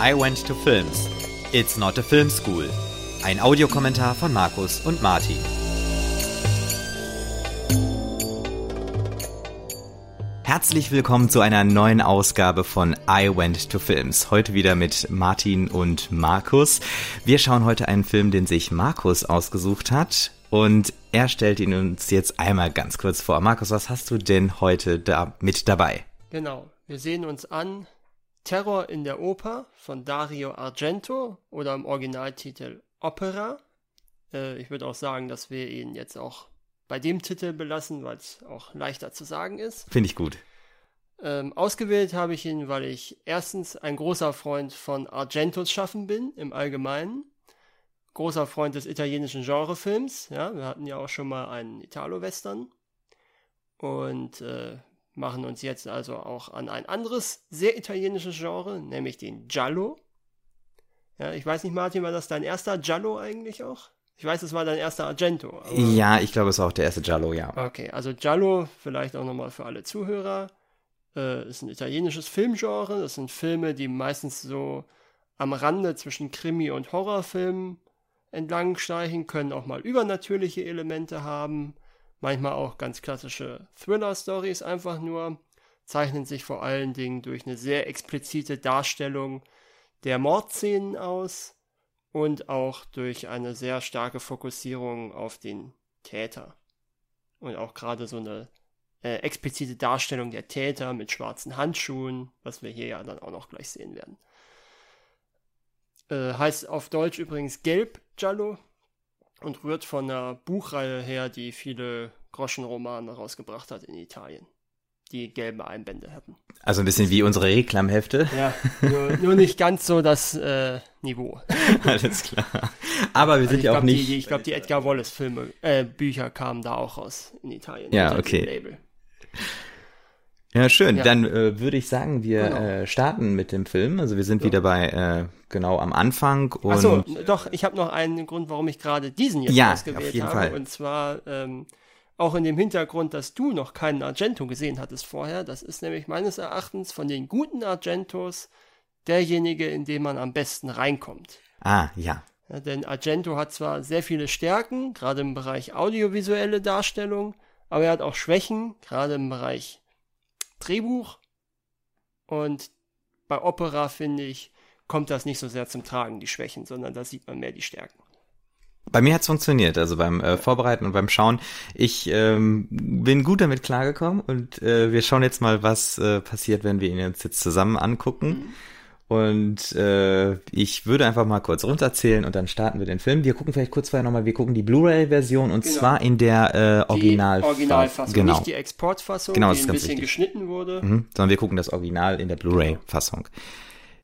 I Went to Films. It's not a film school. Ein Audiokommentar von Markus und Martin. Herzlich willkommen zu einer neuen Ausgabe von I Went to Films. Heute wieder mit Martin und Markus. Wir schauen heute einen Film, den sich Markus ausgesucht hat. Und er stellt ihn uns jetzt einmal ganz kurz vor. Markus, was hast du denn heute da mit dabei? Genau, wir sehen uns an Terror in der Oper von Dario Argento oder im Originaltitel Opera. Äh, ich würde auch sagen, dass wir ihn jetzt auch bei dem Titel belassen, weil es auch leichter zu sagen ist. Finde ich gut. Ähm, ausgewählt habe ich ihn, weil ich erstens ein großer Freund von Argentos Schaffen bin, im Allgemeinen. Großer Freund des italienischen Genrefilms. Ja, wir hatten ja auch schon mal einen Italo-Western. Und äh, machen uns jetzt also auch an ein anderes, sehr italienisches Genre, nämlich den Giallo. Ja, ich weiß nicht, Martin, war das dein erster Giallo eigentlich auch? Ich weiß, es war dein erster Argento. Ja, ich glaube, es war auch der erste Giallo, ja. Okay, also Giallo, vielleicht auch nochmal für alle Zuhörer, äh, ist ein italienisches Filmgenre. Das sind Filme, die meistens so am Rande zwischen Krimi und Horrorfilmen entlang schleichen, können auch mal übernatürliche Elemente haben, manchmal auch ganz klassische Thriller-Stories einfach nur, zeichnen sich vor allen Dingen durch eine sehr explizite Darstellung der Mordszenen aus und auch durch eine sehr starke Fokussierung auf den Täter. Und auch gerade so eine äh, explizite Darstellung der Täter mit schwarzen Handschuhen, was wir hier ja dann auch noch gleich sehen werden. Äh, heißt auf Deutsch übrigens Gelb Giallo und rührt von einer Buchreihe her, die viele Groschenromane rausgebracht hat in Italien die gelbe Einbände hatten. Also ein bisschen wie unsere Reklamhefte. Ja, nur, nur nicht ganz so das äh, Niveau. Alles klar. Aber wir also sind ja auch nicht. Die, ich glaube, die Edgar Wallace Filme, äh, Bücher kamen da auch raus in Italien. Ja, okay. Ja, schön. Ja. Dann äh, würde ich sagen, wir genau. äh, starten mit dem Film. Also wir sind ja. wieder bei äh, genau am Anfang. Und Achso, doch, ich habe noch einen Grund, warum ich gerade diesen jetzt ja, ausgewählt auf jeden habe. Fall. Und zwar ähm, auch in dem Hintergrund, dass du noch keinen Argento gesehen hattest vorher. Das ist nämlich meines Erachtens von den guten Argentos derjenige, in den man am besten reinkommt. Ah, ja. ja denn Argento hat zwar sehr viele Stärken, gerade im Bereich audiovisuelle Darstellung, aber er hat auch Schwächen, gerade im Bereich Drehbuch. Und bei Opera, finde ich, kommt das nicht so sehr zum Tragen, die Schwächen, sondern da sieht man mehr die Stärken. Bei mir hat's funktioniert, also beim äh, Vorbereiten und beim Schauen. Ich ähm, bin gut damit klargekommen und äh, wir schauen jetzt mal, was äh, passiert, wenn wir ihn uns jetzt zusammen angucken. Mhm. Und äh, ich würde einfach mal kurz runterzählen und dann starten wir den Film. Wir gucken vielleicht kurz vorher nochmal, wir gucken die Blu-ray-Version und genau. zwar in der äh, Original die Originalfassung, genau. nicht die Exportfassung, genau, die ein bisschen wichtig. geschnitten wurde. Mhm, sondern wir gucken das Original in der Blu-ray-Fassung.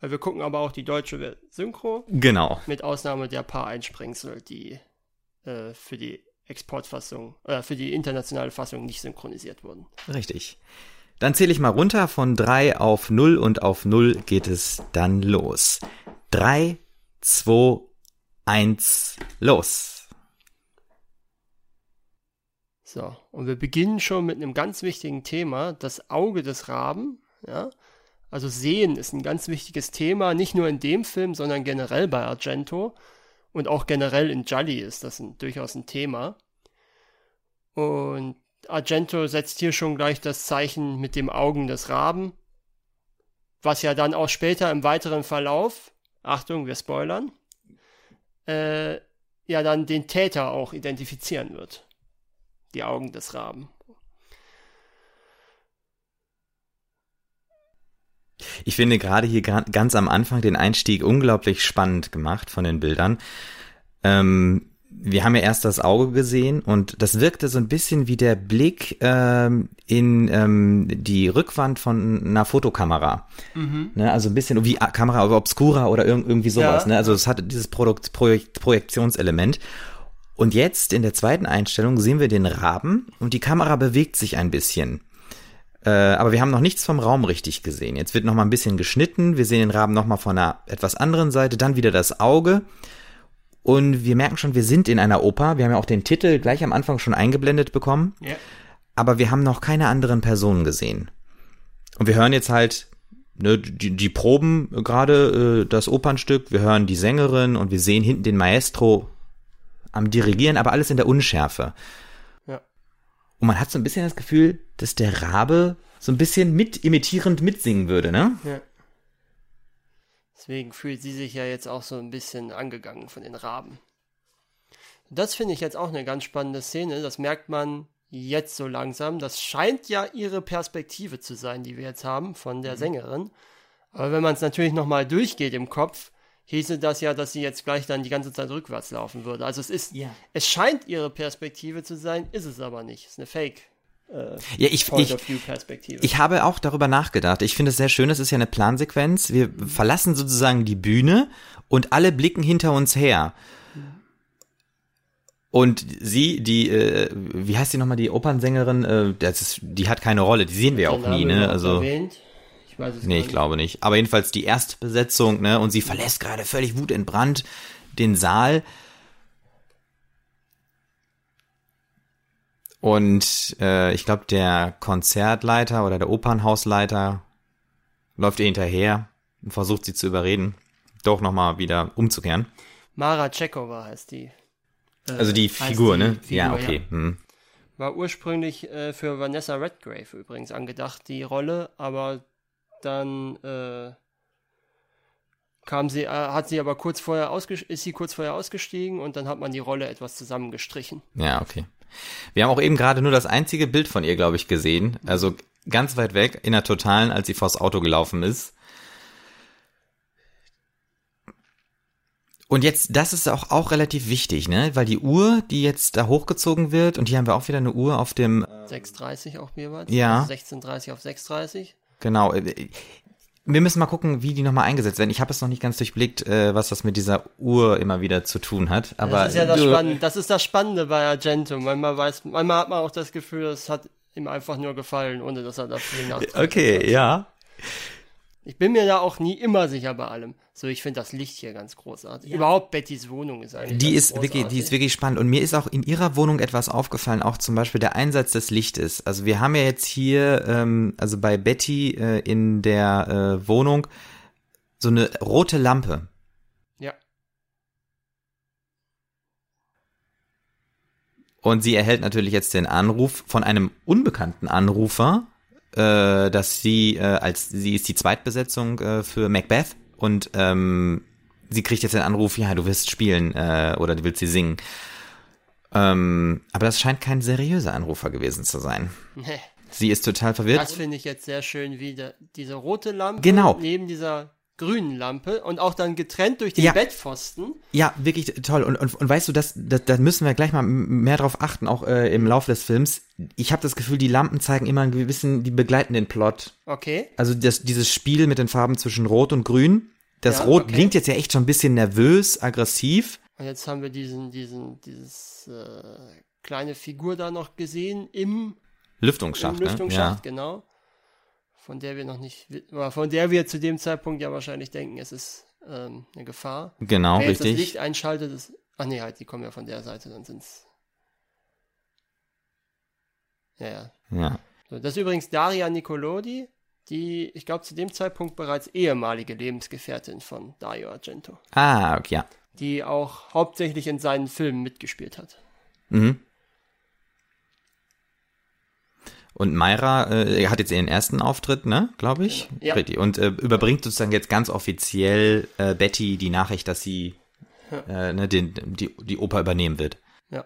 Wir gucken aber auch die deutsche Synchro. Genau. Mit Ausnahme der paar Einsprengsel, die äh, für die Exportfassung, äh, für die internationale Fassung nicht synchronisiert wurden. Richtig. Dann zähle ich mal runter von 3 auf 0 und auf 0 geht es dann los. 3, 2, 1, los. So, und wir beginnen schon mit einem ganz wichtigen Thema, das Auge des Raben. Ja? Also Sehen ist ein ganz wichtiges Thema, nicht nur in dem Film, sondern generell bei Argento und auch generell in Jolly ist das ein, durchaus ein Thema. Und Argento setzt hier schon gleich das Zeichen mit dem Augen des Raben, was ja dann auch später im weiteren Verlauf, Achtung, wir spoilern, äh, ja dann den Täter auch identifizieren wird. Die Augen des Raben. Ich finde gerade hier ganz am Anfang den Einstieg unglaublich spannend gemacht von den Bildern. Ähm, wir haben ja erst das Auge gesehen und das wirkte so ein bisschen wie der Blick ähm, in ähm, die Rückwand von einer Fotokamera. Mhm. Ne, also ein bisschen wie Kamera obscura oder irgendwie sowas. Ja. Ne? Also es hatte dieses Produkt, Projekt, Projektionselement. Und jetzt in der zweiten Einstellung sehen wir den Raben und die Kamera bewegt sich ein bisschen. Äh, aber wir haben noch nichts vom Raum richtig gesehen. Jetzt wird noch mal ein bisschen geschnitten. Wir sehen den Raben noch mal von einer etwas anderen Seite. Dann wieder das Auge. Und wir merken schon, wir sind in einer Oper. Wir haben ja auch den Titel gleich am Anfang schon eingeblendet bekommen. Ja. Aber wir haben noch keine anderen Personen gesehen. Und wir hören jetzt halt ne, die, die proben gerade äh, das Opernstück, wir hören die Sängerin und wir sehen hinten den Maestro am Dirigieren, aber alles in der Unschärfe. Ja. Und man hat so ein bisschen das Gefühl, dass der Rabe so ein bisschen mit imitierend mitsingen würde, ne? Ja. Deswegen fühlt sie sich ja jetzt auch so ein bisschen angegangen von den Raben. Das finde ich jetzt auch eine ganz spannende Szene. Das merkt man jetzt so langsam. Das scheint ja ihre Perspektive zu sein, die wir jetzt haben von der Sängerin. Aber wenn man es natürlich nochmal durchgeht im Kopf, hieße das ja, dass sie jetzt gleich dann die ganze Zeit rückwärts laufen würde. Also es ist, Ja. es scheint ihre Perspektive zu sein, ist es aber nicht. Es ist eine Fake Ja, ich, ich, ich habe auch darüber nachgedacht. Ich finde es sehr schön, es ist ja eine Plansequenz. Wir verlassen sozusagen die Bühne und alle blicken hinter uns her. Und sie, die, äh, wie heißt die nochmal, die Opernsängerin, äh, das ist, die hat keine Rolle, die sehen wir Der auch nie, ne? Also. Erwähnt? Ich weiß es Nee, ich glaube nicht. Aber jedenfalls die Erstbesetzung, ne? Und sie verlässt gerade völlig wutentbrannt den Saal. Und äh, ich glaube, der Konzertleiter oder der Opernhausleiter läuft ihr hinterher und versucht sie zu überreden, doch nochmal wieder umzukehren. Mara Tschekova heißt die. Äh, Also die Figur, die ne? Figur, ja, okay. Hm. War ursprünglich äh, für Vanessa Redgrave übrigens angedacht, die Rolle, aber dann äh, kam sie, äh, hat sie aber kurz vorher ist sie kurz vorher ausgestiegen und dann hat man die Rolle etwas zusammengestrichen. Ja, okay. Wir haben auch eben gerade nur das einzige Bild von ihr, glaube ich, gesehen. Also ganz weit weg, in der Totalen, als sie vors Auto gelaufen ist. Und jetzt, das ist auch, auch relativ wichtig, ne? Weil die Uhr, die jetzt da hochgezogen wird, und hier haben wir auch wieder eine Uhr auf dem, 6.30 auch jeweils. Ja. Also 16.30 auf 6.30. genau, äh, wir müssen mal gucken, wie die nochmal eingesetzt werden. Ich habe es noch nicht ganz durchblickt, äh, was das mit dieser Uhr immer wieder zu tun hat. Aber das ist ja das Spannende, das ist das Spannende bei Argento. Manchmal weiß, manchmal hat man auch das Gefühl, es hat ihm einfach nur gefallen, ohne dass er dafür nachdenkt. Okay, ja. Ich bin mir da auch nie immer sicher bei allem. So, ich finde das Licht hier ganz großartig. Überhaupt Bettys Wohnung ist eigentlich. Die ganz ist wirklich, die ist großartig. wirklich spannend. Und mir ist auch in ihrer Wohnung etwas aufgefallen, auch zum Beispiel der Einsatz des Lichtes. Also wir haben ja jetzt hier, ähm, also bei Betty äh, in der äh, Wohnung so eine rote Lampe. Ja. Und sie erhält natürlich jetzt den Anruf von einem unbekannten Anrufer, äh, dass sie äh, als sie ist die Zweitbesetzung äh, für Macbeth und ähm, sie kriegt jetzt den Anruf, ja, du wirst spielen äh, oder du willst sie singen. Ähm, aber das scheint kein seriöser Anrufer gewesen zu sein. Nee, Sie ist total verwirrt. das finde ich jetzt sehr schön, wie der, diese rote Lampe Genau. neben dieser grünen Lampe und auch dann getrennt durch den Ja. Bettpfosten. Ja, wirklich toll. Und, und, und weißt du, das, das, da müssen wir gleich mal mehr drauf achten, auch äh, im Laufe des Films. Ich habe das Gefühl, die Lampen zeigen immer einen gewissen, die begleiten den Plot. Okay. Also das, dieses Spiel mit den Farben zwischen Rot und Grün. Das Ja, Rot okay. klingt jetzt ja echt schon ein bisschen nervös, aggressiv. Und jetzt haben wir diesen, diesen, dieses äh, kleine Figur da noch gesehen im Lüftungsschacht, Im Lüftungsschacht, ne? genau. Von der wir noch nicht, oder von der wir zu dem Zeitpunkt ja wahrscheinlich denken, es ist ähm, eine Gefahr. Genau, Wer jetzt das richtig. Licht einschaltet, ist, ach nee, halt, die kommen ja von der Seite, dann sind's. Ja, ja. Ja. So, das ist übrigens Daria Nicolodi, die, ich glaube, zu dem Zeitpunkt bereits ehemalige Lebensgefährtin von Dario Argento, Ah, okay, ja. die auch hauptsächlich in seinen Filmen mitgespielt hat. Mhm. Und Mayra äh, hat jetzt ihren ersten Auftritt, ne, glaube ich. Ja. Und äh, überbringt sozusagen jetzt ganz offiziell äh, Betty die Nachricht, dass sie äh, ne, den, die, die Oper übernehmen wird. Ja.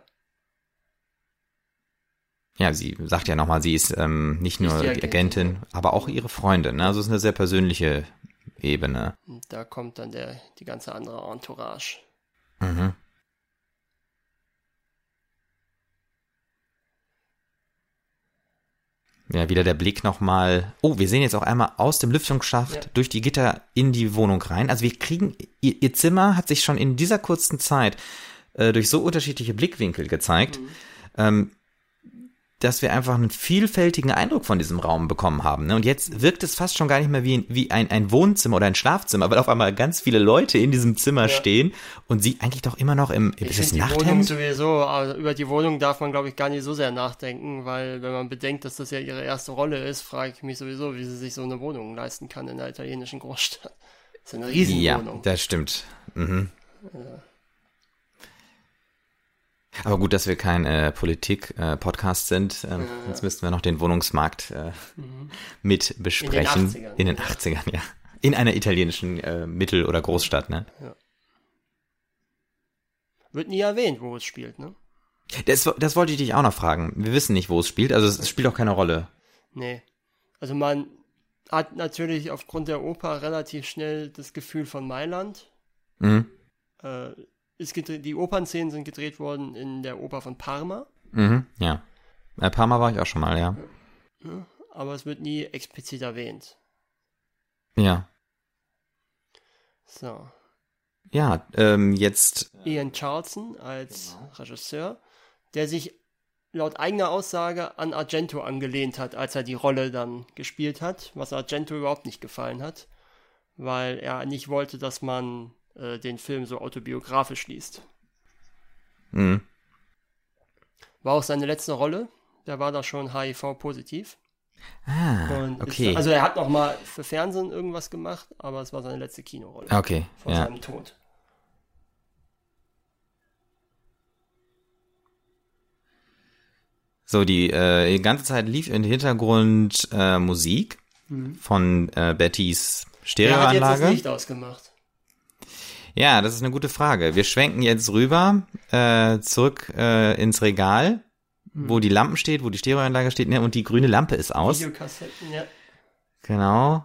Ja, sie sagt ja nochmal, sie ist ähm, nicht nur die die Agentin, Agentin, aber auch ihre Freundin. Ne? Also es ist eine sehr persönliche Ebene. Da kommt dann der, die ganze andere Entourage. Mhm. Ja, wieder der Blick nochmal. Oh, wir sehen jetzt auch einmal aus dem Lüftungsschacht Ja. durch die Gitter in die Wohnung rein. Also wir kriegen, ihr, ihr Zimmer hat sich schon in dieser kurzen Zeit äh, durch so unterschiedliche Blickwinkel gezeigt. Ähm, dass wir einfach einen vielfältigen Eindruck von diesem Raum bekommen haben. Ne? Und jetzt wirkt es fast schon gar nicht mehr wie, wie ein, ein Wohnzimmer oder ein Schlafzimmer, weil auf einmal ganz viele Leute in diesem Zimmer ja. stehen und sie eigentlich doch immer noch im ich ist das die Wohnung sowieso, also über die Wohnung darf man, glaube ich, gar nicht so sehr nachdenken, weil wenn man bedenkt, dass das ja ihre erste Rolle ist, frage ich mich sowieso, wie sie sich so eine Wohnung leisten kann in einer italienischen Großstadt. Das ist eine Riesenwohnung. Ja, das stimmt. Mhm. Ja. Aber gut, dass wir kein äh, Politik-Podcast äh, sind. Ähm, ja. Sonst müssten wir noch den Wohnungsmarkt äh, mhm. mit besprechen. In den 80ern. In den 80ern, ja. In einer italienischen äh, Mittel- oder Großstadt, ne? Ja. Wird nie erwähnt, wo es spielt, ne? Das, das wollte ich dich auch noch fragen. Wir wissen nicht, wo es spielt. Also es spielt auch keine Rolle. Nee. Also man hat natürlich aufgrund der Oper relativ schnell das Gefühl von Mailand. Mhm. Äh, ist die Opernszenen sind gedreht worden in der Oper von Parma. Mhm, ja. Bei Parma war ich auch schon mal, ja. ja. Aber es wird nie explizit erwähnt. Ja. So. Ja, ähm, jetzt. Ian Charlson als genau. Regisseur, der sich laut eigener Aussage an Argento angelehnt hat, als er die Rolle dann gespielt hat, was Argento überhaupt nicht gefallen hat, weil er nicht wollte, dass man äh, den Film so autobiografisch liest. Mhm. War auch seine letzte Rolle. Der war da schon HIV-positiv. Ah, okay. Ist, also er hat noch mal für Fernsehen irgendwas gemacht, aber es war seine letzte Kinorolle. Okay. Vor ja. seinem Tod. So, die, äh, die ganze Zeit lief im Hintergrund äh, Musik mhm. von äh, Bettys Stereoanlage. Er hat jetzt das Licht ausgemacht. Ja, das ist eine gute Frage. Wir schwenken jetzt rüber, äh, zurück äh, ins Regal, mhm. wo die Lampen steht, wo die Stereoanlage steht, ne, und die grüne Lampe ist aus. Videokassetten, ja. Genau.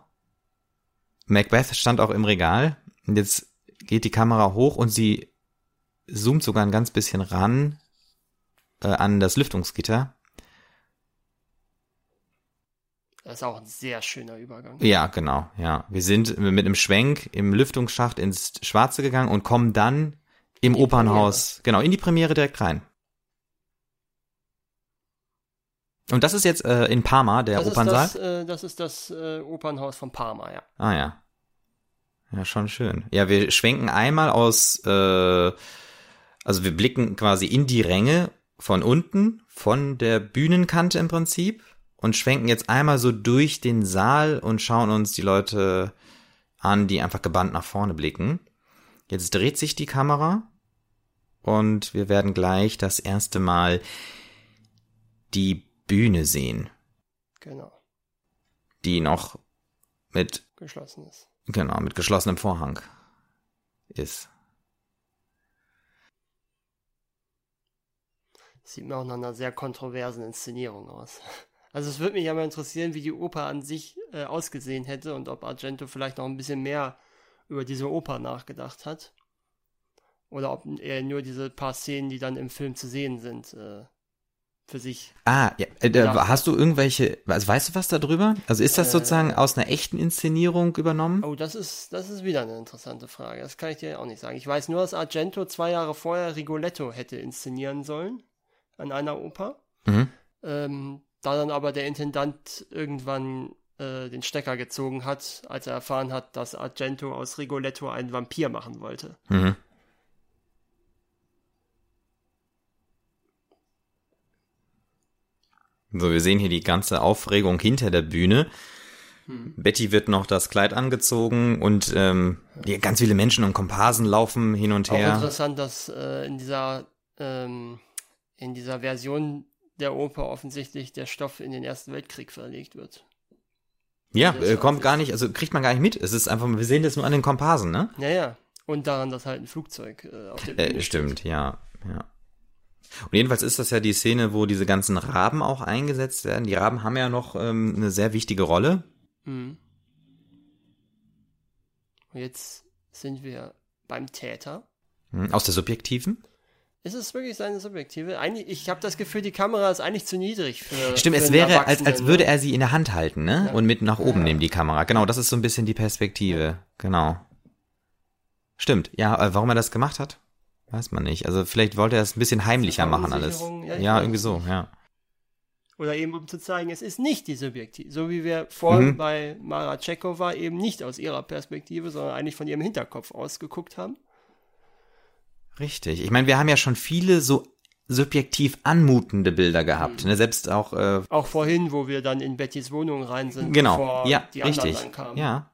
Macbeth stand auch im Regal. Und jetzt geht die Kamera hoch und sie zoomt sogar ein ganz bisschen ran äh, an das Lüftungsgitter. Das ist auch ein sehr schöner Übergang. Ja, genau, ja. Wir sind mit einem Schwenk im Lüftungsschacht ins Schwarze gegangen und kommen dann im Opernhaus, Premiere. genau, in die Premiere direkt rein. Und das ist jetzt äh, in Parma, der das Opernsaal? Ist das, äh, das ist das äh, Opernhaus von Parma, ja. Ah ja. Ja, schon schön. Ja, wir schwenken einmal aus, äh, also wir blicken quasi in die Ränge von unten, von der Bühnenkante im Prinzip und schwenken jetzt einmal so durch den Saal und schauen uns die Leute an, die einfach gebannt nach vorne blicken. Jetzt dreht sich die Kamera und wir werden gleich das erste Mal die Bühne sehen. Genau. Die noch mit geschlossen ist. Genau, mit geschlossenem Vorhang ist. Sieht mir auch nach einer sehr kontroversen Inszenierung aus. Also es würde mich aber interessieren, wie die Oper an sich äh, ausgesehen hätte und ob Argento vielleicht noch ein bisschen mehr über diese Oper nachgedacht hat. Oder ob er nur diese paar Szenen, die dann im Film zu sehen sind, äh, für sich. Ah, ja. Äh, hast du irgendwelche, also weißt du was darüber? Also ist das äh, sozusagen aus einer echten Inszenierung übernommen? Oh, das ist, das ist wieder eine interessante Frage. Das kann ich dir auch nicht sagen. Ich weiß nur, dass Argento zwei Jahre vorher Rigoletto hätte inszenieren sollen an einer Oper. Mhm. Ähm, da dann aber der Intendant irgendwann äh, den Stecker gezogen hat, als er erfahren hat, dass Argento aus Rigoletto einen Vampir machen wollte. Mhm. So, wir sehen hier die ganze Aufregung hinter der Bühne. Hm. Betty wird noch das Kleid angezogen und ähm, ganz viele Menschen und Komparsen laufen hin und her. Auch interessant, dass äh, in dieser ähm, in dieser Version der Oper offensichtlich der Stoff in den Ersten Weltkrieg verlegt wird. Ja, äh, kommt gar nicht, also kriegt man gar nicht mit. Es ist einfach, wir sehen das nur an den Komparsen, ne? Ja, ja. Und daran, dass halt ein Flugzeug äh, auf Bühne äh, Stimmt, steht. ja, ja. Und jedenfalls ist das ja die Szene, wo diese ganzen Raben auch eingesetzt werden. Die Raben haben ja noch ähm, eine sehr wichtige Rolle. Mhm. Und jetzt sind wir beim Täter. Hm, aus der subjektiven? Ist es wirklich seine subjektive? Eigentlich, ich habe das Gefühl, die Kamera ist eigentlich zu niedrig für. Stimmt, für es wäre, als, als würde er sie in der Hand halten, ne? Ja. Und mit nach oben ja. nehmen die Kamera. Genau, das ist so ein bisschen die Perspektive. Ja. Genau. Stimmt. Ja, äh, warum er das gemacht hat, weiß man nicht. Also vielleicht wollte er es ein bisschen heimlicher machen alles. Ja, irgendwie so, ja. Oder eben um zu zeigen, es ist nicht die Subjektiv. So wie wir vorhin Mhm. bei Mara Tschekova eben nicht aus ihrer Perspektive, sondern eigentlich von ihrem Hinterkopf ausgeguckt haben. Richtig. Ich meine, wir haben ja schon viele so subjektiv anmutende Bilder Mhm. gehabt. Ne? Selbst auch, äh, Auch vorhin, wo wir dann in Bettys Wohnung rein sind, genau. Ja, richtig. Ja.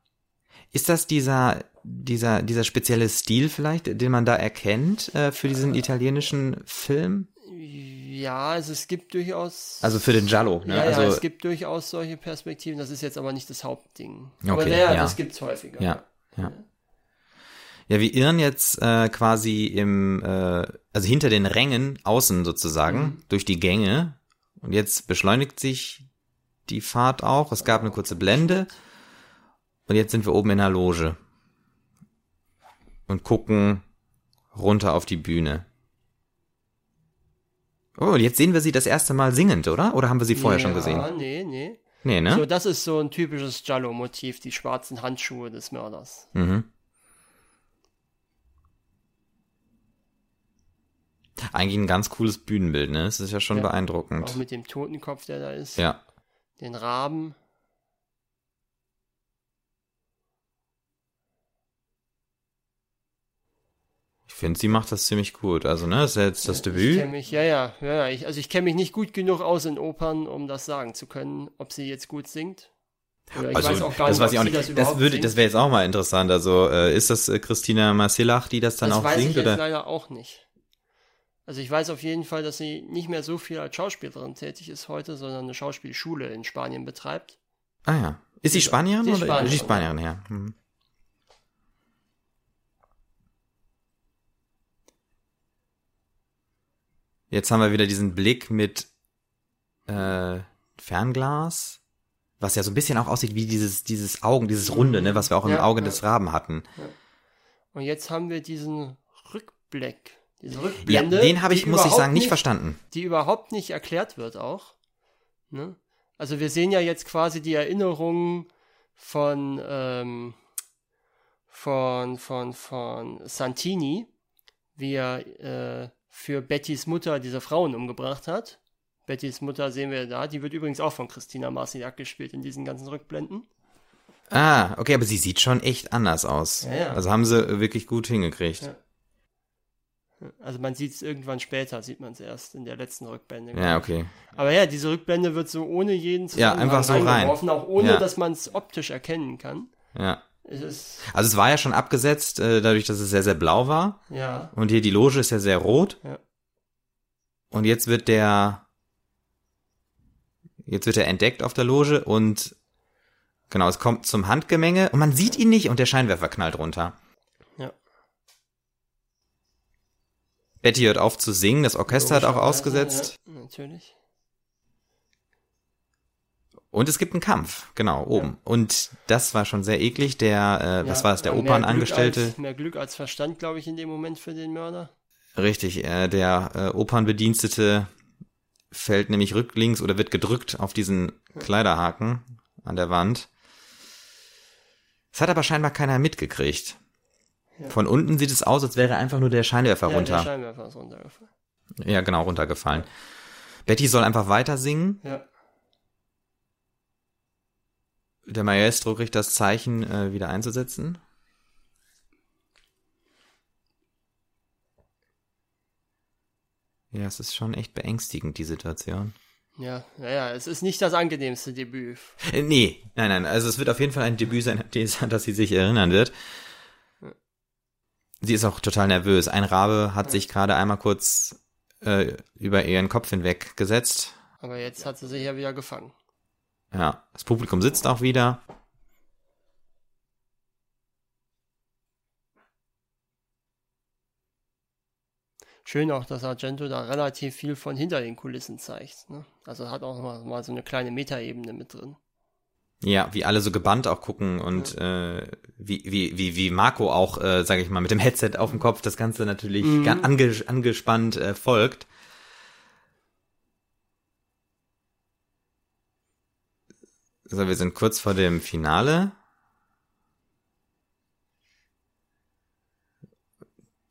Ist das dieser, dieser, dieser spezielle Stil vielleicht, den man da erkennt äh, für diesen italienischen Film? Ja, also es gibt durchaus. Also für den Giallo, ne? ja, also, ja, es gibt durchaus solche Perspektiven. Das ist jetzt aber nicht das Hauptding. aber Okay, naja, ja. das gibt's häufiger. Ja, ja. Ja, wir irren jetzt äh, quasi im, äh, also hinter den Rängen außen sozusagen, Mhm. durch die Gänge. Und jetzt beschleunigt sich die Fahrt auch. Es gab eine kurze Blende. Und jetzt sind wir oben in der Loge. Und gucken runter auf die Bühne. Oh, und jetzt sehen wir sie das erste Mal singend, oder? Oder haben wir sie vorher ja, schon gesehen? Nee, nee. Nee, ne? So, das ist so ein typisches Giallo-Motiv, die schwarzen Handschuhe des Mörders. Mhm. Eigentlich ein ganz cooles Bühnenbild, ne? Das ist ja schon Ja. beeindruckend. Auch mit dem Totenkopf, der da ist. Ja. Den Raben. Ich finde, sie macht das ziemlich gut. Also, ne, das ist ja jetzt das Ich Debüt. kenne mich, ja, ja, ja, ja. Ich, also ich kenne mich nicht gut genug aus in Opern, um das sagen zu können, ob sie jetzt gut singt. Oder ich Also, weiß auch gar das nicht, weiß ich auch nicht. das Das, würde, singt. das wäre jetzt auch mal interessant. Also, äh, ist das äh, Christina Marcellach, die das dann das auch weiß singt? ich jetzt Oder? leider auch nicht. Also ich weiß auf jeden Fall, dass sie nicht mehr so viel als Schauspielerin tätig ist heute, sondern eine Schauspielschule in Spanien betreibt. Ah ja. Ist sie Spanierin ist oder? Spanierin, Sie ist Spanierin, ja. Hm. Jetzt haben wir wieder diesen Blick mit äh, Fernglas, was ja so ein bisschen auch aussieht wie dieses, dieses Augen, dieses Runde, ne, was wir auch im Ja, Auge ja. des Raben hatten. Und jetzt haben wir diesen Rückblick, diese Ja, Rückblende. den habe ich, muss ich sagen, nicht verstanden. Die überhaupt nicht erklärt wird auch. Ne? Also wir sehen ja jetzt quasi die Erinnerungen von, ähm, von, von, von Santini, wie er äh, für Bettys Mutter diese Frauen umgebracht hat. Bettys Mutter sehen wir da. Die wird übrigens auch von Christina Marcinac gespielt in diesen ganzen Rückblenden. Ah, okay, aber sie sieht schon echt anders aus. Ja, ja. Also haben sie wirklich gut hingekriegt. Ja. Also man sieht es irgendwann später, sieht man es erst in der letzten Rückblende. Ja, okay. Aber ja, diese Rückblende wird so ohne jeden Ja, Zusammenhang einfach so rein. auch ohne, Ja. dass man es optisch erkennen kann. Ja. Es ist, Also es war ja schon abgesetzt, äh, dadurch, dass es sehr, sehr blau war. ja, Und hier die Loge ist ja sehr rot. Ja. Und jetzt wird der, jetzt wird er entdeckt auf der Loge und genau, es kommt zum Handgemenge und man sieht ihn nicht und der Scheinwerfer knallt runter. ja. Betty hört auf zu singen, das Orchester hat auch ausgesetzt Ja, natürlich. und es gibt einen Kampf, genau, oben. Und das war schon sehr eklig, der, äh, was Ja, war es, der mehr Glück Opernangestellte, Als, mehr Glück als Verstand, glaube ich, in dem Moment für den Mörder. richtig, äh, der äh, Opernbedienstete fällt nämlich rücklings oder wird gedrückt auf diesen Kleiderhaken an der Wand. Das hat aber scheinbar keiner mitgekriegt. Ja. Von unten sieht es aus, als wäre einfach nur der Scheinwerfer Ja, runter. der Scheinwerfer ist runtergefallen. ja, genau, runtergefallen. Betty soll einfach weiter singen. Ja. Der Maestro kriegt das Zeichen, äh, wieder einzusetzen. Ja, es ist schon echt beängstigend, die Situation. Ja, naja, es ist nicht das angenehmste Debüt. Äh, nee, nein, nein. Also es wird auf jeden Fall ein Debüt sein, an das- an das sie sich erinnern wird. Sie ist auch total nervös. Ein Rabe hat sich gerade einmal kurz äh, über ihren Kopf hinweg gesetzt. Aber jetzt hat sie sich ja wieder gefangen. Ja, das Publikum sitzt auch wieder. Schön auch, dass Argento da relativ viel von hinter den Kulissen zeigt. Ne? Also hat auch mal, mal so eine kleine Metaebene mit drin. Ja, wie alle so gebannt auch gucken und äh, wie, wie, wie, wie Marco auch, äh, sage ich mal, mit dem Headset auf dem Kopf das Ganze natürlich Mhm. ganz ange, angespannt äh, folgt. So, wir sind kurz vor dem Finale.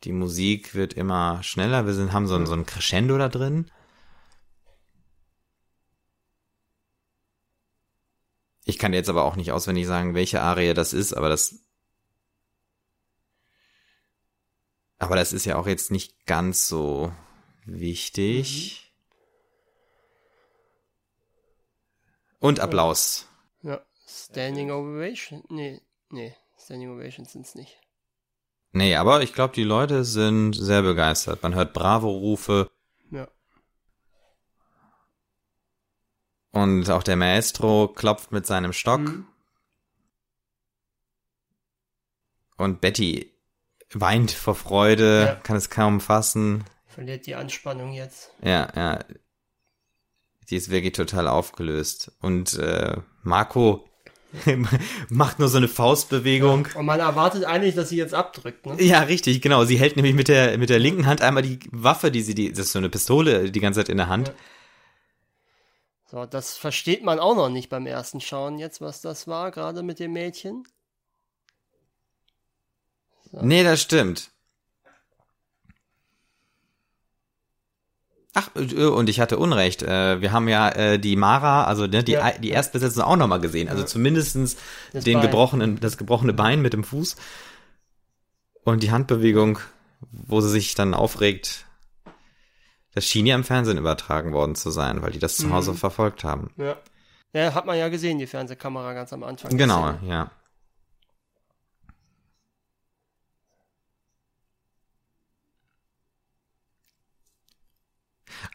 Die Musik wird immer schneller. Wir sind, haben so ein, so ein Crescendo da drin. Ich kann jetzt aber auch nicht auswendig sagen, welche Arie das ist, aber das. Aber das ist ja auch jetzt nicht ganz so wichtig. Und Applaus. Ja, Standing Ovation. Nee, nee, Standing Ovations sind's nicht. Nee, aber ich glaube, die Leute sind sehr begeistert. Man hört Bravo-Rufe. Ja. Und auch der Maestro klopft mit seinem Stock. Mhm. Und Betty weint vor Freude, Ja. kann es kaum fassen. Verliert die Anspannung jetzt. Ja, ja. Die ist wirklich total aufgelöst. Und äh, Marco macht nur so eine Faustbewegung. Und man erwartet eigentlich, dass sie jetzt abdrückt, ne? Ja, richtig, genau. Sie hält nämlich mit der, mit der linken Hand einmal die Waffe, die sie, die, das ist so eine Pistole, die ganze Zeit in der Hand. Ja. So, das versteht man auch noch nicht beim ersten Schauen jetzt, was das war, gerade mit dem Mädchen. Nee, das stimmt. Ach, äh, und ich hatte Unrecht. Äh, Wir haben ja äh, die Mara, also ne, die, Ja. die Erstbesetzung auch nochmal gesehen. Also Ja. zumindestens Das den Bein. gebrochenen, das gebrochene Bein mit dem Fuß. Und die Handbewegung, wo sie sich dann aufregt. Das schien ja im Fernsehen übertragen worden zu sein, weil die das zu Mhm. Hause verfolgt haben. Ja. Ja, hat man ja gesehen, die Fernsehkamera ganz am Anfang. Genau, Szene. ja.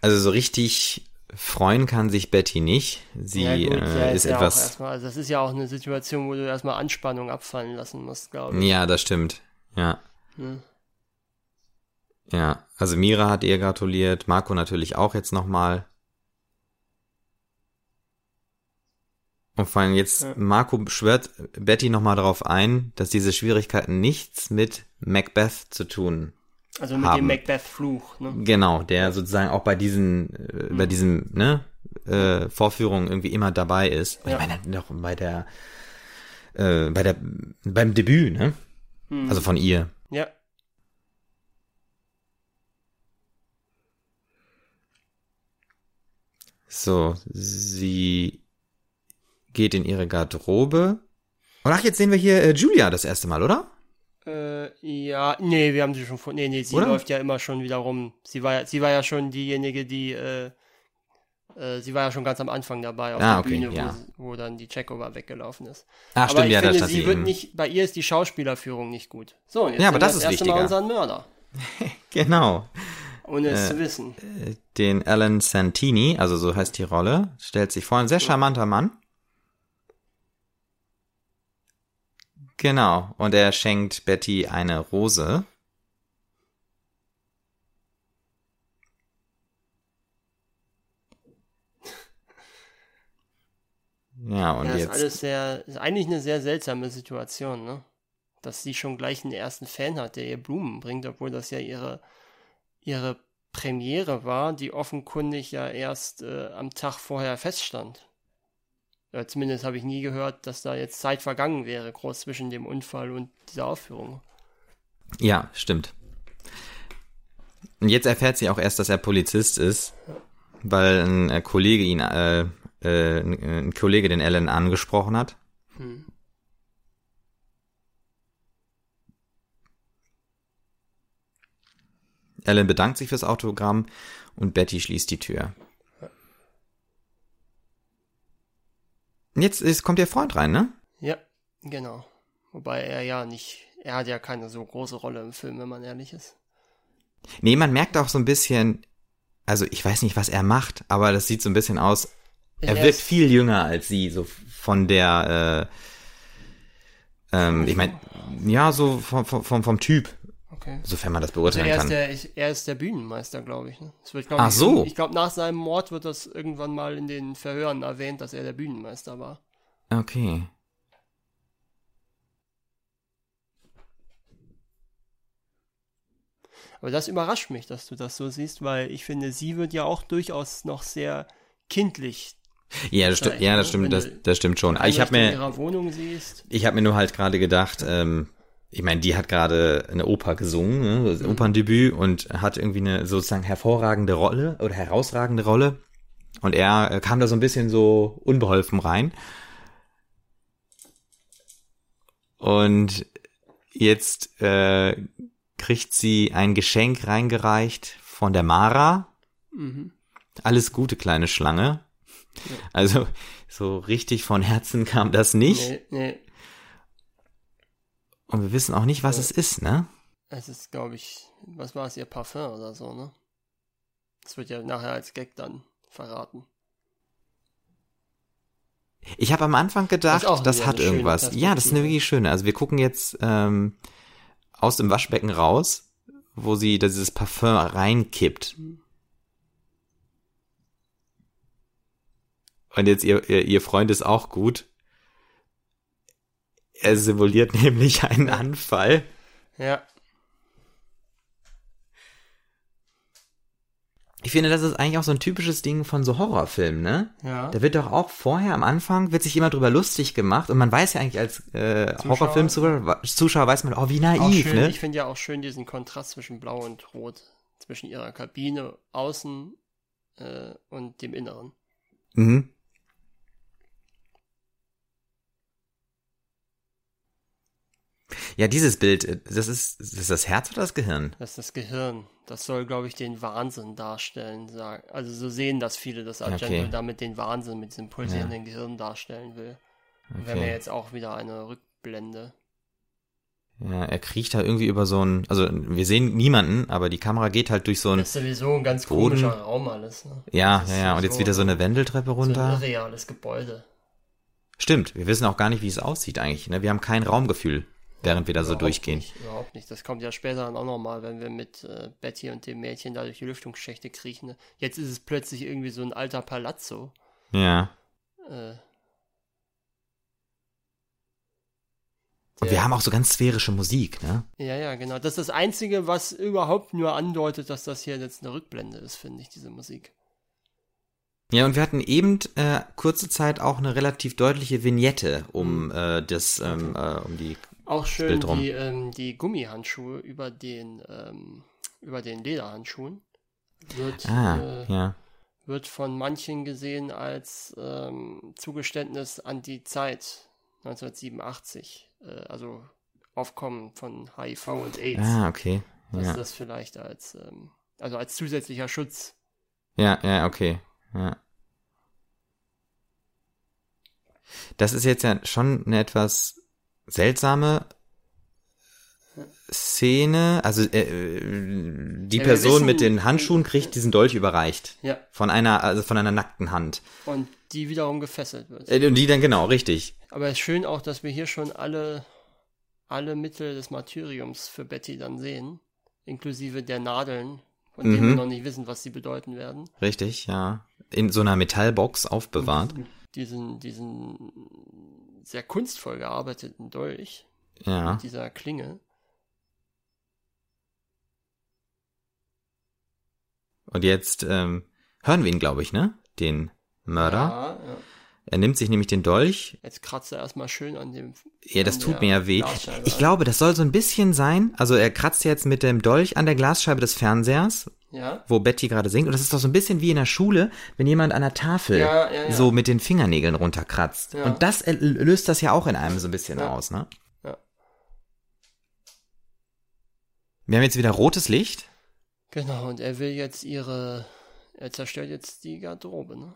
Also so richtig freuen kann sich Betty nicht. Sie ja, gut, ja, äh, ist ja auch etwas. erstmal, also das ist ja auch eine Situation, wo du erstmal Anspannung abfallen lassen musst, glaube ich. Ja, das stimmt. Ja. Hm. Ja. Also Mira hat ihr gratuliert, Marco natürlich auch jetzt nochmal. Und vor allem jetzt, Ja. Marco schwört Betty nochmal darauf ein, dass diese Schwierigkeiten nichts mit Macbeth zu tun Also mit Haben. dem Macbeth-Fluch, ne? Genau, der sozusagen auch bei diesen, äh, bei diesem, ne, äh, Vorführungen irgendwie immer dabei ist. Und Ja. Ich meine, noch bei der, äh, bei der, beim Debüt, ne? Hm. Also von ihr. ja. So, sie geht in ihre Garderobe. Und ach, jetzt sehen wir hier äh, Julia das erste Mal, oder? Äh, ja, nee, wir haben sie schon vor. Nee, nee, sie Oder? läuft ja immer schon wieder rum. Sie war ja, sie war ja schon diejenige, die, äh, äh, sie war ja schon ganz am Anfang dabei auf Ah, der okay, Bühne, wo, ja. wo dann die Checkover weggelaufen ist. Ach, aber stimmt, ich ja, finde, sie wird eben. nicht, bei ihr ist die Schauspielerführung nicht gut. So, jetzt Ja, aber wir das ist erste Mal wichtiger. unseren Mörder, Genau. Ohne es Äh, zu wissen. Den Alan Santini, also so heißt die Rolle, stellt sich vor, ein sehr charmanter Mann. Genau, und er schenkt Betty eine Rose. Ja, und Ja, ist jetzt. alles sehr, ist eigentlich eine sehr seltsame Situation, ne? Dass sie schon gleich einen ersten Fan hat, der ihr Blumen bringt, obwohl das ja ihre, ihre Premiere war, die offenkundig ja erst äh, am Tag vorher feststand. Ja, zumindest habe ich nie gehört, dass da jetzt Zeit vergangen wäre, groß zwischen dem Unfall und dieser Aufführung. Ja, stimmt. Und jetzt erfährt sie auch erst, dass er Polizist ist, weil ein äh, Kollege ihn, äh, äh, ein, ein Kollege den Alan angesprochen hat. Hm. Alan bedankt sich fürs Autogramm und Betty schließt die Tür. Jetzt ist, kommt der Freund rein, ne? Ja, genau. Wobei er ja nicht, er hat ja keine so große Rolle im Film, wenn man ehrlich ist. Nee, man merkt auch so ein bisschen, also ich weiß nicht, was er macht, aber das sieht so ein bisschen aus, er Er wirkt ist- viel jünger als sie, so von der, äh, ähm, ich meine, ja, so vom, vom, vom Typ, Okay. sofern man das Also beurteilen er ist, kann. der, ich- er ist der Bühnenmeister, glaube ich. Ne? Wird, glaub Ach ich, so. Ich glaube, nach seinem Mord wird das irgendwann mal in den Verhören erwähnt, dass er der Bühnenmeister war. Okay. Aber das überrascht mich, dass du das so siehst, weil ich finde, sie wird ja auch durchaus noch sehr kindlich. Ja, das stimmt, Vielleicht, ja, ne? das stimmt, Wenn das, das stimmt schon. Ich habe mir. Ich habe mir nur halt gerade gedacht, ähm, ich meine, die hat gerade eine Oper gesungen, ne, das Operndebüt und hat irgendwie eine sozusagen hervorragende Rolle oder herausragende Rolle. Und er äh, kam da so ein bisschen so unbeholfen rein. Und jetzt äh, kriegt sie ein Geschenk reingereicht von der Mara. Mhm. Alles gute kleine Schlange. Also so richtig von Herzen kam das nicht. Nee, nee. Und wir wissen auch nicht, was Ja. es ist, ne? Es ist, glaube ich, was war es, ihr Parfum oder so, ne? Das wird ja nachher als Gag dann verraten. Ich habe am Anfang gedacht, Das das hat irgendwas. Ja, das ist eine wirklich schöne. Also wir gucken jetzt ähm, aus dem Waschbecken raus, wo sie dieses Parfum reinkippt. Und jetzt ihr, ihr, ihr Freund ist auch gut. Er simuliert nämlich einen Anfall. Ja, Ich finde, das ist eigentlich auch so ein typisches Ding von so Horrorfilmen, ne? ja. Da wird doch auch vorher am Anfang wird sich immer drüber lustig gemacht und man weiß ja eigentlich als äh, Zuschauer. Horrorfilmzuschauer Zuschauer weiß man, oh wie naiv, schön, ne? Ich finde ja auch schön diesen Kontrast zwischen Blau und Rot. Zwischen ihrer Kabine außen äh, und dem Inneren. Mhm. Ja, dieses Bild, äh, das ist, ist das das Herz oder das Gehirn? Das ist das Gehirn. Das soll, glaube ich, den Wahnsinn darstellen. Also so sehen das viele, dass Argento Okay. damit den Wahnsinn mit diesem pulsierenden Gehirn darstellen will. Wir haben ja Okay. jetzt auch wieder eine Rückblende. Ja, er kriecht da irgendwie über so ein, also wir sehen niemanden, aber die Kamera geht halt durch so ein, Das ist sowieso ein ganz Boden. komischer Raum alles. Ne? ja, Das ja, ja, und jetzt wieder so eine Wendeltreppe So ein runter. irreales Gebäude. Stimmt, wir wissen auch gar nicht, wie es aussieht eigentlich, ne? Wir haben kein Raumgefühl, während wir da so durchgehen. Nicht, überhaupt nicht. Das kommt ja später dann auch nochmal, wenn wir mit äh, Betty und dem Mädchen da durch die Lüftungsschächte kriechen. Ne? Jetzt ist es plötzlich irgendwie so ein alter Palazzo. Ja. Äh, Und wir haben auch so ganz sphärische Musik, ne? Ja, ja, genau. Das ist das Einzige, was überhaupt nur andeutet, dass das hier jetzt eine Rückblende ist, finde ich, diese Musik. Ja, und wir hatten eben äh, kurze Zeit auch eine relativ deutliche Vignette um äh, das, ähm, äh, um die. Auch schön die, ähm, die Gummihandschuhe über den, ähm, über den Lederhandschuhen. Wird, Ah, äh, ja. wird von manchen gesehen als ähm, Zugeständnis an die Zeit 1987. Äh, also Aufkommen von HIV und AIDS. Ah, okay. dass Ja. das vielleicht als, ähm, also als zusätzlicher Schutz. Ja, ja, okay. Ja. Das ist jetzt ja schon eine etwas seltsame Szene. Also äh, die Ja, Person wissen- mit den Handschuhen kriegt diesen Dolch überreicht. Ja. Von einer, also von einer nackten Hand. Und die wiederum gefesselt wird. Äh, Und die dann genau, richtig. Aber es ist schön auch, dass wir hier schon alle, alle Mittel des Martyriums für Betty dann sehen. Inklusive der Nadeln, von denen Mhm. wir noch nicht wissen, was sie bedeuten werden. Richtig, ja. In so einer Metallbox aufbewahrt. Diesen, diesen sehr kunstvoll gearbeiteten Dolch Ja. mit dieser Klinge. Und jetzt ähm, hören wir ihn, glaube ich, ne? Den Mörder. Ja, ja. Er nimmt sich nämlich den Dolch. Jetzt kratzt er erstmal schön an dem. Ja, das tut mir ja weh. Ich glaube, das soll so ein bisschen sein. Also er kratzt jetzt mit dem Dolch an der Glasscheibe des Fernsehers, Ja. wo Betty gerade singt. Und das ist doch so ein bisschen wie in der Schule, wenn jemand an der Tafel Ja, ja, so mit den Fingernägeln runterkratzt. Und das löst das ja auch in einem so ein bisschen aus, ne? Ja. Wir haben jetzt wieder rotes Licht. Genau, und er will jetzt ihre. Er zerstört jetzt die Garderobe, ne?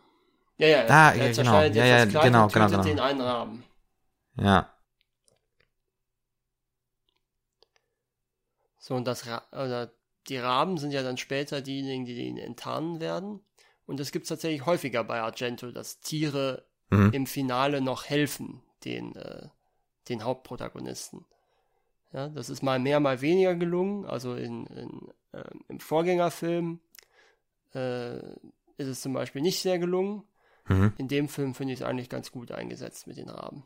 Ja, ja, Ah, er ja, genau. zerschneidet Ja, jetzt ja, das Kleid genau, und genau, genau. den einen Raben. Ja. So, und das Ra oder die Raben sind ja dann später diejenigen, die ihn enttarnen werden. Und es gibt tatsächlich häufiger bei Argento, dass Tiere Mhm. im Finale noch helfen, den, äh, den Hauptprotagonisten. Ja, das ist mal mehr, mal weniger gelungen. Also in, in, ähm, im Vorgängerfilm äh, ist es zum Beispiel nicht sehr gelungen. Mhm. In dem Film finde ich es eigentlich ganz gut eingesetzt mit den Raben.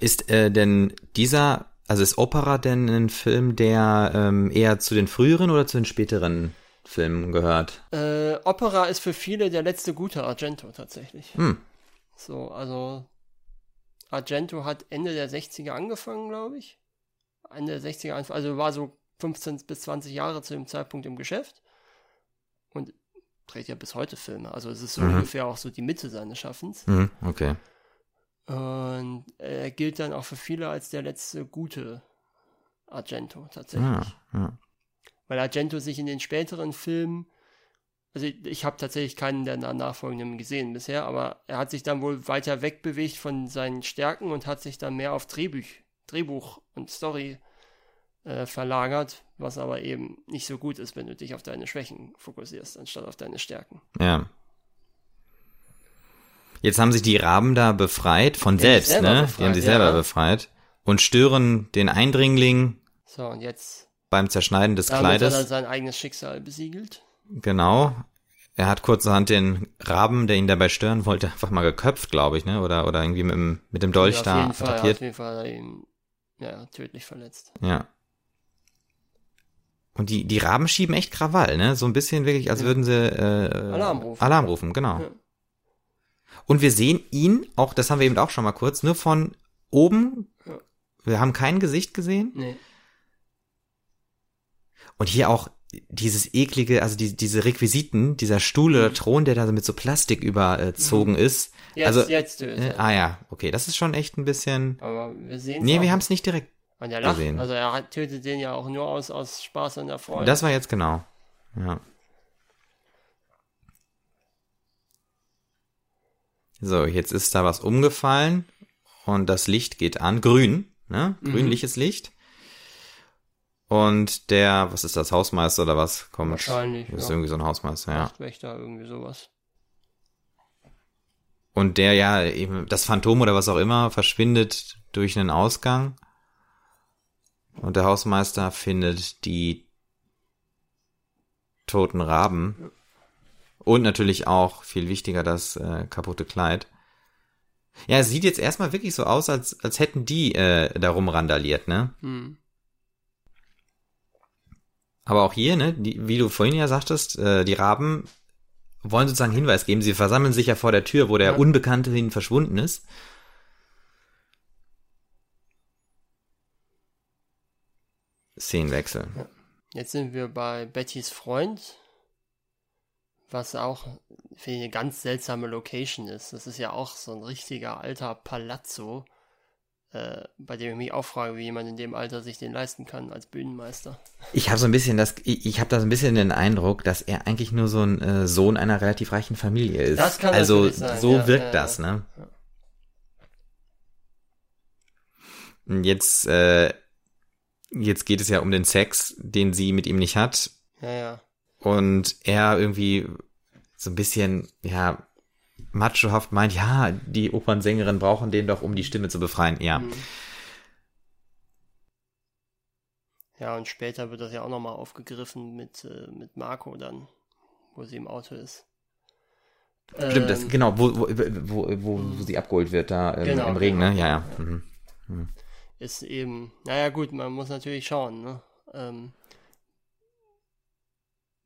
Ist äh, denn dieser, also ist Opera denn ein Film, der ähm, eher zu den früheren oder zu den späteren Filmen gehört? Äh, Opera ist für viele der letzte gute Argento tatsächlich. Hm. So, also Argento hat Ende der 60er angefangen, glaube ich. Ende der 60er, anf- also war so 15 bis 20 Jahre zu dem Zeitpunkt im Geschäft und dreht ja bis heute Filme. Also es ist so Mhm. ungefähr auch so die Mitte seines Schaffens. Mhm. Okay. Und äh, gilt dann auch für viele als der letzte gute Argento tatsächlich. Ja, ja. Weil Argento sich in den späteren Filmen, also ich, ich habe tatsächlich keinen der nachfolgenden gesehen bisher, aber er hat sich dann wohl weiter wegbewegt von seinen Stärken und hat sich dann mehr auf Drehbuch, Drehbuch und Story äh, verlagert, was aber eben nicht so gut ist, wenn du dich auf deine Schwächen fokussierst, anstatt auf deine Stärken. Ja. Jetzt haben sich die Raben da befreit von selbst, selber ne? befreit, die haben sich ja. selber befreit und stören den Eindringling So, und jetzt beim Zerschneiden des damit hat er Kleides. sein eigenes Schicksal besiegelt. Genau. Er hat kurzerhand den Raben, der ihn dabei stören wollte, einfach mal geköpft, glaube ich, ne? Oder, oder irgendwie mit dem, mit dem Dolch auf da jeden Fall, attackiert. Auf jeden Fall ihn ja, tödlich verletzt. Ja. Und die, die Raben schieben echt Krawall, ne? So ein bisschen wirklich, als würden sie äh, Alarm rufen. Alarm rufen, genau. Ja. Und wir sehen ihn, auch das haben wir eben auch schon mal kurz, nur von oben. Wir haben kein Gesicht gesehen. Nee. Und hier auch dieses eklige, also die, diese Requisiten, dieser Stuhl oder Thron, der da so mit so Plastik überzogen ist. Mhm. Jetzt, also, jetzt äh, ah ja, okay, das ist schon echt ein bisschen. Aber wir sehen Nee, wir haben es nicht direkt. Und er lacht. gesehen. Also er hat, tötet den ja auch nur aus, aus Spaß und Erfolg. Das war jetzt genau. Ja. So, jetzt ist da was umgefallen und das Licht geht an. Grün, ne? Mhm. Grünliches Licht. Und der, was ist das, Hausmeister oder was? Kommt. Wahrscheinlich, Das ist ja. irgendwie so ein Hausmeister, ja. Nachtwächter, irgendwie sowas. Und der ja eben, das Phantom oder was auch immer, verschwindet durch einen Ausgang. Und der Hausmeister findet die toten Raben. Und natürlich auch, viel wichtiger, das äh, kaputte Kleid. Ja, es sieht jetzt erstmal wirklich so aus, als, als hätten die äh, da rumrandaliert, ne? Hm. Aber auch hier, ne, die, wie du vorhin ja sagtest, äh, die Raben wollen sozusagen Hinweis geben. Sie versammeln sich ja vor der Tür, wo der Ja. Unbekannte hin verschwunden ist. Szenenwechsel. Jetzt sind wir bei Bettys Freund, was auch ich, eine ganz seltsame Location ist. Das ist ja auch so ein richtiger alter Palazzo, äh, bei dem ich mich auch frage, wie jemand in dem Alter sich den leisten kann als Bühnenmeister. Ich habe so ein bisschen das, ich, ich habe da so ein bisschen den Eindruck, dass er eigentlich nur so ein äh, Sohn einer relativ reichen Familie ist. Das kann also sein, so ja, wirkt ja, das, ja. ne? Und Jetzt, äh, jetzt geht es ja um den Sex, den sie mit ihm nicht hat. Ja, ja. Und er irgendwie so ein bisschen, ja, machohaft meint, ja, die Opernsängerin brauchen den doch, um die Stimme zu befreien. Ja. Mhm. Ja, und später wird das ja auch nochmal aufgegriffen mit, äh, mit Marco dann, wo sie im Auto ist. Stimmt, das, Ähm, genau, wo, wo, wo, wo, wo sie abgeholt wird, da ähm, Genau, im Regen, genau. ne? Ja, ja. Mhm. ist eben, naja gut, man muss natürlich schauen, ne? Ähm,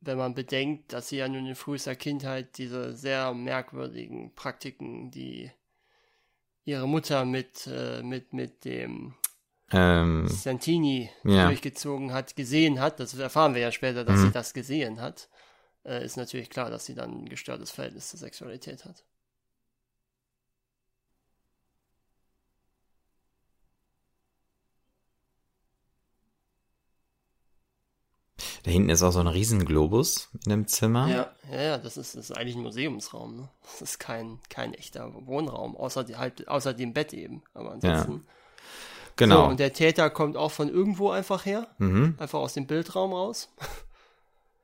wenn man bedenkt, dass sie ja nun in frühester Kindheit diese sehr merkwürdigen Praktiken, die ihre Mutter mit, äh, mit, mit dem Ähm, Santini Ja. durchgezogen hat, gesehen hat, das erfahren wir ja später, dass Mhm. sie das gesehen hat, äh, ist natürlich klar, dass sie dann ein gestörtes Verhältnis zur Sexualität hat. Da hinten ist auch so ein Riesenglobus in dem Zimmer. Ja, ja, ja, das ist, das ist eigentlich ein Museumsraum, ne? Das ist kein, kein echter Wohnraum, außer, die, halt, außer dem Bett eben. Aber ansonsten. Genau. So, und der Täter kommt auch von irgendwo einfach her, mhm, einfach aus dem Bildraum raus.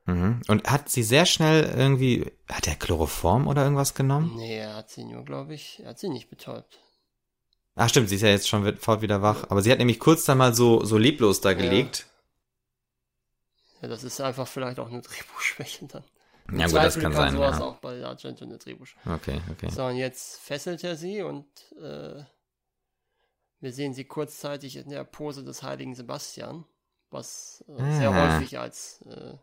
mhm. Und hat sie sehr schnell irgendwie, hat er Chloroform oder irgendwas genommen? Nee, er hat sie nur, glaube ich, er hat sie nicht betäubt. Ach stimmt, sie ist ja jetzt schon sofort wieder wach. Aber sie hat nämlich kurz dann mal so, so leblos da gelegt. Ja, das ist einfach vielleicht auch eine Drehbuchschwäche dann. Ja, Im gut, das Zweifel kann sein, sowas ja. auch bei Argento eine Drehbuchschwäche. Okay, okay. So, und jetzt fesselt er sie und äh, wir sehen sie kurzzeitig in der Pose des heiligen Sebastian, was äh, sehr Ah. häufig als, äh,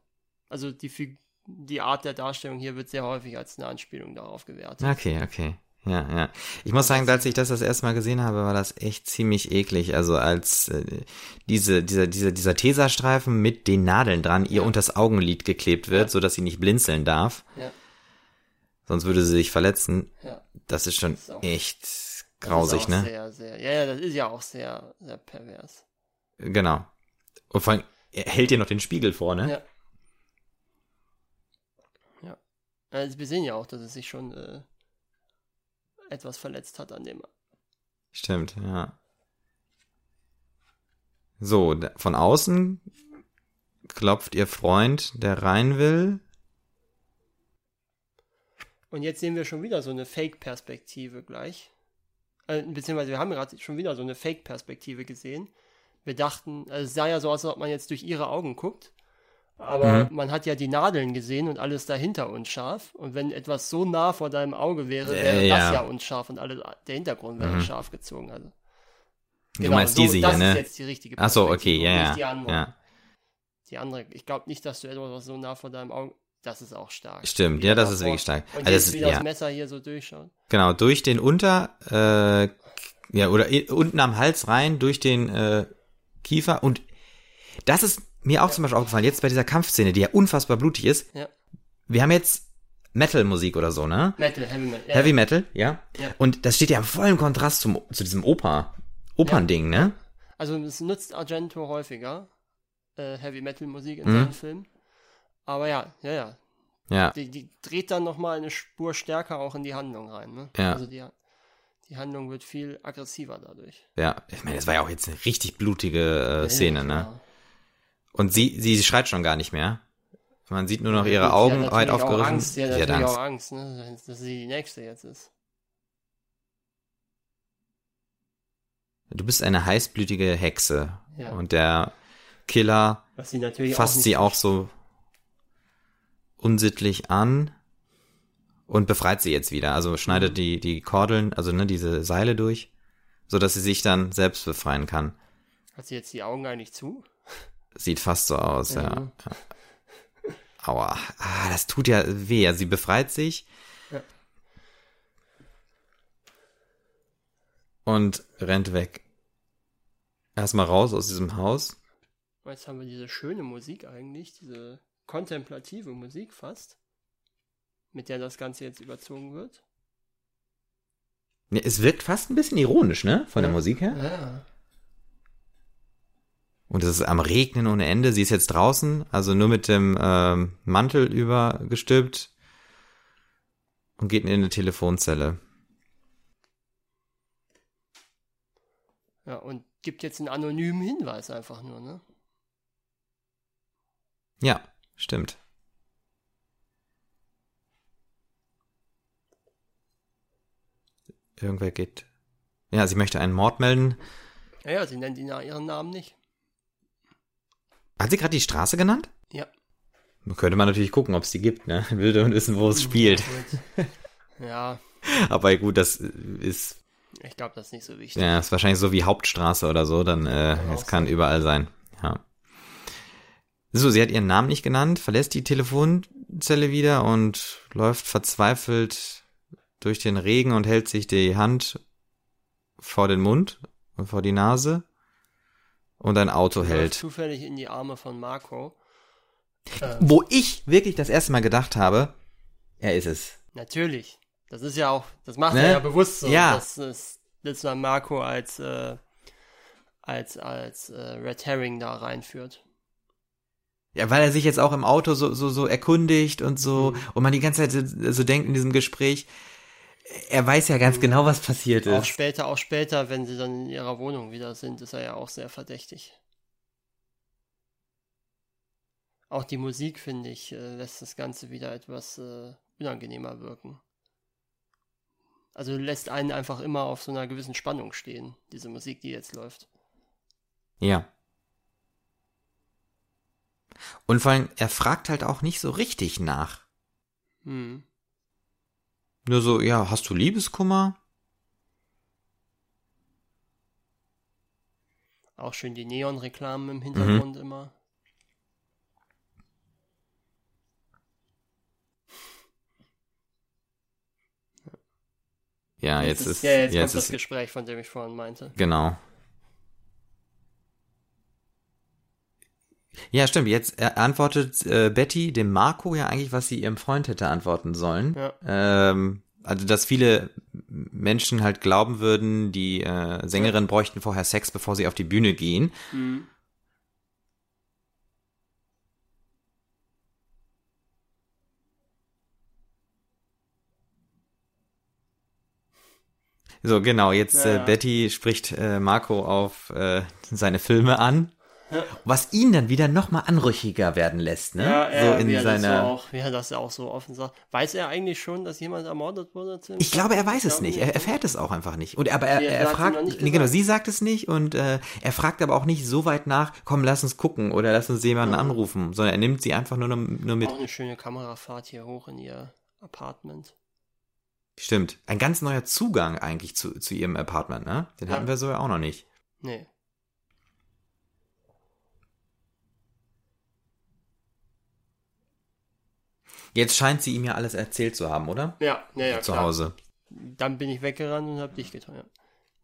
also die, die Art der Darstellung hier wird sehr häufig als eine Anspielung darauf gewertet. Okay, okay. Ja, ja. Ich muss sagen, als ich das das erste Mal gesehen habe, war das echt ziemlich eklig. Also als äh, diese, dieser, dieser, dieser Tesastreifen mit den Nadeln dran ihr Ja. unters Augenlid geklebt wird, Ja. so dass sie nicht blinzeln darf. Ja, Sonst würde sie sich verletzen. ja. Das ist schon Das ist auch- echt grausig, ne? Sehr, sehr, ja, ja, das ist ja auch sehr, sehr pervers. Genau. Und vor allem, er hält dir noch den Spiegel vor, ne? Ja. Ja. Also wir sehen ja auch, dass es sich schon äh, etwas verletzt hat an dem. Stimmt, ja. So, von außen klopft ihr Freund, der rein will. Und jetzt sehen wir schon wieder so eine Fake-Perspektive gleich. Äh, beziehungsweise wir haben gerade schon wieder so eine Fake-Perspektive gesehen. Wir dachten, also es sah ja so aus, als ob man jetzt durch ihre Augen guckt. Aber Mhm. man hat ja die Nadeln gesehen und alles dahinter unscharf. Und wenn etwas so nah vor deinem Auge wäre, Äh, wäre ja. das ja unscharf und alles, der Hintergrund wäre Mhm. scharf gezogen. Also. Du meinst diese das hier, ne? ist jetzt die richtige Ach so, okay, ja, nicht die ja, andere. ja. Die andere, ich glaube nicht, dass du etwas was so nah vor deinem Auge, das ist auch stark. Stimmt, ja, das ist davor- wirklich stark. Und Also jetzt das, wie das ja, Messer hier so durchschaut. genau, durch den Unter, äh, ja, oder unten am Hals rein, durch den äh, Kiefer. Und das ist mir auch zum Beispiel aufgefallen, jetzt bei dieser Kampfszene, die ja unfassbar blutig ist. Ja. Wir haben jetzt Metal-Musik oder so, ne? Metal, Heavy Metal. Ja, Heavy Metal, ja. Ja. Und das steht ja im vollen Kontrast zum, zu diesem Oper, Opernding, ne? Also es nutzt Argento häufiger, äh, Heavy Metal Musik in Mhm. seinen Filmen. Aber ja, ja, ja. Ja, Die, die dreht dann nochmal eine Spur stärker auch in die Handlung rein. Ne? Ja. Also die, die Handlung wird viel aggressiver dadurch. ja. Ich meine, das war ja auch jetzt eine richtig blutige äh, Szene, Ja, ne? Und sie, sie schreit schon gar nicht mehr. Man sieht nur noch Ja, ihre gut, Augen weit auch aufgerissen. Angst, sie hat sie hat Angst. auch Angst, ne? dass sie die nächste jetzt ist. Du bist eine heißblütige Hexe. Ja. Und der Killer sie fasst auch sie auch so unsittlich an und befreit sie jetzt wieder. Also schneidet Mhm. die, die Kordeln, also ne, diese Seile durch, so dass sie sich dann selbst befreien kann. Hat sie jetzt die Augen eigentlich zu? Sieht fast so aus, ja. Mhm. ja. Aua, ah, das tut ja weh. Sie befreit sich. Ja. Und rennt weg. Erstmal raus aus diesem Haus. Jetzt haben wir diese schöne Musik eigentlich, diese kontemplative Musik fast, mit der das Ganze jetzt überzogen wird. Ja, es wirkt fast ein bisschen ironisch, ne? Von der Ja. Musik her. Ja. Und es ist am Regnen ohne Ende. Sie ist jetzt draußen, also nur mit dem ähm, Mantel übergestülpt und geht in eine Telefonzelle. Ja, und gibt jetzt einen anonymen Hinweis einfach nur, ne? Ja, stimmt. Irgendwer geht. Ja, sie möchte einen Mord melden. Ja, ja, sie nennt ihren Namen nicht. Hat sie gerade die Straße genannt? Ja. Könnte man natürlich gucken, ob es die gibt, ne? Würde und wissen, wo es spielt. Gut. ja, Aber gut, das ist, ich glaube, das ist nicht so wichtig. ja, ist wahrscheinlich so wie Hauptstraße oder so, dann, äh, Kann es kann sein. überall sein. Ja. So, sie hat ihren Namen nicht genannt, verlässt die Telefonzelle wieder und läuft verzweifelt durch den Regen und hält sich die Hand vor den Mund und vor die Nase und ein Auto hält. zufällig in die Arme von Marco. Ähm, Wo ich wirklich das erste Mal gedacht habe, er ist es. natürlich. Das ist ja auch, das macht Ne? er ja bewusst so, Ja. dass es dass man Marco als, äh, als, als äh, Red Herring da reinführt. Ja, weil er sich jetzt auch im Auto so, so, so erkundigt und so, Mhm. und man die ganze Zeit so, so denkt in diesem Gespräch, er weiß ja ganz genau, was passiert Auch ist. später, auch später, wenn sie dann in ihrer Wohnung wieder sind, ist er ja auch sehr verdächtig. Auch die Musik, finde ich, äh, lässt das Ganze wieder etwas äh, unangenehmer wirken. Also lässt einen einfach immer auf so einer gewissen Spannung stehen, diese Musik, die jetzt läuft. Ja. Und vor allem, er fragt halt auch nicht so richtig nach. Hm. Nur so, ja, hast du Liebeskummer? Auch schön die Neon-Reklamen Mhm. im Hintergrund immer. Ja, jetzt, ist, ja, jetzt, jetzt kommt das ist, Gespräch, von dem ich vorhin meinte. genau. Ja, stimmt. Jetzt äh, antwortet äh, Betty dem Marco ja eigentlich, was sie ihrem Freund hätte antworten sollen. Ja. Ähm, Also, dass viele Menschen halt glauben würden, die äh, Sängerinnen bräuchten vorher Sex, bevor sie auf die Bühne gehen. Mhm. So, genau, jetzt Ja, äh, ja. Betty spricht äh, Marco auf äh, seine Filme an. Ja. Was ihn dann wieder noch mal anrüchiger werden lässt, ne? Ja, ja, so in wie, er das seiner. auch, wie er das ja auch so offen sagt. Weiß er eigentlich schon, dass jemand ermordet wurde? Ich glaube, er weiß es nicht. Er erfährt es auch einfach nicht. Und aber er, er er fragt, nee, genau, sie sagt es nicht und äh, er fragt aber auch nicht so weit nach. Komm, lass uns gucken oder lass uns jemanden anrufen, sondern er nimmt sie einfach nur nur, mit. Auch eine schöne Kamerafahrt hier hoch in ihr Apartment. Stimmt, ein ganz neuer Zugang eigentlich zu zu ihrem Apartment, ne? Den Ja. hatten wir so ja auch noch nicht. Nee. Jetzt scheint sie ihm ja alles erzählt zu haben, oder? Ja, ja, ja, zu klar. Hause. Dann bin ich weggerannt und hab dich getan. Ja.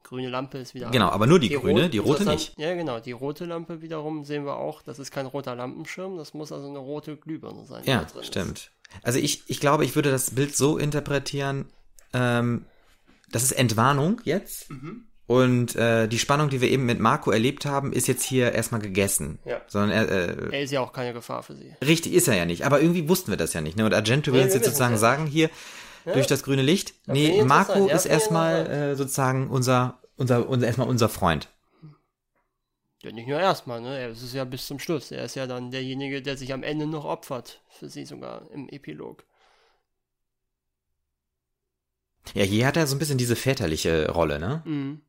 Grüne Lampe ist wieder Genau, an. aber nur die, Die grüne, rot- die rote nicht. Ja, genau. Die rote Lampe wiederum sehen wir auch. Das ist kein roter Lampenschirm. Das muss also eine rote Glühbirne sein. Ja, drin ist. stimmt. Also ich, ich glaube, ich würde das Bild so interpretieren, ähm, das ist Entwarnung jetzt. Mhm. Und äh, die Spannung, die wir eben mit Marco erlebt haben, ist jetzt hier erstmal gegessen. Ja. Sondern er, äh, Er ist ja auch keine Gefahr für sie. richtig ist er ja nicht. Aber irgendwie wussten wir das ja nicht. Ne? Und Argento will Nee, uns jetzt sozusagen ja sagen, hier, durch das grüne Licht. finde Nee, Marco. Ja, ist erstmal äh, sozusagen unser, unser, unser, erstmal unser Freund. Ja, nicht nur erstmal, ne? Er ist es ja bis zum Schluss. Er ist ja dann derjenige, der sich am Ende noch opfert. Für sie sogar im Epilog. Ja, hier hat er so ein bisschen diese väterliche Rolle, ne? Mhm.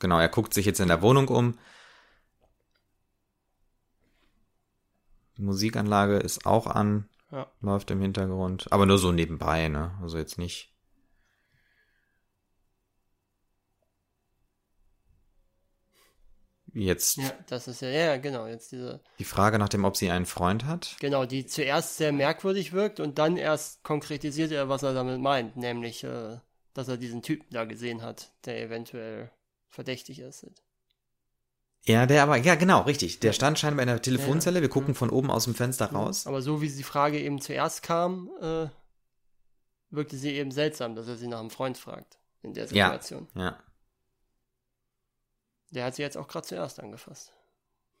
Genau, er guckt sich jetzt in der Wohnung um. Die Musikanlage ist auch an, Ja. läuft im Hintergrund, aber nur so nebenbei, ne? Also jetzt nicht. Jetzt Ja, das ist ja, ja, genau, jetzt diese, die Frage nach dem, ob sie einen Freund hat. genau, die zuerst sehr merkwürdig wirkt und dann erst konkretisiert er, was er damit meint, nämlich, äh, dass er diesen Typen da gesehen hat, der eventuell verdächtig ist. Ja, der aber, ja genau, richtig. Der stand scheinbar in der Telefonzelle. Wir gucken von oben aus dem Fenster raus. Aber so wie die Frage eben zuerst kam, äh, wirkte sie eben seltsam, dass er sie nach einem Freund fragt in der Ja. Situation. Ja. Der hat sie jetzt auch gerade zuerst angefasst.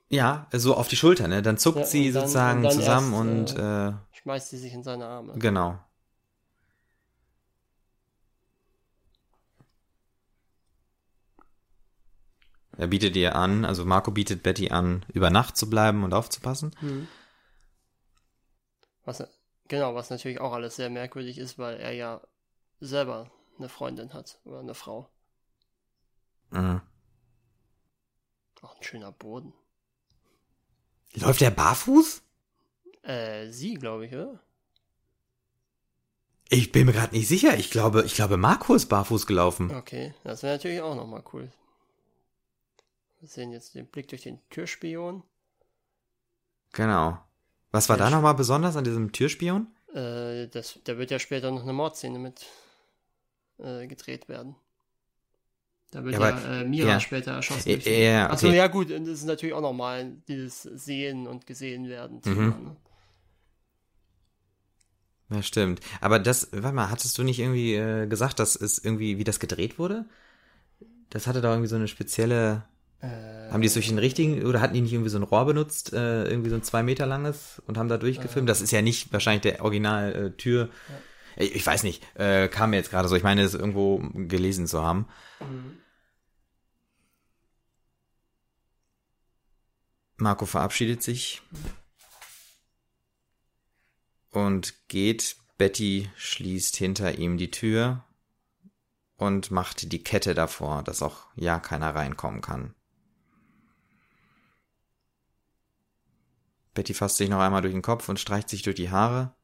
Ja, so auf die Schulter, ne? Dann zuckt Ja, sie dann- sozusagen und zusammen erst, und äh, Schmeißt sie sich in seine Arme. genau. Er bietet ihr an, also Marco bietet Betty an, über Nacht zu bleiben und aufzupassen. Mhm. Was, genau, was natürlich auch alles sehr merkwürdig ist, weil er ja selber eine Freundin hat oder eine Frau. Mhm. Auch ein schöner Boden. Läuft er barfuß? Äh, sie, glaube ich, oder? Ich bin mir gerade nicht sicher. Ich glaube, ich glaube, Marco ist barfuß gelaufen. Okay, das wäre natürlich auch nochmal cool. Wir sehen jetzt den Blick durch den Türspion. Genau. Was war da Mensch. nochmal besonders an diesem Türspion? Äh, das, da wird ja später noch eine Mordszene mit äh, gedreht werden. Da wird Ja, ja, aber- äh, Mira ja. später erschossen. Durch den- äh, Achso, okay. ja gut, das ist natürlich auch nochmal dieses Sehen und Gesehen werden. Mhm. ne? Ja, stimmt. Aber das, warte mal, hattest du nicht irgendwie äh, gesagt, dass es irgendwie, wie das gedreht wurde? Das hatte doch irgendwie so eine spezielle. Äh, Haben die es durch den richtigen, oder hatten die nicht irgendwie so ein Rohr benutzt, äh, irgendwie so ein zwei Meter langes und haben da durchgefilmt? Das ist ja nicht wahrscheinlich der Original äh, Tür. Ich, ich weiß nicht, äh, kam mir jetzt gerade so. Ich meine, es irgendwo gelesen zu haben. Mhm. Marco verabschiedet sich und geht. Betty schließt hinter ihm die Tür und macht die Kette davor, dass auch ja keiner reinkommen kann. Betty fasst sich noch einmal durch den Kopf und streicht sich durch die Haare.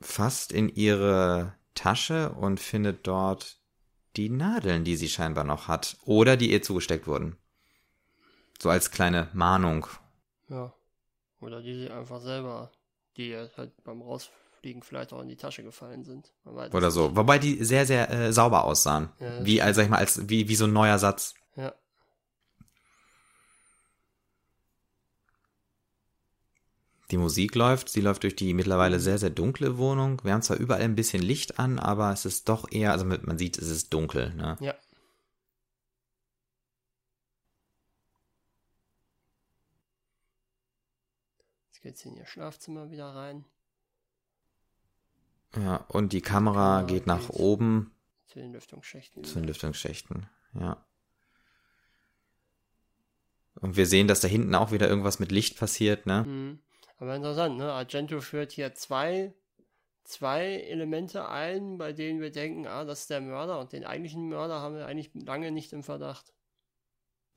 Fasst in ihre Tasche und findet dort die Nadeln, die sie scheinbar noch hat oder die ihr zugesteckt wurden. So als kleine Mahnung. Ja. Oder die sie einfach selber, die halt beim Rausfliegen vielleicht auch in die Tasche gefallen sind. Oder so. Wobei die sehr, sehr äh, sauber aussahen. Ja, wie, als, sag ich mal, als, wie, wie so ein neuer Satz. Ja. Die Musik läuft, sie läuft durch die mittlerweile sehr, sehr dunkle Wohnung. Wir haben zwar überall ein bisschen Licht an, aber es ist doch eher, also man sieht, es ist dunkel, ne? Ja. Jetzt geht's in ihr Schlafzimmer wieder rein. Ja, und die Kamera Ja, geht nach geht. oben Zu den Lüftungsschächten. zu den Lüftungsschächten, ja. Und wir sehen, dass da hinten auch wieder irgendwas mit Licht passiert, ne? Mhm. Aber interessant, ne? Argento führt hier zwei, zwei Elemente ein, bei denen wir denken, ah, das ist der Mörder und den eigentlichen Mörder haben wir eigentlich lange nicht im Verdacht.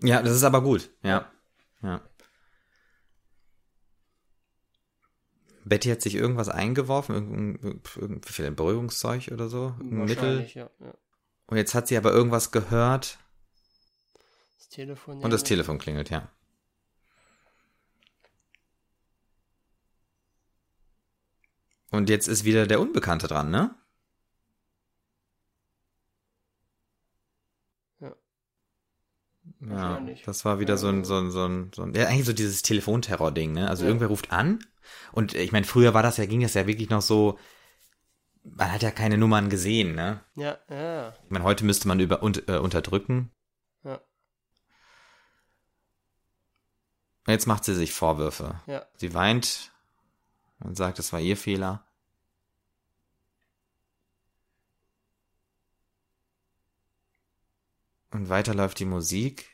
Ja, das ist aber gut, ja. Ja. Betty hat sich irgendwas eingeworfen, irgendein, irgendein Beruhigungszeug oder so, ein Mittel. Ja, ja. Und jetzt hat sie aber irgendwas gehört Das Telefon. und das Telefon klingelt, ja. Und jetzt ist wieder der Unbekannte dran, ne? Ja. Ja, das war wieder so ein, so ein, so ein, so ein, ja, eigentlich so dieses Telefonterror-Ding, ne? Also irgendwer ruft an und äh, ich meine, früher war das ja, ging das ja wirklich noch so, man hat ja keine Nummern gesehen, ne? Ja, ja, ja. Ich meine, heute müsste man über, und, äh, unterdrücken. Ja. Jetzt macht sie sich Vorwürfe. Ja. Sie weint und sagt, es war ihr Fehler. Und weiter läuft die Musik.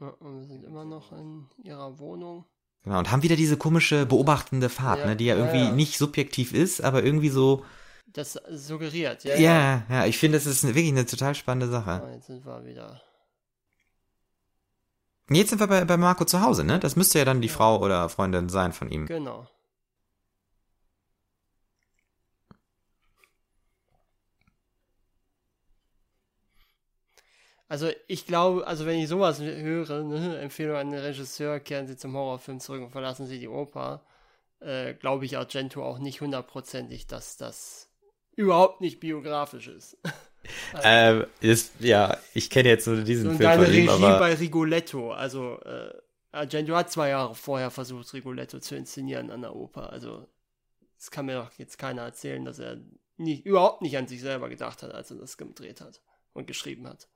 Ja, und wir sind immer noch in ihrer Wohnung. Genau, und haben wieder diese komische beobachtende Fahrt, Ja, ne, die ja ja, irgendwie ja. nicht subjektiv ist, aber irgendwie so. Das suggeriert, ja. Ja, ja, ich finde, das ist wirklich eine total spannende Sache. Ah, Jetzt sind wir wieder. Jetzt sind wir bei, bei Marco zu Hause, ne? Das müsste ja dann die Frau oder Freundin sein von ihm. Genau. Also ich glaube, also wenn ich sowas höre, ne, Empfehlung an den Regisseur, kehren Sie zum Horrorfilm zurück und verlassen Sie die Oper, äh, glaube ich Argento auch nicht hundertprozentig, dass das überhaupt nicht biografisch ist. Ähm, ist, ja, ich kenne jetzt nur diesen Und Film deine von ihm, Regie aber bei Rigoletto, also äh, Argento hat zwei Jahre vorher versucht, Rigoletto zu inszenieren an der Oper. Also das kann mir doch jetzt keiner erzählen, dass er nicht, überhaupt nicht an sich selber gedacht hat, als er das gedreht hat und geschrieben hat.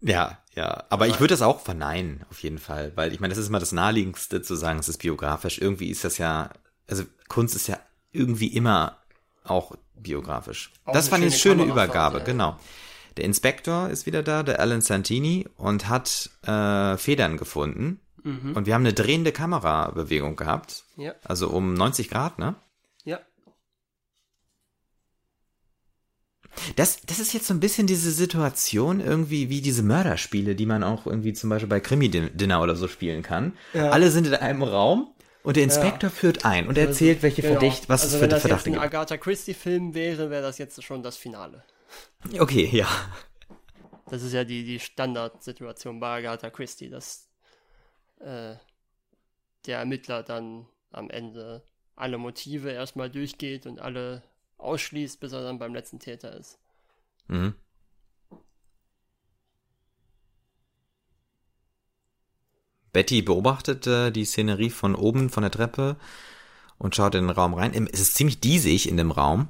Ja, ja, aber ich würde das auch verneinen, auf jeden Fall, weil ich meine, das ist immer das naheliegendste zu sagen, es ist biografisch. Irgendwie ist das ja, also Kunst ist ja irgendwie immer auch biografisch. Auch das eine fand ich eine schöne schöne Übergabe, ja. genau. Der Inspektor ist wieder da, der Alan Santini, und hat äh, Federn gefunden. Mhm. Und wir haben eine drehende Kamerabewegung gehabt. Ja, Also um 90 Grad, ne? ja. Das, das ist jetzt so ein bisschen diese Situation irgendwie wie diese Mörderspiele, die man auch irgendwie zum Beispiel bei Krimi-Dinner oder so spielen kann. Ja. Alle sind in einem Raum und der Inspektor führt ein und erzählt, welche Genau. Verdacht, was also es wenn für das jetzt Verdachte ein gibt. Agatha Christie-Film wäre, wäre das jetzt schon das Finale. Okay, ja. Das ist ja die, die Standardsituation bei Agatha Christie, dass äh, der Ermittler dann am Ende alle Motive erstmal durchgeht und alle ausschließt, bis er dann beim letzten Täter ist. Mhm. Betty beobachtet äh, die Szenerie von oben von der Treppe und schaut in den Raum rein. Es ist ziemlich diesig in dem Raum.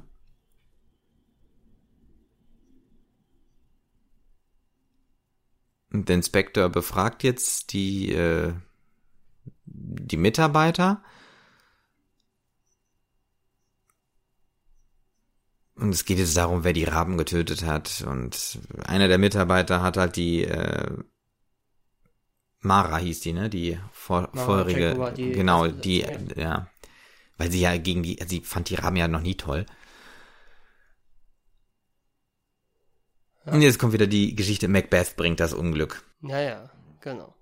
Der Inspektor befragt jetzt die, äh, die Mitarbeiter. Und es geht jetzt darum, wer die Raben getötet hat. Und einer der Mitarbeiter hat halt die äh, Mara hieß die, ne? Die vor, Mara vorherige, die genau, die, ja. Weil sie ja gegen die, sie fand die Raben ja noch nie toll. Und jetzt kommt wieder die Geschichte, Macbeth bringt das Unglück. Ja, ja, genau.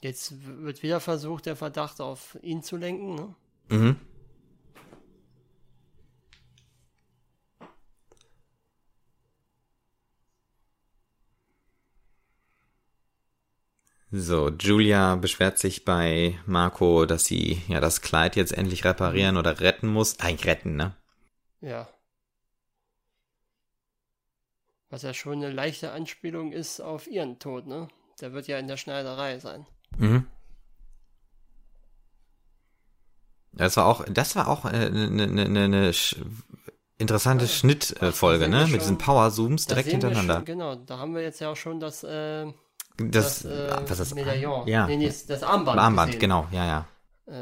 Jetzt wird wieder versucht, der Verdacht auf ihn zu lenken. Ne? Mhm. So, Julia beschwert sich bei Marco, dass sie ja das Kleid jetzt endlich reparieren oder retten muss. Eigentlich retten, ne? Ja. Was ja schon eine leichte Anspielung ist auf ihren Tod, ne? Der wird ja in der Schneiderei sein. Mhm. Das war auch, das war auch eine, eine, eine, eine interessante Also, Schnittfolge, sehen ne? Mit diesen Power-Zooms direkt hintereinander. Schon, genau, da haben wir jetzt ja auch schon das, äh, Das, das, äh, was ist das? Medaillon. Ja. Nee, nee, das- Armband. Armband, gesehen. genau, ja, ja.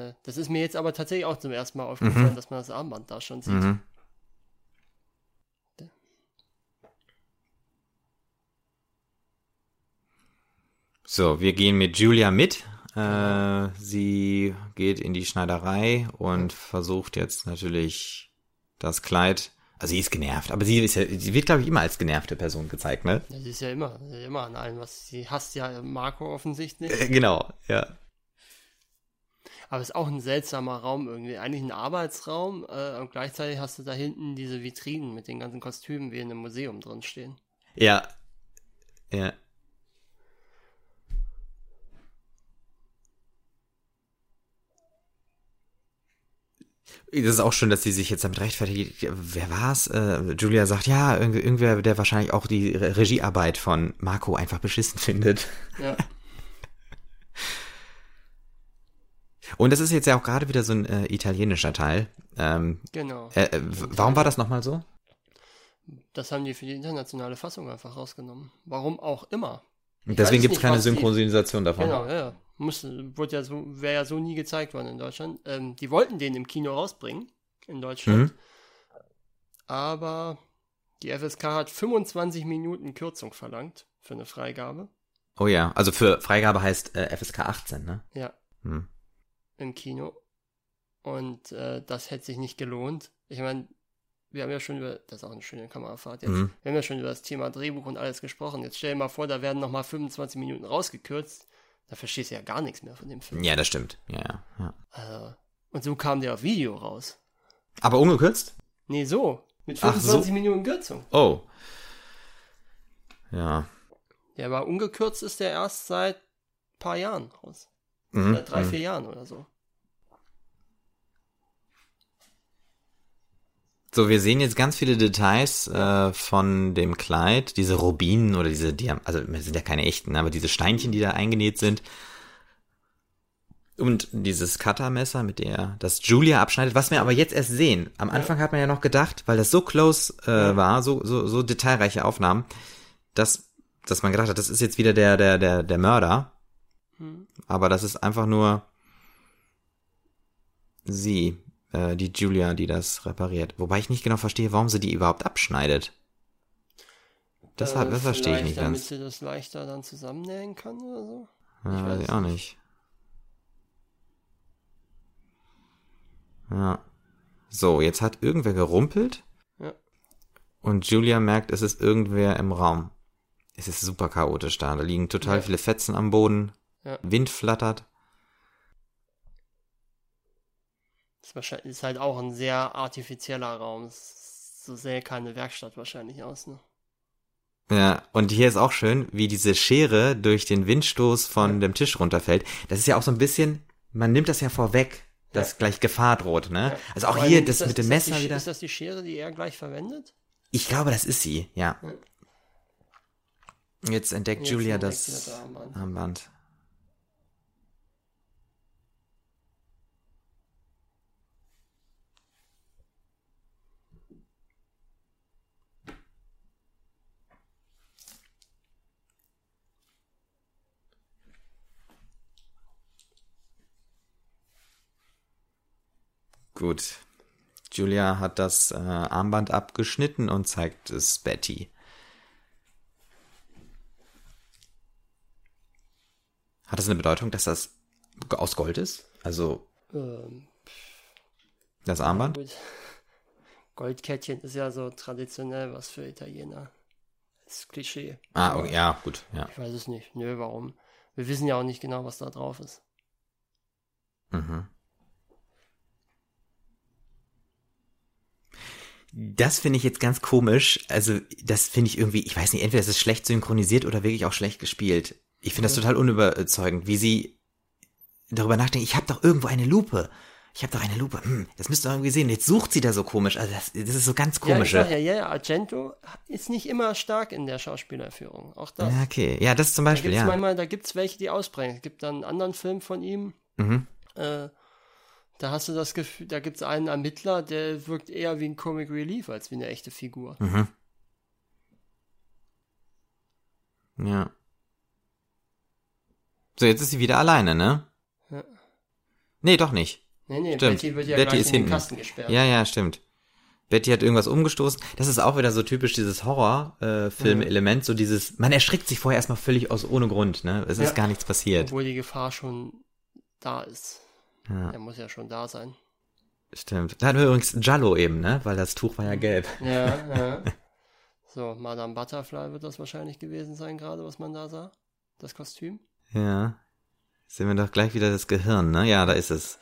Äh, das ist mir jetzt aber tatsächlich auch zum ersten Mal aufgefallen, dass man das Armband da schon sieht. Mhm. So, wir gehen mit Julia mit. Äh, sie geht in die Schneiderei und versucht jetzt natürlich das Kleid. Also sie ist genervt, aber sie ist ja, sie wird glaube ich immer als genervte Person gezeigt, ne? Ist ja immer, das ist ja immer an allem, was sie hasst ja Marco offensichtlich. Äh, Genau, ja. Aber es ist auch ein seltsamer Raum irgendwie. Eigentlich ein Arbeitsraum äh, und gleichzeitig hast du da hinten diese Vitrinen mit den ganzen Kostümen wie in einem Museum drin stehen. Ja. Ja. Das ist auch schön, dass sie sich jetzt damit rechtfertigt. Wer war's? Äh, Julia sagt, ja, irgend- irgendwer, der wahrscheinlich auch die Re- Regiearbeit von Marco einfach beschissen findet. Ja, Und das ist jetzt ja auch gerade wieder so ein äh, italienischer Teil. Ähm, genau. äh, äh, warum war das nochmal so? Das haben die für die internationale Fassung einfach rausgenommen. Warum auch immer. Deswegen weiß gibt es keine die- Synchronisation davon. Genau, ja, ja. Muss, wurde ja so, wäre ja so nie gezeigt worden in Deutschland. Ähm, die wollten den im Kino rausbringen in Deutschland. Mhm. Aber die FSK hat 25 Minuten Kürzung verlangt für eine Freigabe. Oh ja, also für Freigabe heißt äh, FSK 18, ne? Ja, Hm. im Kino. Und äh, das hätte sich nicht gelohnt. Ich meine, wir haben ja schon über, das ist auch eine schöne Kamerafahrt jetzt, Mhm. wir haben ja schon über das Thema Drehbuch und alles gesprochen. Jetzt stell dir mal vor, da werden nochmal 25 Minuten rausgekürzt. Da verstehst du ja gar nichts mehr von dem Film. Ja, das stimmt. Ja, ja. Äh, und so kam der auf Video raus. Aber ungekürzt? Nee, so. Mit Ach, 25 so. Minuten Kürzung. Oh. Ja. Der war ungekürzt, ist der erst seit paar Jahren raus. Mhm. Seit drei, mhm. vier Jahren oder so. So, wir sehen jetzt ganz viele Details äh, von dem Kleid, diese Rubinen oder diese Diam also es sind ja keine echten, aber diese Steinchen, die da eingenäht sind. Und dieses Cuttermesser, mit der das Julia abschneidet, was wir aber jetzt erst sehen. Am Anfang hat man ja noch gedacht, weil das so close äh, war, so, so, so detailreiche Aufnahmen, dass, dass man gedacht hat, das ist jetzt wieder der, der, der, der Mörder. Hm. Aber das ist einfach nur sie, äh, die Julia, die das repariert. Wobei ich nicht genau verstehe, warum sie die überhaupt abschneidet. Das, Äh, das verstehe ich nicht damit ganz. sie das leichter dann zusammennähen kann oder so. Ja, ich weiß weiß ich auch nicht. Ja. So, jetzt hat irgendwer gerumpelt. Ja. Und Julia merkt, es ist irgendwer im Raum. Es ist super chaotisch da. Da liegen total Ja. viele Fetzen am Boden. Ja. Wind flattert. Ist, halt auch ein sehr artifizieller Raum. So sähe keine Werkstatt wahrscheinlich aus, ne? Ja, und hier ist auch schön, wie diese Schere durch den Windstoß von Ja. dem Tisch runterfällt. Das ist ja auch so ein bisschen, man nimmt das ja vorweg, dass Ja. gleich Gefahr droht, ne? Ja. Also auch hier das, ist mit dem Messer die, wieder. Ist das die Schere, die er gleich verwendet? Ich glaube, das ist sie, ja. Jetzt entdeckt Jetzt Julia entdeckt das das Armband. Armband. Gut. Julia hat das äh, Armband abgeschnitten und zeigt es Betty. Hat das eine Bedeutung, dass das aus Gold ist? Also Ähm, das Armband? gut. Goldkettchen ist ja so traditionell was für Italiener. Das ist Klischee. Ah, okay, ja, gut, ja. Ich weiß es nicht. Nö, warum? Wir wissen ja auch nicht genau, was da drauf ist. Mhm. Das finde ich jetzt ganz komisch. Also, das finde ich irgendwie, ich weiß nicht, entweder ist es schlecht synchronisiert oder wirklich auch schlecht gespielt. Ich finde das Ja. total unüberzeugend, wie sie darüber nachdenken, ich habe doch irgendwo eine Lupe. ich habe doch eine Lupe. Hm, das müsst ihr irgendwie sehen. Jetzt sucht sie da so komisch. Also das, das ist so ganz Ja, ich komische. sag ja, ja, Argento ist nicht immer stark in der Schauspielerführung. Auch das. Ja, okay. Ja, das zum Da Beispiel, gibt's ja. manchmal, da gibt's welche, die ausbrechen. Es gibt dann einen anderen Film von ihm, Mhm. äh, da hast du das Gefühl, da gibt's einen Ermittler, der wirkt eher wie ein Comic Relief als wie eine echte Figur. Mhm. Ja. So, jetzt ist sie wieder alleine, ne? Ja. Nee, doch nicht. Nee, nee, Stimmt. Betty wird ja Betty ist in den hinten. Kasten gesperrt. Ja, ja, stimmt. Betty hat irgendwas umgestoßen. Das ist auch wieder so typisch dieses Horror-Film-Element, so dieses, man erschrickt sich vorher erstmal völlig aus ohne Grund, ne? Es Ja. ist gar nichts passiert. Obwohl die Gefahr schon da ist. Ja. Der muss ja schon da sein. Stimmt. Da hatten wir übrigens Jallo eben, ne? Weil das Tuch war ja gelb. Ja, ja. So, Madame Butterfly wird das wahrscheinlich gewesen sein, gerade was man da sah. Das Kostüm. Ja. Sehen wir doch gleich wieder das Gehirn, ne? Ja, da ist es.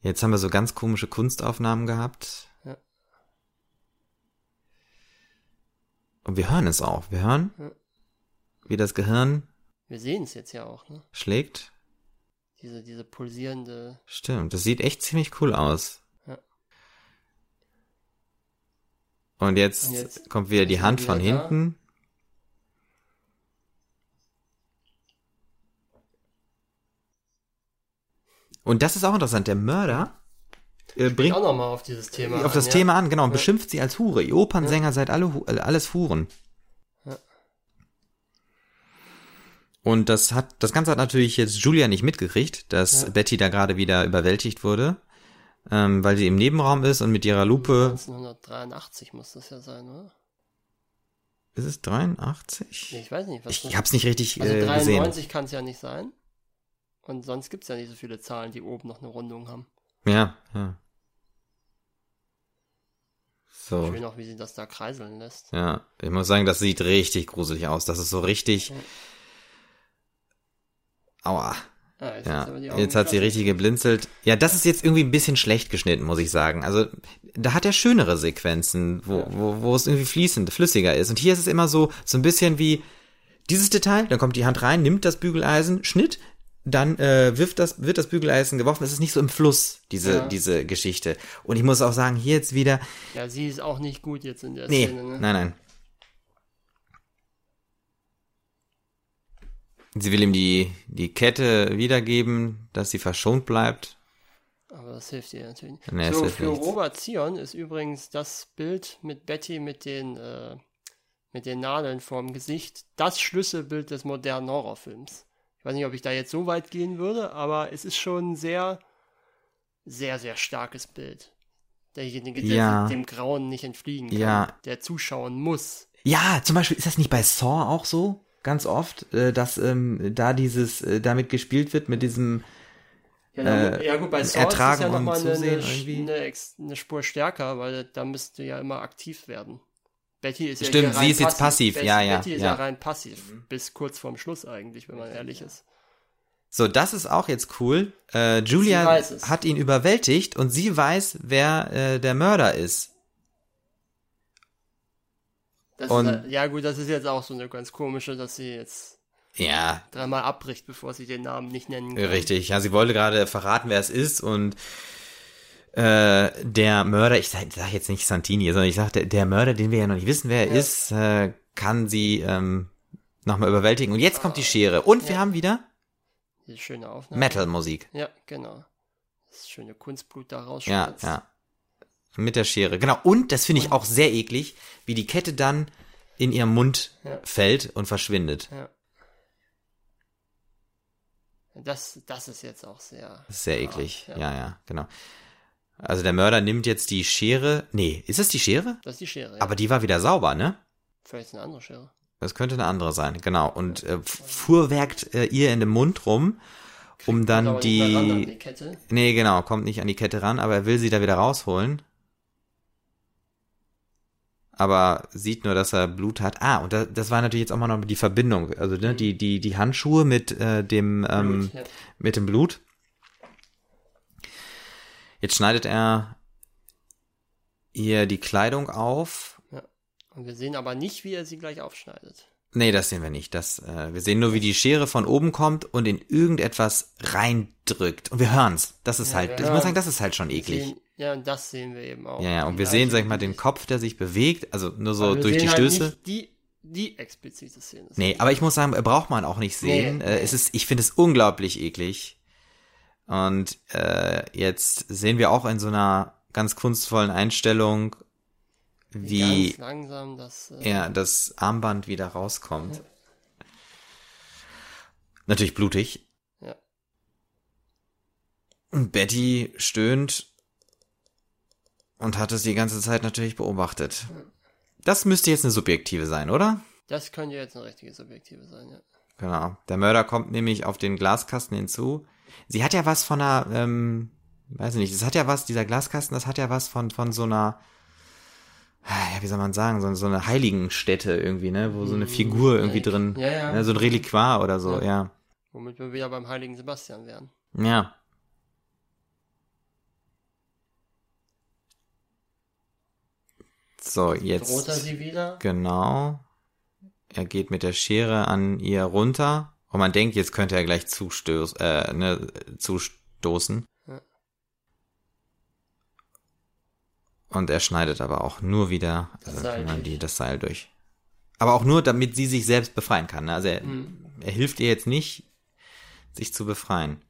Jetzt haben wir so ganz komische Kunstaufnahmen gehabt. Ja. Und wir hören es auch. Wir hören, Ja. wie das Gehirn Wir sehen es jetzt ja auch, ne? schlägt. Diese, diese pulsierende. Stimmt, das sieht echt ziemlich cool aus. Ja. Und jetzt, Und jetzt kommt wieder die Hand wieder von da. hinten. Und das ist auch interessant. Der Mörder äh, Bringt auch nochmal auf dieses Thema. auf an, das ja? Thema an, genau, und Ja. beschimpft sie als Hure. Ihr Opernsänger seid alle, äh, alles Huren. Ja. Und das hat, das Ganze hat natürlich jetzt Julia nicht mitgekriegt, dass Ja. Betty da gerade wieder überwältigt wurde, ähm, weil sie im Nebenraum ist und mit ihrer Lupe, 1983 muss das ja sein, oder? ist es 83? Nee, ich weiß nicht. Was Ich, das- hab's nicht richtig also äh, gesehen. 93 kann es ja nicht sein. Und sonst gibt's ja nicht so viele Zahlen, die oben noch eine Rundung haben. Ja, ja. So. Schön auch, wie sie das da kreiseln lässt. Ja, ich muss sagen, das sieht richtig gruselig aus. Das ist so richtig. Ja. Aua. Ah, jetzt Ja, jetzt hat sie richtig geblinzelt. Ja, das ist jetzt irgendwie ein bisschen schlecht geschnitten, muss ich sagen. Also, da hat er schönere Sequenzen, wo, Ja. wo, wo es irgendwie fließend, flüssiger ist. Und hier ist es immer so, so ein bisschen wie dieses Detail, dann kommt die Hand rein, nimmt das Bügeleisen, Schnitt, dann äh, wirft das, wird das Bügeleisen geworfen. Es ist nicht so im Fluss, diese, Ja. diese Geschichte. Und ich muss auch sagen, hier jetzt wieder, Ja, sie ist auch nicht gut jetzt in der nee, Szene, ne? nein, nein. Sie will ihm die, die Kette wiedergeben, dass sie verschont bleibt. Aber das hilft ihr natürlich nicht. Nee, so, für nichts. Robert Zion ist übrigens das Bild mit Betty mit den, äh, mit den Nadeln vorm Gesicht das Schlüsselbild des modernen Horrorfilms. Ich weiß nicht, ob ich da jetzt so weit gehen würde, aber es ist schon ein sehr, sehr, sehr starkes Bild. Derjenige, der Ja. dem Grauen nicht entfliegen kann, Ja. der zuschauen muss. Ja, zum Beispiel ist das nicht bei Saw auch so? Ganz oft, äh, dass ähm, da dieses, äh, damit gespielt wird mit diesem, Ja, Äh, ja gut, bei ist es ertragen ja und nochmal eine, zusehen eine, irgendwie. eine, Spur stärker, weil da müsst du ja immer aktiv werden. Betty ist ja Stimmt, sie ist jetzt passiv, Betty, ja, ja, Betty ist ja. ja rein passiv, bis kurz vorm Schluss eigentlich, wenn man ehrlich ist. so, das ist auch jetzt cool. Äh, Julia hat ihn überwältigt und sie weiß, wer äh, der Mörder ist. Halt- ja gut, das ist jetzt auch so eine ganz komische, dass sie jetzt Ja, dreimal abbricht, bevor sie den Namen nicht nennen kann. richtig. Ja, sie wollte gerade verraten, wer es ist und äh, der Mörder, ich sag, sag jetzt nicht Santini, sondern ich sag, der, der Mörder, den wir ja noch nicht wissen, wer er Ja. ist, äh, kann sie ähm, nochmal überwältigen. Und jetzt kommt die Schere. Und wir Ja. haben wieder Diese schöne Aufnahme. Metal-Musik. Ja, genau. Das schöne Kunstblut da Ja, rausspritzt. ja. Mit der Schere. Genau. Und das finde ich auch sehr eklig, wie die Kette dann in ihrem Mund Ja. fällt und verschwindet. ja. Das, das ist jetzt auch sehr. Das sehr eklig. Ja. Ja, ja, genau. Also der Mörder nimmt jetzt die Schere. Nee, ist es die Schere? Das ist die Schere. Ja. Aber die war wieder sauber, ne? Vielleicht eine andere Schere. Das könnte eine andere sein, genau. Und äh, fuhrwerkt äh, ihr in den Mund rum, um dann aber nicht an die. die Kette. Nee, genau, kommt nicht an die Kette ran, aber er will sie da wieder rausholen. Aber sieht nur, dass er Blut hat. Ah, und da, das war natürlich jetzt auch mal noch die Verbindung. Also ne, die, die, die Handschuhe mit äh, dem ähm, Blut, ja. mit dem Blut. Jetzt schneidet er ihr die Kleidung auf. Und wir sehen aber nicht, wie er sie gleich aufschneidet. Nee, das sehen wir nicht. Das, äh, wir sehen nur, wie die Schere von oben kommt und in irgendetwas reindrückt. Und wir hören's. Das ist Ja, halt, ich muss hören- sagen, das ist halt schon eklig. Ja, und das sehen wir eben auch. Ja, ja, und wir sehen, sag ich mal, den Kopf, der sich bewegt, also nur so Aber durch die sehen halt Stöße. Die, die explizite Szene. Nee, aber ich muss sagen, braucht man auch nicht sehen. Nee, Äh, nee. es ist, ich finde es unglaublich eklig. Und äh, jetzt sehen wir auch in so einer ganz kunstvollen Einstellung, wie Ganz langsam das. Äh, ja, das Armband wieder rauskommt. Natürlich blutig. Ja. Und Betty stöhnt und hat es die ganze Zeit natürlich beobachtet. Das müsste jetzt eine subjektive sein, oder? Das könnte jetzt eine richtige Subjektive sein, ja. Genau. Der Mörder kommt nämlich auf den Glaskasten hinzu. Sie hat ja was von einer, ähm, weiß ich nicht, das hat ja was, dieser Glaskasten, das hat ja was von, von so einer, ja, wie soll man sagen, so, so eine Heiligenstätte irgendwie, ne, wo so eine Figur irgendwie drin, Ja, ja. ne, so ein Reliquar oder so, ja. Womit wir wieder beim heiligen Sebastian wären. Ja. So, Droht er jetzt, sie wieder? genau. Er geht mit der Schere an ihr runter und man denkt, jetzt könnte er gleich zustöß, äh, ne, zustoßen. Ja. Und er schneidet aber auch nur wieder Das also, Seil die, das Seil durch. Aber auch nur, damit sie sich selbst befreien kann. ne? Also er, Mhm. er hilft ihr jetzt nicht, sich zu befreien.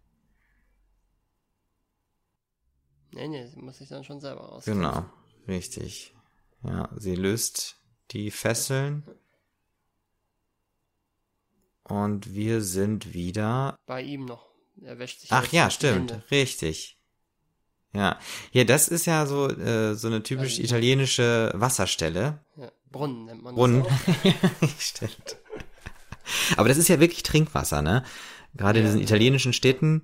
Nee, nee, sie muss sich dann schon selber rauskämpfen. Genau, richtig. Ja, sie löst die Fesseln. Und wir sind wieder. Bei ihm noch. Er wäscht sich Ach ja, stimmt, Hände. richtig. Ja, ja, das ist ja so äh, so eine typisch Also- italienische Wasserstelle. Ja, Brunnen nennt man Brunnen. das auch. stimmt. Aber das ist ja wirklich Trinkwasser, ne? Gerade in Ja. diesen italienischen Städten,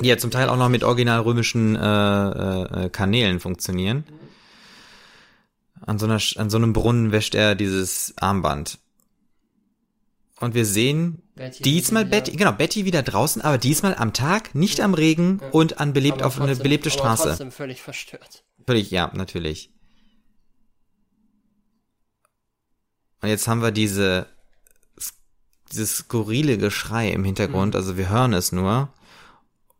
die ja zum Teil auch noch mit original römischen äh, äh, äh, Kanälen funktionieren. An so, einer, an so einem Brunnen wäscht er dieses Armband. Und wir sehen Betty diesmal wieder- Betty, genau, Betty wieder draußen, aber diesmal am Tag, nicht am Regen Ja. und an belebt aber auf eine trotzdem- belebte aber Straße. trotzdem völlig verstört. Völlig, ja, natürlich. Und jetzt haben wir diese, dieses skurrile Geschrei im Hintergrund, Mhm. also wir hören es nur.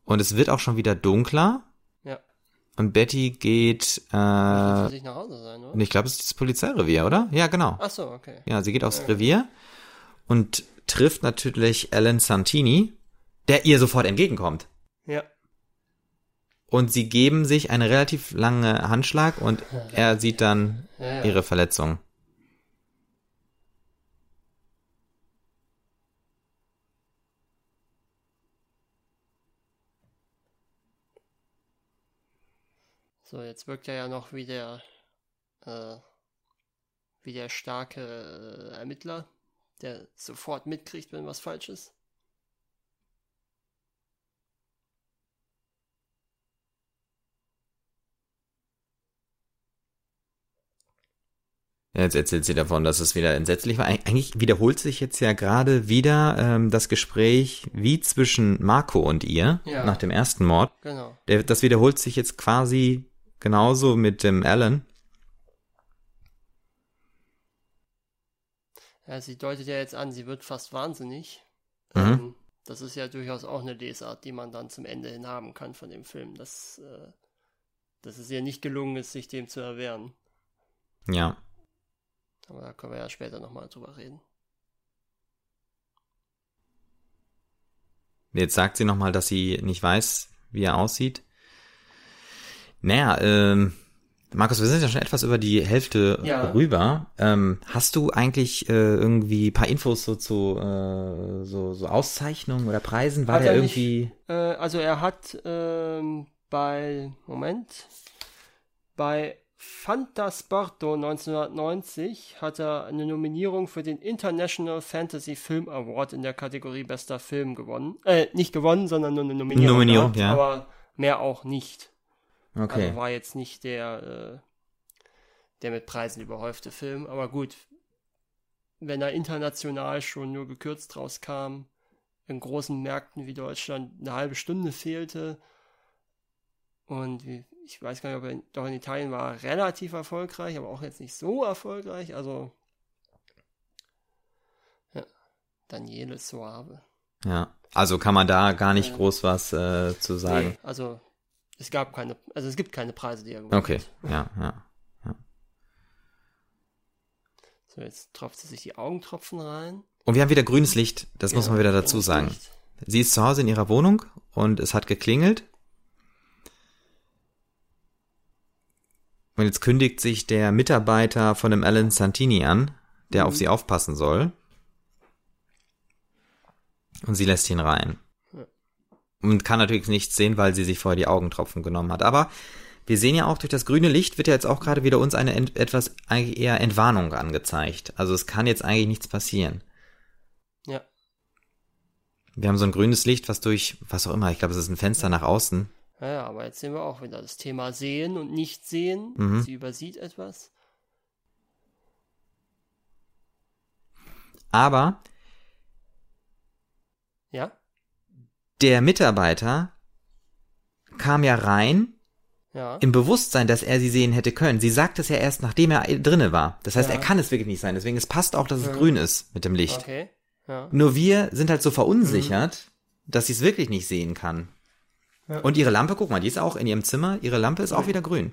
Und es wird auch schon wieder dunkler. Und Betty geht, Äh, für sich nach Hause sein, oder? und ich glaube, es ist das Polizeirevier, oder? Ja, genau. Ach so, okay. Ja, sie geht aufs Ja. Revier und trifft natürlich Alan Santini, der ihr sofort entgegenkommt. Ja. Und sie geben sich eine relativ lange Handschlag und er sieht dann Ja, ja. ihre Verletzung. So, jetzt wirkt er ja noch wie der, äh, wie der starke äh, Ermittler, der sofort mitkriegt, wenn was falsch ist. Jetzt erzählt sie davon, dass es wieder entsetzlich war. Eig- Eigentlich wiederholt sich jetzt ja gerade wieder ähm, das Gespräch wie zwischen Marco und ihr Ja. nach dem ersten Mord. Genau. Der, das wiederholt sich jetzt quasi genauso mit dem Alan. Ja, sie deutet ja jetzt an, sie wird fast wahnsinnig. Mhm. Ähm, das ist ja durchaus auch eine Lesart, die man dann zum Ende hin haben kann von dem Film, dass, äh, dass es ihr nicht gelungen ist, sich dem zu erwehren. Ja. Aber da können wir ja später nochmal drüber reden. Jetzt sagt sie nochmal, dass sie nicht weiß, wie er aussieht. Naja, ähm, Markus, wir sind ja schon etwas über die Hälfte Ja. rüber. Ähm, hast du eigentlich äh, irgendwie paar Infos so zu äh, so, so Auszeichnungen oder Preisen? War Hat der er nicht- irgendwie. Äh, also er hat ähm, bei, Moment, bei Fantasporto 1990 hat er eine Nominierung für den International Fantasy Film Award in der Kategorie Bester Film gewonnen. Äh, nicht gewonnen, sondern nur eine Nominierung. Nominierung, gehabt, ja. Aber mehr auch nicht. Okay. Also war jetzt nicht der, äh, der mit Preisen überhäufte Film. Aber gut, wenn er international schon nur gekürzt rauskam, in großen Märkten wie Deutschland eine halbe Stunde fehlte und ich weiß gar nicht, ob er doch in Italien war relativ erfolgreich, aber auch jetzt nicht so erfolgreich. Also Daniele Soave. Ja, also kann man da gar nicht groß was äh, zu sagen. Nee, also es gab keine, also es gibt keine Preise, die er gewonnen Okay, hat. ja, ja. So, jetzt tropft sie sich die Augentropfen rein. Und wir haben wieder grünes Licht, das muss man wieder dazu sagen. Licht. Sie ist zu Hause in ihrer Wohnung und es hat geklingelt. Und jetzt kündigt sich der Mitarbeiter von dem Alan Santini an, der Mhm. auf sie aufpassen soll. Und sie lässt ihn rein. Und kann natürlich nichts sehen, weil sie sich vorher die Augentropfen genommen hat. Aber wir sehen ja auch durch das grüne Licht wird ja jetzt auch gerade wieder uns eine ent etwas eigentlich eher Entwarnung angezeigt. Also es kann jetzt eigentlich nichts passieren. Ja, Wir haben so ein grünes Licht, was durch, was auch immer, ich glaube, es ist ein Fenster nach außen. ja, ja, aber jetzt sehen wir auch wieder das Thema Sehen und Nicht-Sehen. Mhm. Sie übersieht etwas. Aber Ja, der Mitarbeiter kam ja rein ja. im Bewusstsein, dass er sie sehen hätte können. Sie sagt es ja erst, nachdem er drinne war. Das heißt, Ja. er kann es wirklich nicht sein. Deswegen es passt auch, dass es Ja. grün ist mit dem Licht. Okay. Nur wir sind halt so verunsichert, dass sie es wirklich nicht sehen kann. Und ihre Lampe, guck mal, die ist auch in ihrem Zimmer. Ihre Lampe ist auch wieder grün.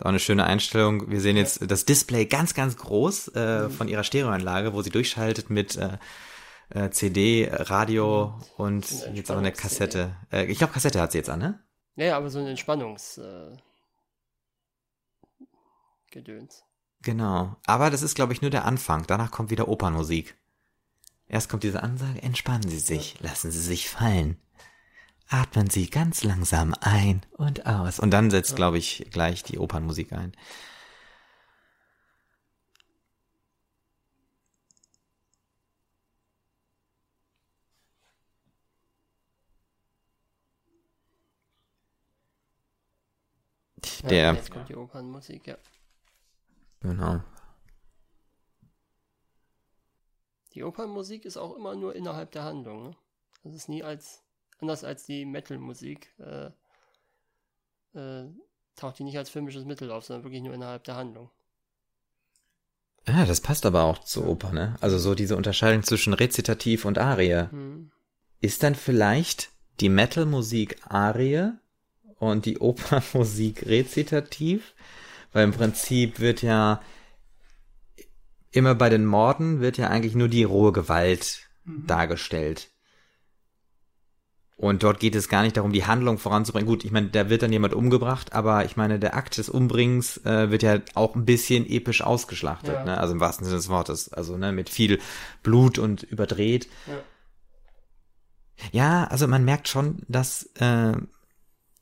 Ist auch eine schöne Einstellung. Wir sehen jetzt das Display ganz, ganz groß äh, Mhm. von ihrer Stereoanlage, wo sie durchschaltet mit äh, äh, CD, Radio und Eine jetzt auch eine. Kassette. Äh, ich glaube, Kassette hat sie jetzt an, ne? Ja, aber so ein Entspannungs äh, Gedöns. Genau. Aber das ist, glaube ich, nur der Anfang. Danach kommt wieder Opernmusik. Erst kommt diese Ansage, entspannen Sie sich, lassen Sie sich fallen. Atmen Sie ganz langsam ein und aus. Und dann setzt, glaube ich, gleich die Opernmusik ein. Der, Jetzt kommt die Opernmusik, ja. genau. Die Opernmusik ist auch immer nur innerhalb der Handlung. Ne? Das ist nie als, anders als die Metal-Musik, äh, äh, taucht die nicht als filmisches Mittel auf, sondern wirklich nur innerhalb der Handlung. Ja, das passt aber auch zur Oper, ne? Also so diese Unterscheidung zwischen Rezitativ und Arie. Hm. Ist dann vielleicht die Metal-Musik Arie und die Opernmusik Rezitativ? Weil im Prinzip wird ja immer bei den Morden wird ja eigentlich nur die rohe Gewalt dargestellt. Und dort geht es gar nicht darum, die Handlung voranzubringen. Gut, ich meine, da wird dann jemand umgebracht, aber ich meine, der Akt des Umbringens äh, wird ja auch ein bisschen episch ausgeschlachtet, Ja. ne? Also im wahrsten Sinne des Wortes. Also, ne, mit viel Blut und überdreht. Ja. Ja, also man merkt schon, dass, äh,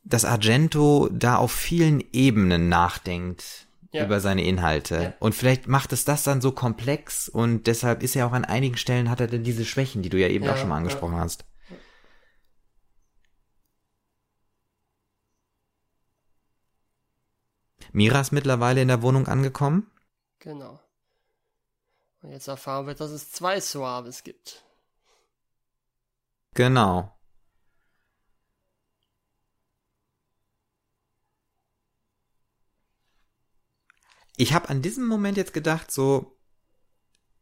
dass Argento da auf vielen Ebenen nachdenkt Ja. über seine Inhalte. Ja. Und vielleicht macht es das dann so komplex und deshalb ist er auch an einigen Stellen hat er dann diese Schwächen, die du ja eben Ja, auch schon mal angesprochen hast. Mira ist mittlerweile in der Wohnung angekommen. Genau. Und jetzt erfahren wir, dass es zwei Suaves gibt. Genau. Ich habe an diesem Moment jetzt gedacht, so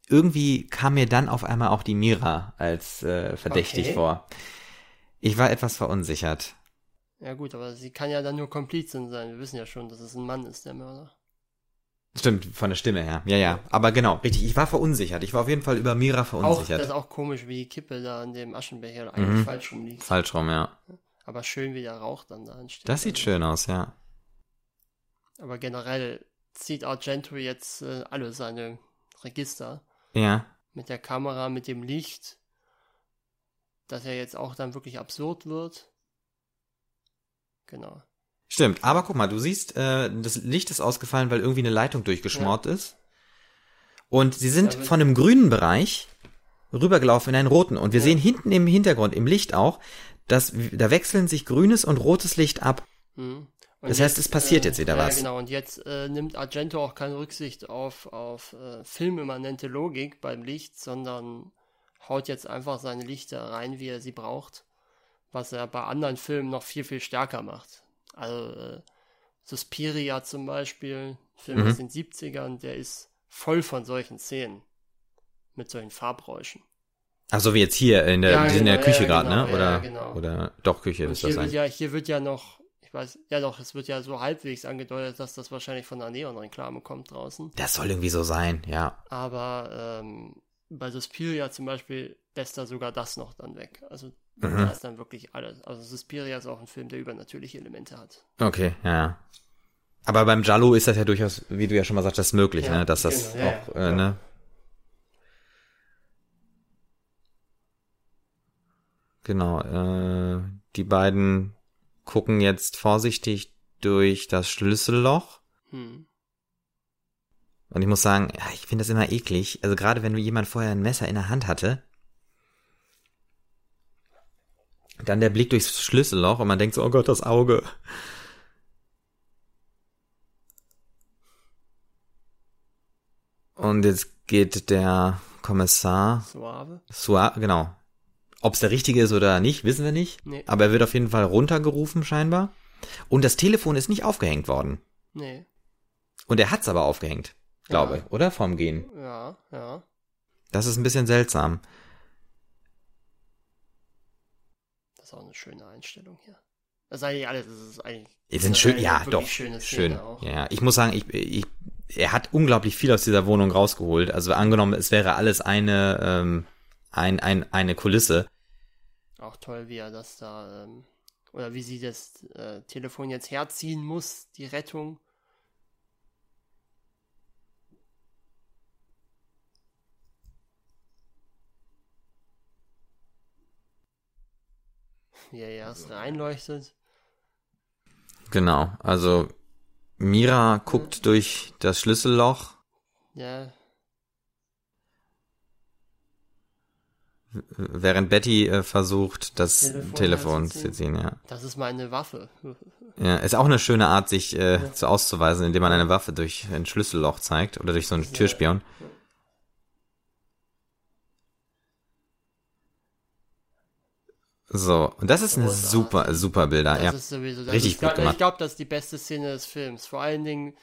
irgendwie kam mir dann auf einmal auch die Mira als äh, verdächtig Okay. vor. Ich war etwas verunsichert. Ja gut, aber sie kann ja dann nur Komplizin sein. Wir wissen ja schon, dass es ein Mann ist, der Mörder. Stimmt, von der Stimme her. Ja, ja. Aber genau, richtig. Ich war verunsichert. Ich war auf jeden Fall über Mira Auch, verunsichert. das ist auch komisch, wie die Kippe da in dem Aschenbecher eigentlich Mhm. falsch rumliegt. Falsch rum, ja. Aber schön, wie der Rauch dann da entsteht. Das sieht Also, schön aus, ja. Aber generell zieht Argento jetzt äh, alle seine Register Ja. mit der Kamera, mit dem Licht, dass er jetzt auch dann wirklich absurd wird. Genau. Stimmt, aber guck mal, du siehst, äh, das Licht ist ausgefallen, weil irgendwie eine Leitung durchgeschmort ist. Und sie sind Da wird- von einem grünen Bereich rübergelaufen in einen roten. Und wir Ja. sehen hinten im Hintergrund, im Licht auch, dass da wechseln sich grünes und rotes Licht ab. Mhm. Das heißt, es passiert jetzt wieder ja, was. Genau, und jetzt äh, nimmt Argento auch keine Rücksicht auf, auf äh, filmimmanente Logik beim Licht, sondern haut jetzt einfach seine Lichter rein, wie er sie braucht, was er bei anderen Filmen noch viel, viel stärker macht. Also äh, Suspiria zum Beispiel, Film mhm. aus den 70ern, der ist voll von solchen Szenen. Mit solchen Farbräuschen. Ach so, wie jetzt hier in der, ja, genau, in der Küche ja, gerade, genau, ne? Oder, ja, genau. oder doch Küche, ist das sein. Ja, hier wird ja noch, ich weiß, ja doch, es wird ja so halbwegs angedeutet, dass das wahrscheinlich von der Neon-Reklame kommt draußen. Das soll irgendwie so sein, ja. Aber ähm, bei Suspiria zum Beispiel lässt er sogar das noch dann weg. Also mhm. da ist dann wirklich alles. Also Suspiria ist auch ein Film, der übernatürliche Elemente hat. Okay, ja. Aber beim Jallo ist das ja durchaus, wie du ja schon mal sagtest, möglich, ja, ne? Dass das genau, auch, ja, äh, ne? Genau, äh, die beiden gucken jetzt vorsichtig durch das Schlüsselloch. Hm. Und ich muss sagen, ja, ich finde das immer eklig. Also gerade wenn jemand vorher ein Messer in der Hand hatte, dann der Blick durchs Schlüsselloch und man denkt so, oh Gott, das Auge. Und jetzt geht der Kommissar. Suave. Suave, genau. Ob es der richtige ist oder nicht, wissen wir nicht. Nee. Aber er wird auf jeden Fall runtergerufen, scheinbar. Und das Telefon ist nicht aufgehängt worden. Nee. Und er hat's aber aufgehängt, glaube, ja. oder? Vorm Gehen. Ja, ja. Das ist ein bisschen seltsam. Das ist auch eine schöne Einstellung hier. Das ist eigentlich alles, das ist eigentlich. Die sind schön, ja, doch. Schön. Ja, ich muss sagen, ich, ich, er hat unglaublich viel aus dieser Wohnung rausgeholt. Also angenommen, es wäre alles eine, ähm, ein, ein, eine Kulisse auch toll, wie er das da, ähm, oder wie sie das äh, Telefon jetzt herziehen muss, die Rettung. Wie er erst reinleuchtet. Genau, also Mira guckt ja. durch das Schlüsselloch. Ja, während Betty äh, versucht, das Telefon, Telefon zu ziehen, ja. Das ist meine Waffe. ja, ist auch eine schöne Art, sich äh, ja. zu auszuweisen, indem man eine Waffe durch ein Schlüsselloch zeigt oder durch so einen ja. So, und das ist eine Großartig. super, super Bilder. Das ja. ist sowieso, das Richtig ist, gut gemacht. Ich glaube, das ist die beste Szene des Films. Vor allen Dingen,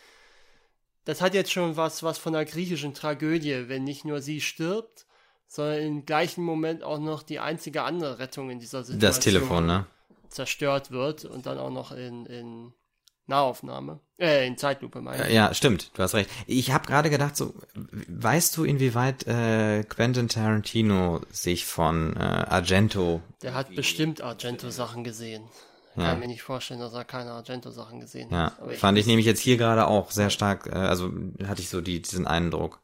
das hat jetzt schon was, was von einer griechischen Tragödie, wenn nicht nur sie stirbt, sondern im gleichen Moment auch noch die einzige andere Rettung in dieser Situation. Das Telefon, ne? Zerstört wird und dann auch noch in, in Nahaufnahme. Äh, in Zeitlupe meine ich. Ja, stimmt, du hast recht. Ich habe gerade gedacht, so, weißt du, inwieweit äh, Quentin Tarantino sich von äh, Argento. Der hat bestimmt Argento-Sachen gesehen. Ich ja. kann mir nicht vorstellen, dass er keine Argento-Sachen gesehen ja. hat. Ja, fand ich nämlich jetzt hier gerade auch sehr stark, äh, also hatte ich so die, diesen Eindruck.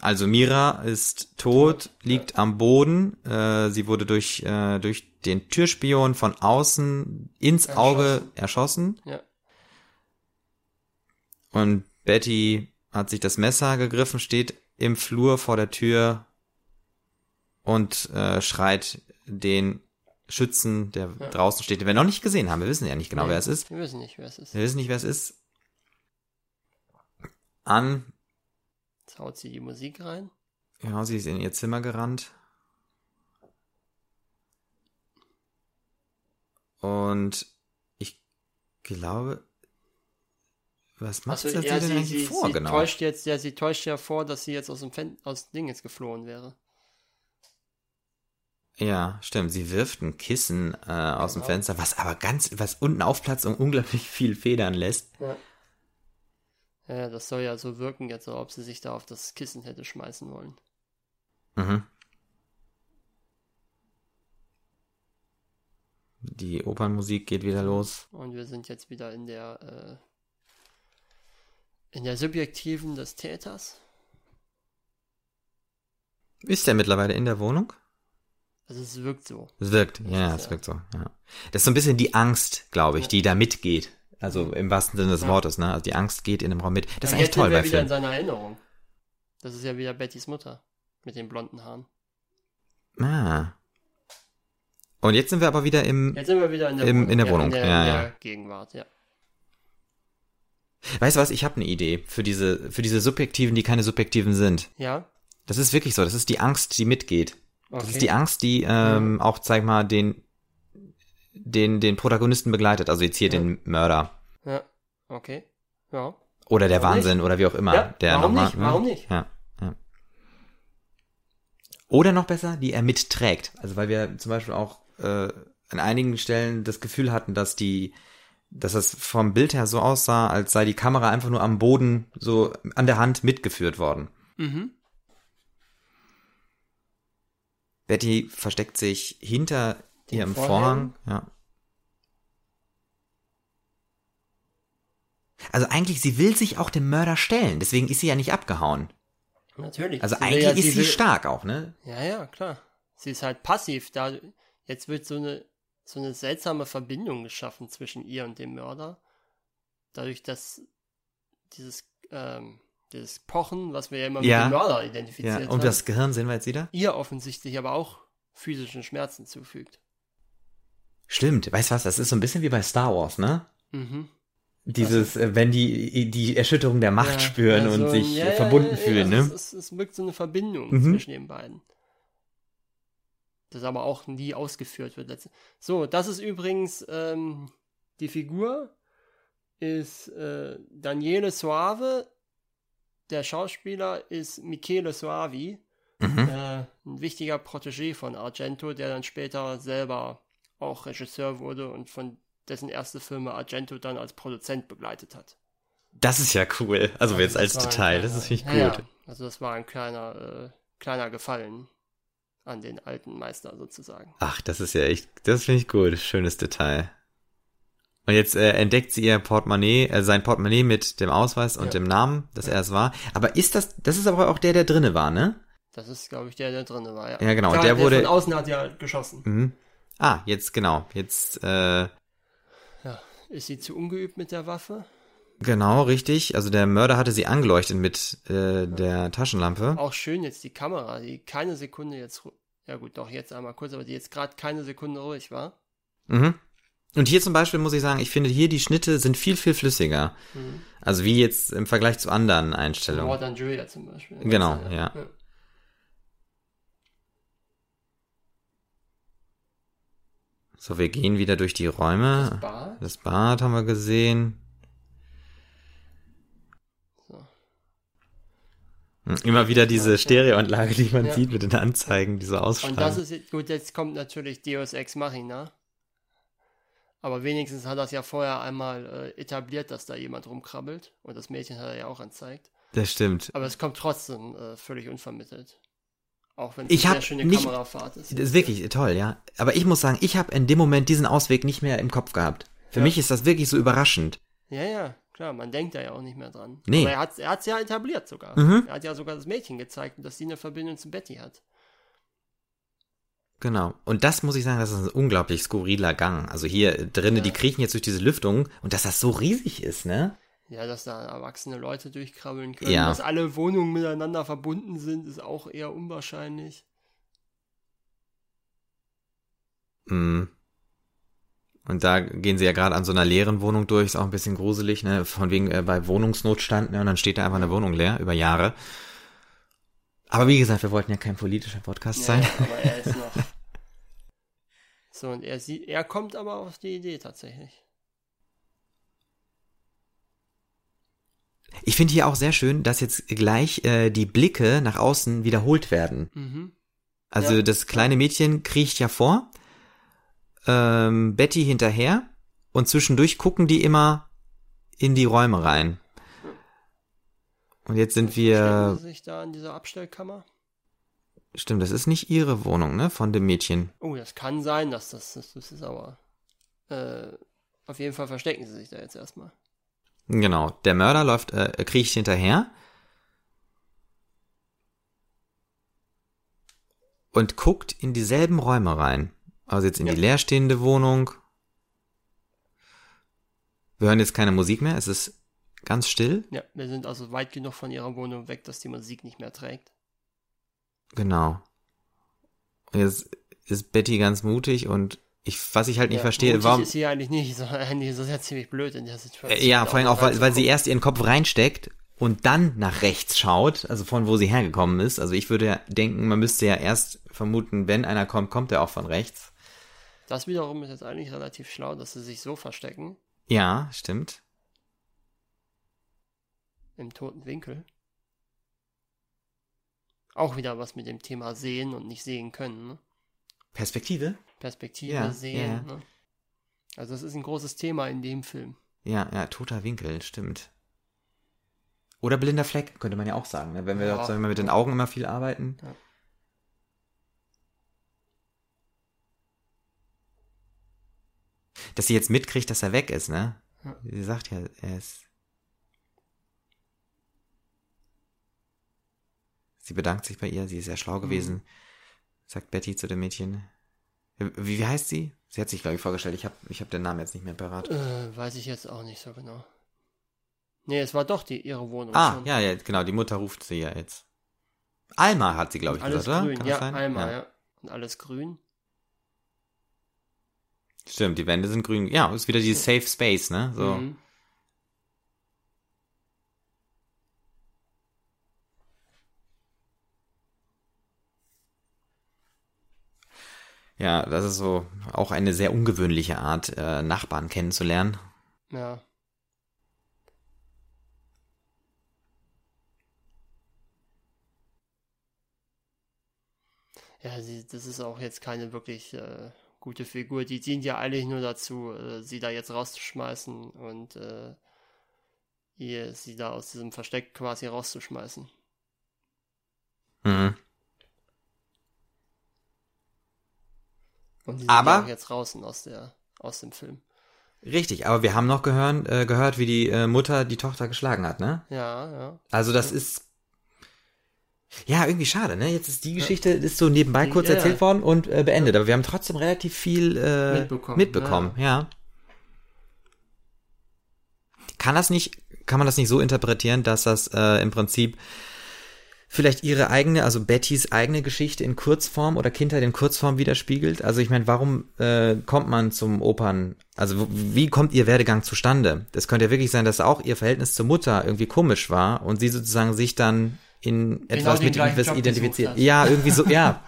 Also Mira ist tot, liegt am Boden. Äh, sie wurde durch, äh, durch den Türspion von außen ins erschossen. Auge erschossen. Ja. Und Betty hat sich das Messer gegriffen, steht im Flur vor der Tür und äh, schreit den Schützen, der ja. draußen steht, den wir noch nicht gesehen haben. Wir wissen ja nicht genau, nee, wer es ist. Wir wissen nicht, wer es ist. Wir wissen nicht, wer es ist. An, Jetzt haut sie die Musik rein. Ja, sie ist in ihr Zimmer gerannt. Und ich glaube, was macht also, sie ja, denn sie, vor, sie genau? Täuscht jetzt, ja, sie täuscht ja vor, dass sie jetzt aus dem, Fen aus dem Ding jetzt geflohen wäre. Ja, stimmt. Sie wirft ein Kissen äh, aus genau. dem Fenster, was aber ganz, was unten aufplatzt und unglaublich viel Federn lässt. Ja. Ja, das soll ja so wirken, jetzt, als ob sie sich da auf das Kissen hätte schmeißen wollen. Mhm. Die Opernmusik geht wieder los. Und wir sind jetzt wieder in der äh, in der subjektiven des Täters. Ist der mittlerweile in der Wohnung? Also es wirkt so. Es wirkt, ja, es wirkt so, ja. Das ist so ein bisschen die Angst, glaube ich, ja. die da mitgeht. Also im wahrsten Sinne des ja. Wortes, ne? Also die Angst geht in dem Raum mit. Das ja, ist eigentlich toll bei wieder Film. in seiner Erinnerung. Das ist ja wieder Bettys Mutter mit den blonden Haaren. Ah. Und jetzt sind wir aber wieder im. Jetzt sind wir wieder in der im, Wohnung. In der Wohnung. Ja, in der, ja, in der ja. Gegenwart, ja. Weißt du was? Ich habe eine Idee für diese für diese subjektiven, die keine subjektiven sind. Ja. Das ist wirklich so. Das ist die Angst, die mitgeht. Okay. Das ist die Angst, die ähm, auch, sag mal, den den, den Protagonisten begleitet, also jetzt hier Ja. den Mörder. Ja, okay. Ja. Oder der Warum Wahnsinn oder wie auch immer. Ja, der warum noch mal, nicht? Warum nicht? Ja, ja. Oder noch besser, die er mitträgt. Also weil wir zum Beispiel auch äh, an einigen Stellen das Gefühl hatten, dass die, dass es vom Bild her so aussah, als sei die Kamera einfach nur am Boden so an der Hand mitgeführt worden. Mhm. Betty versteckt sich hinter Den ihrem Vorhang? Vorhang. Ja. Also eigentlich, sie will sich auch dem Mörder stellen, deswegen ist sie ja nicht abgehauen. Natürlich. Also Sie eigentlich ja- ist sie will- stark auch, ne? Ja, ja, klar. Sie ist halt passiv. Da jetzt wird so eine so eine seltsame Verbindung geschaffen zwischen ihr und dem Mörder. Dadurch, dass dieses ähm, dieses Pochen, was wir ja immer Ja. mit dem Mörder Ja, identifiziert und haben, das Gehirn sehen wir jetzt wieder? ihr offensichtlich aber auch physischen Schmerzen zufügt. Stimmt, weißt du was, das ist so ein bisschen wie bei Star Wars, ne? Mhm. Dieses, äh, wenn die die Erschütterung der Macht Ja, spüren ja, und sich ja, verbunden ja, fühlen, Es, ne? es, es wirkt so eine Verbindung Mhm. zwischen den beiden. Das aber auch nie ausgeführt wird. So, das ist übrigens ähm, die Figur ist äh, Daniele Soave. Der Schauspieler ist Michele Soavi, Mhm. äh, ein wichtiger Protégé von Argento, der dann später selber auch Regisseur wurde und von dessen erste Filme Argento dann als Produzent begleitet hat. Das ist ja cool. Also jetzt als Das Detail, das kleiner- ist finde ich ja, gut. Ja. Also das war ein kleiner, äh, kleiner Gefallen an den alten Meister sozusagen. Ach, das ist ja echt, das finde ich gut. Schönes Detail. Und jetzt äh, entdeckt sie ihr Portemonnaie, äh, sein Portemonnaie mit dem Ausweis und Ja. dem Namen, dass er es war. Aber ist das, das ist aber auch der, der drinne war, ne? Das ist, glaube ich, der, der drin war. Ja, Ja, genau, Klar, der wurde- Von außen hat ja geschossen. Mhm. Ah, jetzt genau. Jetzt, äh, Ja. Ist sie zu ungeübt mit der Waffe? genau, richtig. Also der Mörder hatte sie angeleuchtet mit äh, der Taschenlampe. Auch schön jetzt die Kamera, die keine Sekunde jetzt, ja gut, doch jetzt einmal kurz, aber die jetzt gerade keine Sekunde ruhig war. Mhm. Und hier zum Beispiel muss ich sagen, ich finde hier die Schnitte sind viel, viel flüssiger. Mhm. Also wie jetzt im Vergleich zu anderen Einstellungen. Mord an Julia zum Beispiel. Genau, Also, ja. So, wir gehen wieder durch die Räume. Das Bad. Das Bad haben wir gesehen. So. Hm, Immer wieder diese Stereoanlage, die man Ja. sieht mit den Anzeigen, die so Und das ist, jetzt- gut, jetzt kommt natürlich Deus Ex Machina. Aber wenigstens hat das ja vorher einmal äh, etabliert, dass da jemand rumkrabbelt. Und das Mädchen hat er ja auch anzeigt. das stimmt. Aber es kommt trotzdem äh, völlig unvermittelt. Auch wenn es Ich eine sehr schöne nicht- Kamerafahrt ist. Das ist wirklich toll, ja. Aber ich muss sagen, ich habe in dem Moment diesen Ausweg nicht mehr im Kopf gehabt. Für Ja. mich ist das wirklich so überraschend. Ja, ja, klar, man denkt da ja auch nicht mehr dran. Nee. Aber er hat es ja etabliert sogar. Mhm. Er hat ja sogar das Mädchen gezeigt, dass sie eine Verbindung zu Betty hat. Genau. Und das muss ich sagen, das ist ein unglaublich skurriler Gang. Also hier drinnen, Ja. die kriechen jetzt durch diese Lüftung und dass das so riesig ist, ne? Ja, dass da erwachsene Leute durchkrabbeln können. Ja. Dass alle Wohnungen miteinander verbunden sind, ist auch eher unwahrscheinlich. Mm. Und da gehen sie ja gerade an so einer leeren Wohnung durch, ist auch ein bisschen gruselig, ne? Von wegen äh, bei Wohnungsnotstand, ne? Und dann steht da einfach eine Wohnung leer über Jahre. Aber wie gesagt, wir wollten ja kein politischer Podcast Ja, sein. ja, aber er ist noch. So, und er sieht, er kommt aber auf die Idee tatsächlich. Ich finde hier auch sehr schön, dass jetzt gleich äh, die Blicke nach außen wiederholt werden. Mhm. Also Ja. das kleine Mädchen kriecht ja vor, ähm, Betty hinterher und zwischendurch gucken die immer in die Räume rein. Und jetzt sind Verstecken wir, sie sich da in dieser Abstellkammer? stimmt, das ist nicht ihre Wohnung, ne, von dem Mädchen. Oh, das kann sein, dass das, das, das ist aber. Äh, auf jeden Fall verstecken sie sich da jetzt erstmal. Genau, der Mörder läuft, äh, kriecht hinterher und guckt in dieselben Räume rein. Also jetzt in Ja. die leerstehende Wohnung. Wir hören jetzt keine Musik mehr, es ist ganz still. Ja, wir sind also weit genug von ihrer Wohnung weg, dass die Musik nicht mehr trägt. Genau. Und jetzt ist Betty ganz mutig und ich, was ich halt nicht ja, verstehe, warum. ist sie eigentlich nicht, sondern eigentlich ist das ja ziemlich blöd in der Situation. Äh, Ja, vor allem auch, weil, weil sie erst ihren Kopf reinsteckt und dann nach rechts schaut, also von wo sie hergekommen ist. Also ich würde ja denken, man müsste ja erst vermuten, wenn einer kommt, kommt er auch von rechts. Das wiederum ist jetzt eigentlich relativ schlau, dass sie sich so verstecken Ja, stimmt. im toten Winkel. Auch wieder was mit dem Thema sehen und nicht sehen können. Ne? Perspektive? Perspektive Ja, sehen. ja. Ne? Also das ist ein großes Thema in dem Film. Ja, ja, toter Winkel, stimmt. Oder blinder Fleck, könnte man ja auch sagen, ne? wenn wir Ja. sagen wir, mit den Augen immer viel arbeiten. Ja. Dass sie jetzt mitkriegt, dass er weg ist, ne? Ja. Sie sagt ja, er ist. Sie bedankt sich bei ihr, sie ist sehr schlau gewesen, sagt Betty zu dem Mädchen. Wie, wie heißt sie? Sie hat sich, glaube ich, vorgestellt. Ich habe ich hab den Namen jetzt nicht mehr parat. Äh, weiß ich jetzt auch nicht so genau. Nee, es war doch die ihre Wohnung. Ah, schon. ja, ja, genau, die Mutter ruft sie ja jetzt. Alma hat sie, glaube ich, alles gesagt, oder? grün. Kann ja, das sein? einmal, ja. Und alles grün. Stimmt, die Wände sind grün. Ja, ist wieder dieses Safe Space, ne? So. Mhm. Ja, das ist so auch eine sehr ungewöhnliche Art, äh, Nachbarn kennenzulernen. Ja. Ja, sie, das ist auch jetzt keine wirklich äh, gute Figur. Die dient ja eigentlich nur dazu, äh, sie da jetzt rauszuschmeißen und äh, ihr, sie da aus diesem Versteck quasi rauszuschmeißen. Mhm. Und die sind Aber- ja auch jetzt draußen aus der aus dem Film. Richtig, aber wir haben noch gehört, äh, gehört wie die äh, Mutter die Tochter geschlagen hat, ne? Ja, ja. Also das ist ja irgendwie schade, ne? Jetzt ist die Geschichte ist so nebenbei kurz ja. erzählt worden und äh, beendet, aber wir haben trotzdem relativ viel äh, Mitbekommen, mitbekommen, ja. Kann das nicht, kann man das nicht so interpretieren, dass das äh, im Prinzip vielleicht ihre eigene, also Bettys eigene Geschichte in Kurzform oder Kindheit in Kurzform widerspiegelt? Also ich meine, warum äh, kommt man zum Opern? Also wie kommt ihr Werdegang zustande? Das könnte ja wirklich sein, dass auch ihr Verhältnis zur Mutter irgendwie komisch war und sie sozusagen sich dann in etwas den mit etwas Job identifiziert. Ja, irgendwie so, ja.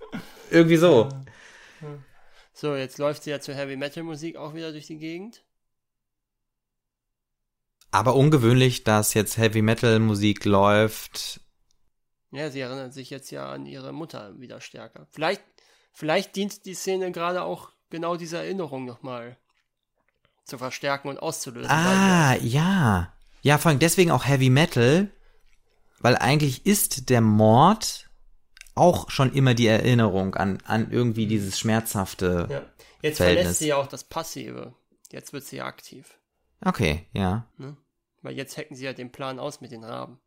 irgendwie so. So, jetzt läuft sie ja zur Heavy Metal Musik auch wieder durch die Gegend. Aber ungewöhnlich, dass jetzt Heavy Metal Musik läuft. Ja, sie erinnert sich jetzt ja an ihre Mutter wieder stärker. Vielleicht, vielleicht dient die Szene gerade auch genau diese Erinnerung nochmal zu verstärken und auszulösen. Ah, ja. Ja, vor allem deswegen auch Heavy Metal, weil eigentlich ist der Mord auch schon immer die Erinnerung an, an irgendwie dieses schmerzhafte. Ja. Jetzt Verhältnis. verlässt sie ja auch das Passive. Jetzt wird sie ja aktiv. Okay, ja. Ne? Weil jetzt hacken sie ja den Plan aus mit den Raben.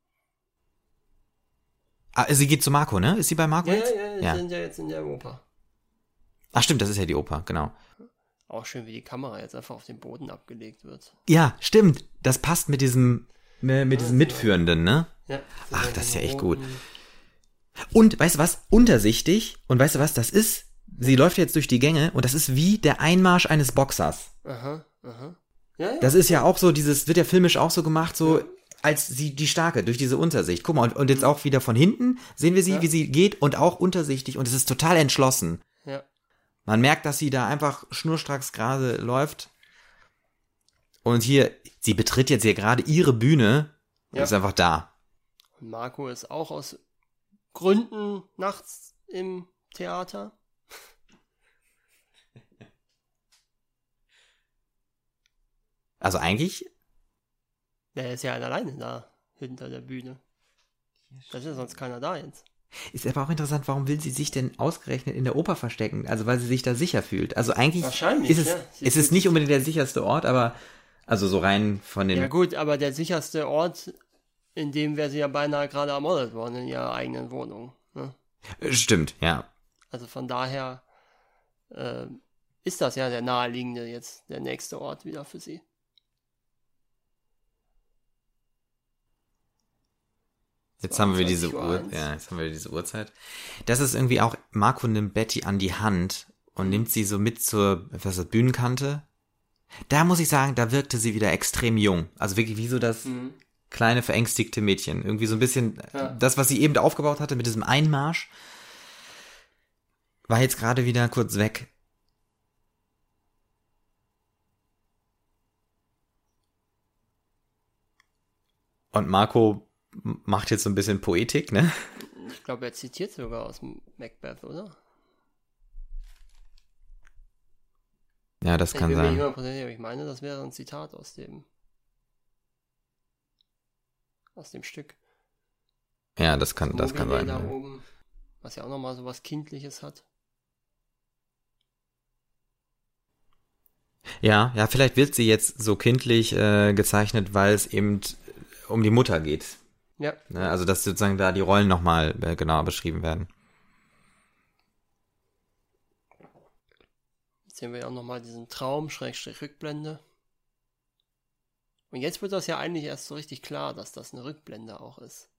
Ah, sie geht zu Marco, ne? Ist sie bei Marco Ja, ja, jetzt? ja, Ja. sind ja jetzt in der Oper. Ach stimmt, das ist ja die Oper, genau. Auch schön, wie die Kamera jetzt einfach auf den Boden abgelegt wird. Ja, stimmt. Das passt mit diesem, mit diesem Mitführenden, ne? Ja, Ach, das ist ja echt gut. Und weißt du was? Untersichtig. Und weißt du was? Das ist, sie läuft jetzt durch die Gänge und das ist wie der Einmarsch eines Boxers. Aha, aha. Ja, ja. Das ist ja auch so, dieses, wird ja filmisch auch so gemacht, so als sie die Starke durch diese Untersicht. Guck mal, und, und jetzt auch wieder von hinten sehen wir sie, Ja. wie sie geht und auch untersichtig und es ist total entschlossen. ja. Man merkt, dass sie da einfach schnurstracks gerade läuft. Und hier, sie betritt jetzt hier gerade ihre Bühne und Ja. ist einfach da. Und Marco ist auch aus Gründen nachts im Theater. Also eigentlich, Der ist ja alleine da, hinter der Bühne. Da ist ja sonst keiner da jetzt. ist aber auch interessant, warum will sie sich denn ausgerechnet in der Oper verstecken? Also weil sie sich da sicher fühlt. Also eigentlich Wahrscheinlich, ist es, ja. Ist es nicht unbedingt der sicherste Ort, aber also so rein von den Ja gut, aber der sicherste Ort, in dem wäre sie ja beinahe gerade ermordet worden, in ihrer eigenen Wohnung. Ne? Äh, Stimmt, ja. Also von daher äh, ist das ja der naheliegende jetzt, der nächste Ort wieder für sie. Jetzt haben wir diese Uhr, ja, jetzt haben wir diese Uhrzeit. Das ist irgendwie auch, Marco nimmt Betty an die Hand und nimmt sie so mit zur, was ist das, Bühnenkante. Da muss ich sagen, da wirkte sie wieder extrem jung. Also wirklich wie so das mhm. kleine, verängstigte Mädchen. Irgendwie so ein bisschen, ja. das, was sie eben aufgebaut hatte mit diesem Einmarsch, war jetzt gerade wieder kurz weg. Und Marco macht jetzt so ein bisschen Poetik, ne? Ich glaube, er zitiert sogar aus Macbeth, oder? Ja, das kann ich sein. Ich meine, das wäre ein Zitat aus dem aus dem Stück. Ja, das kann, das kann sein. Da ja. oben, was ja auch nochmal so was Kindliches hat. Ja, ja, vielleicht wird sie jetzt so kindlich äh, gezeichnet, weil es eben um die Mutter geht. Ja. Ne, also, dass sozusagen da die Rollen nochmal äh, genauer beschrieben werden. Jetzt sehen wir ja auch nochmal diesen Traum, Schrägstrich Rückblende. Und jetzt wird das ja eigentlich erst so richtig klar, dass das eine Rückblende auch ist.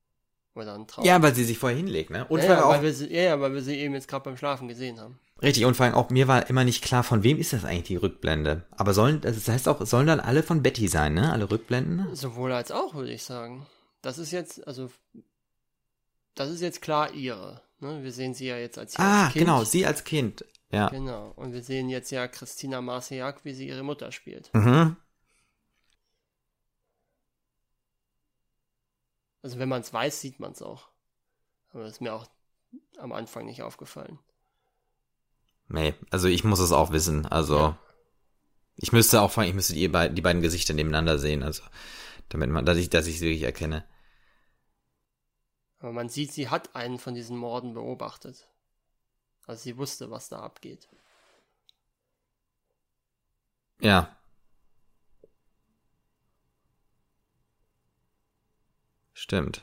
Oder ein Traum. Ja, weil sie sich vorher hinlegt, ne? Und ja, ja, auch, weil wir sie, ja, ja, weil wir sie eben jetzt gerade beim Schlafen gesehen haben. Richtig, und vor allem auch mir war immer nicht klar, von wem ist das eigentlich die Rückblende. Aber sollen, das heißt auch, sollen dann alle von Betty sein, ne? Alle Rückblenden? Sowohl als auch, würde ich sagen. Das ist jetzt, also, das ist jetzt klar ihre. Ne? Wir sehen sie ja jetzt als, ah, als Kind. genau, sie als Kind. Ja. Genau. Und wir sehen jetzt ja Christina Marciak, wie sie ihre Mutter spielt. Mhm. Also wenn man es weiß, sieht man es auch. Aber das ist mir auch am Anfang nicht aufgefallen. Nee, also ich muss es auch wissen. Also ja. ich müsste auch ich müsste die, die beiden Gesichter nebeneinander sehen, also damit man, dass ich, dass ich sie wirklich erkenne. Aber man sieht, sie hat einen von diesen Morden beobachtet. Also sie wusste, was da abgeht. Ja, Stimmt.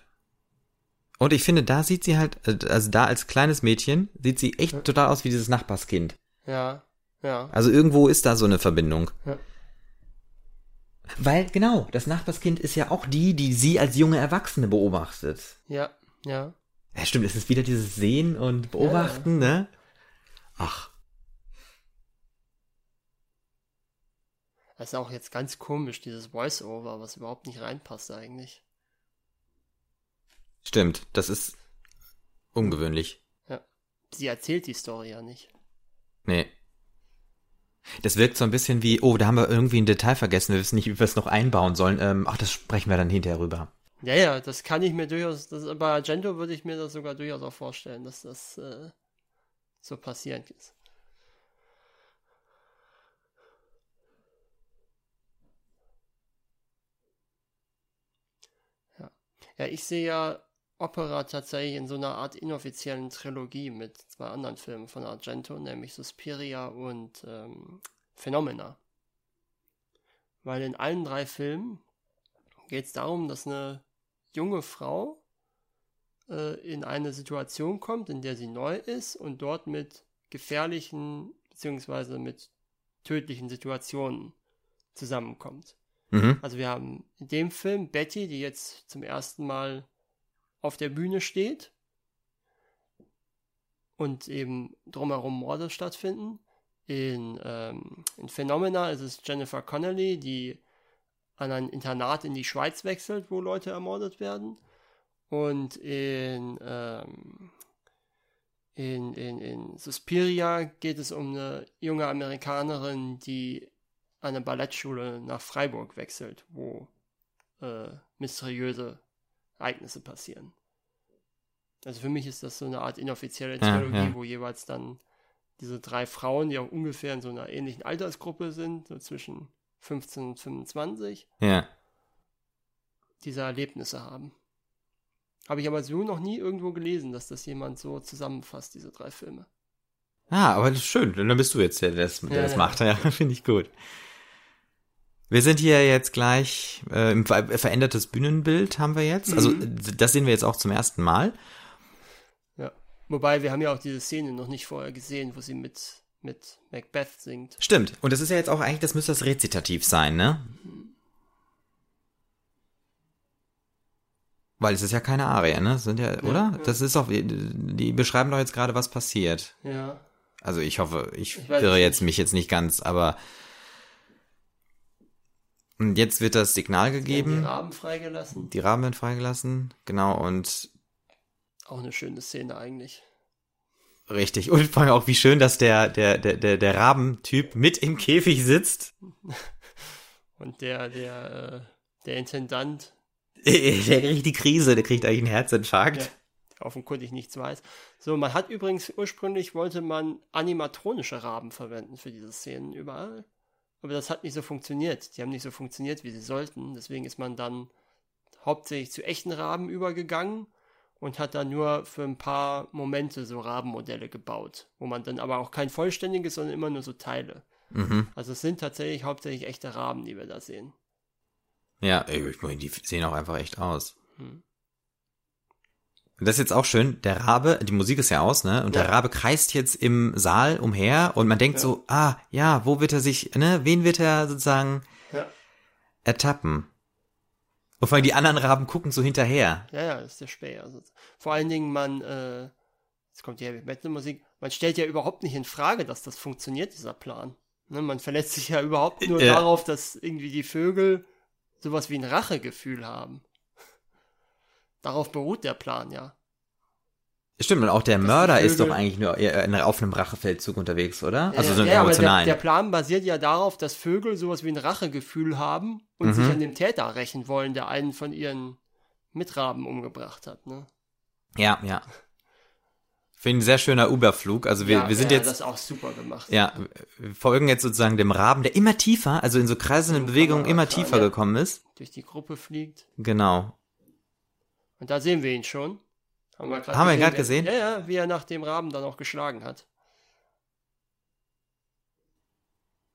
Und ich finde, da sieht sie halt, also da als kleines Mädchen, sieht sie echt total aus wie dieses Nachbarskind. Ja, ja. Also irgendwo ist da so eine Verbindung. Ja. Weil, genau, das Nachbarskind ist ja auch die, die sie als junge Erwachsene beobachtet. Ja, ja. Ja, stimmt, es ist wieder dieses Sehen und Beobachten, ja. ne? Ach. Das ist auch jetzt ganz komisch, dieses Voice-Over, was überhaupt nicht reinpasst eigentlich. Stimmt, das ist ungewöhnlich. Ja. Sie erzählt die Story ja nicht. Nee. Das wirkt so ein bisschen wie, oh, da haben wir irgendwie ein Detail vergessen, wir wissen nicht, wie wir es noch einbauen sollen. Ähm, ach, das sprechen wir dann hinterher rüber. Ja, ja, das kann ich mir durchaus, das, bei Argento würde ich mir das sogar durchaus auch vorstellen, dass das äh, so passierend ist. Ja. Ja, ich sehe ja Opera tatsächlich in so einer Art inoffiziellen Trilogie mit zwei anderen Filmen von Argento, nämlich Suspiria und ähm, Phenomena. Weil in allen drei Filmen geht es darum, dass eine junge Frau äh, in eine Situation kommt, in der sie neu ist und dort mit gefährlichen bzw. mit tödlichen Situationen zusammenkommt. Mhm. Also wir haben in dem Film Betty, die jetzt zum ersten Mal auf der Bühne steht und eben drumherum Morde stattfinden. In, ähm, in Phenomena ist es Jennifer Connelly, die an ein Internat in die Schweiz wechselt, wo Leute ermordet werden. Und in, ähm, in, in, in Suspiria geht es um eine junge Amerikanerin, die an eine Ballettschule nach Freiburg wechselt, wo äh, mysteriöse Ereignisse passieren. Also für mich ist das so eine Art inoffizielle Trilogie, ja, ja. wo jeweils dann diese drei Frauen, die auch ungefähr in so einer ähnlichen Altersgruppe sind, so zwischen 15 und 25, ja. diese Erlebnisse haben. Habe ich aber so noch nie irgendwo gelesen, dass das jemand so zusammenfasst, diese drei Filme. Ah, aber das ist schön. Dann bist du jetzt der, der das, der ja, das macht. Ja, finde ich gut. Wir sind hier jetzt gleich äh, im verändertes Bühnenbild haben wir jetzt. Also mhm. das sehen wir jetzt auch zum ersten Mal. Ja. Wobei wir haben ja auch diese Szene noch nicht vorher gesehen, wo sie mit mit Macbeth singt. Stimmt. Und das ist ja jetzt auch eigentlich, das müsste das Rezitativ sein, ne? Mhm. Weil es ist ja keine Arie, ne? Sind ja, ja oder? Ja. Das ist doch, die beschreiben doch jetzt gerade, was passiert. Ja. Also ich hoffe, ich, ich irre jetzt mich jetzt nicht ganz, aber und jetzt wird das Signal gegeben. Die Raben freigelassen. Die Raben werden freigelassen, genau, und. Auch eine schöne Szene eigentlich. Richtig. Und vor allem auch, wie schön, dass der, der, der, der, der Rabentyp mit im Käfig sitzt. Und der, der, äh, der Intendant Der kriegt die Krise, der kriegt eigentlich einen Herzinfarkt. Ja, der offenkundig nichts weiß. So, man hat übrigens ursprünglich wollte man animatronische Raben verwenden für diese Szenen überall. Aber das hat nicht so funktioniert. Die haben nicht so funktioniert, wie sie sollten. Deswegen ist man dann hauptsächlich zu echten Raben übergegangen und hat dann nur für ein paar Momente so Rabenmodelle gebaut, wo man dann aber auch kein vollständiges, sondern immer nur so Teile. Mhm. Also es sind tatsächlich hauptsächlich echte Raben, die wir da sehen. Ja, ich meine, die sehen auch einfach echt aus. Hm. Und das ist jetzt auch schön, der Rabe, die Musik ist ja aus, ne? Und Ja. der Rabe kreist jetzt im Saal umher und man denkt Ja. so, ah, ja, wo wird er sich, ne, wen wird er sozusagen Ja. ertappen? Und vor allem die anderen Raben gucken so hinterher. Ja, ja, das ist der Späher. Also, vor allen Dingen, man, äh, jetzt kommt die Heavy Metal Musik, man stellt ja überhaupt nicht in Frage, dass das funktioniert, dieser Plan. Ne, man verlässt sich ja überhaupt nur Ja. darauf, dass irgendwie die Vögel sowas wie ein Rachegefühl haben. Darauf beruht der Plan, ja. Stimmt, und auch der Mörder ist doch eigentlich nur in- auf einem Rachefeldzug unterwegs, oder? Also ja, so ja, aber der, emotionalen. der Plan basiert ja darauf, dass Vögel sowas wie ein Rachegefühl haben und Mhm. sich an dem Täter rächen wollen, der einen von ihren Mitraben umgebracht hat. Ne? ja, ja. Finde ein sehr schöner Überflug. Also wir, ja, wir sind ja, jetzt, Das auch super gemacht. ja, wir folgen jetzt sozusagen dem Raben, der immer tiefer, also in so kreisenden Bewegungen immer tiefer gekommen ist. Durch die Gruppe fliegt. Genau. Und da sehen wir ihn schon. Haben wir gerade wie- gesehen? Ja, ja, wie er nach dem Raben dann auch geschlagen hat.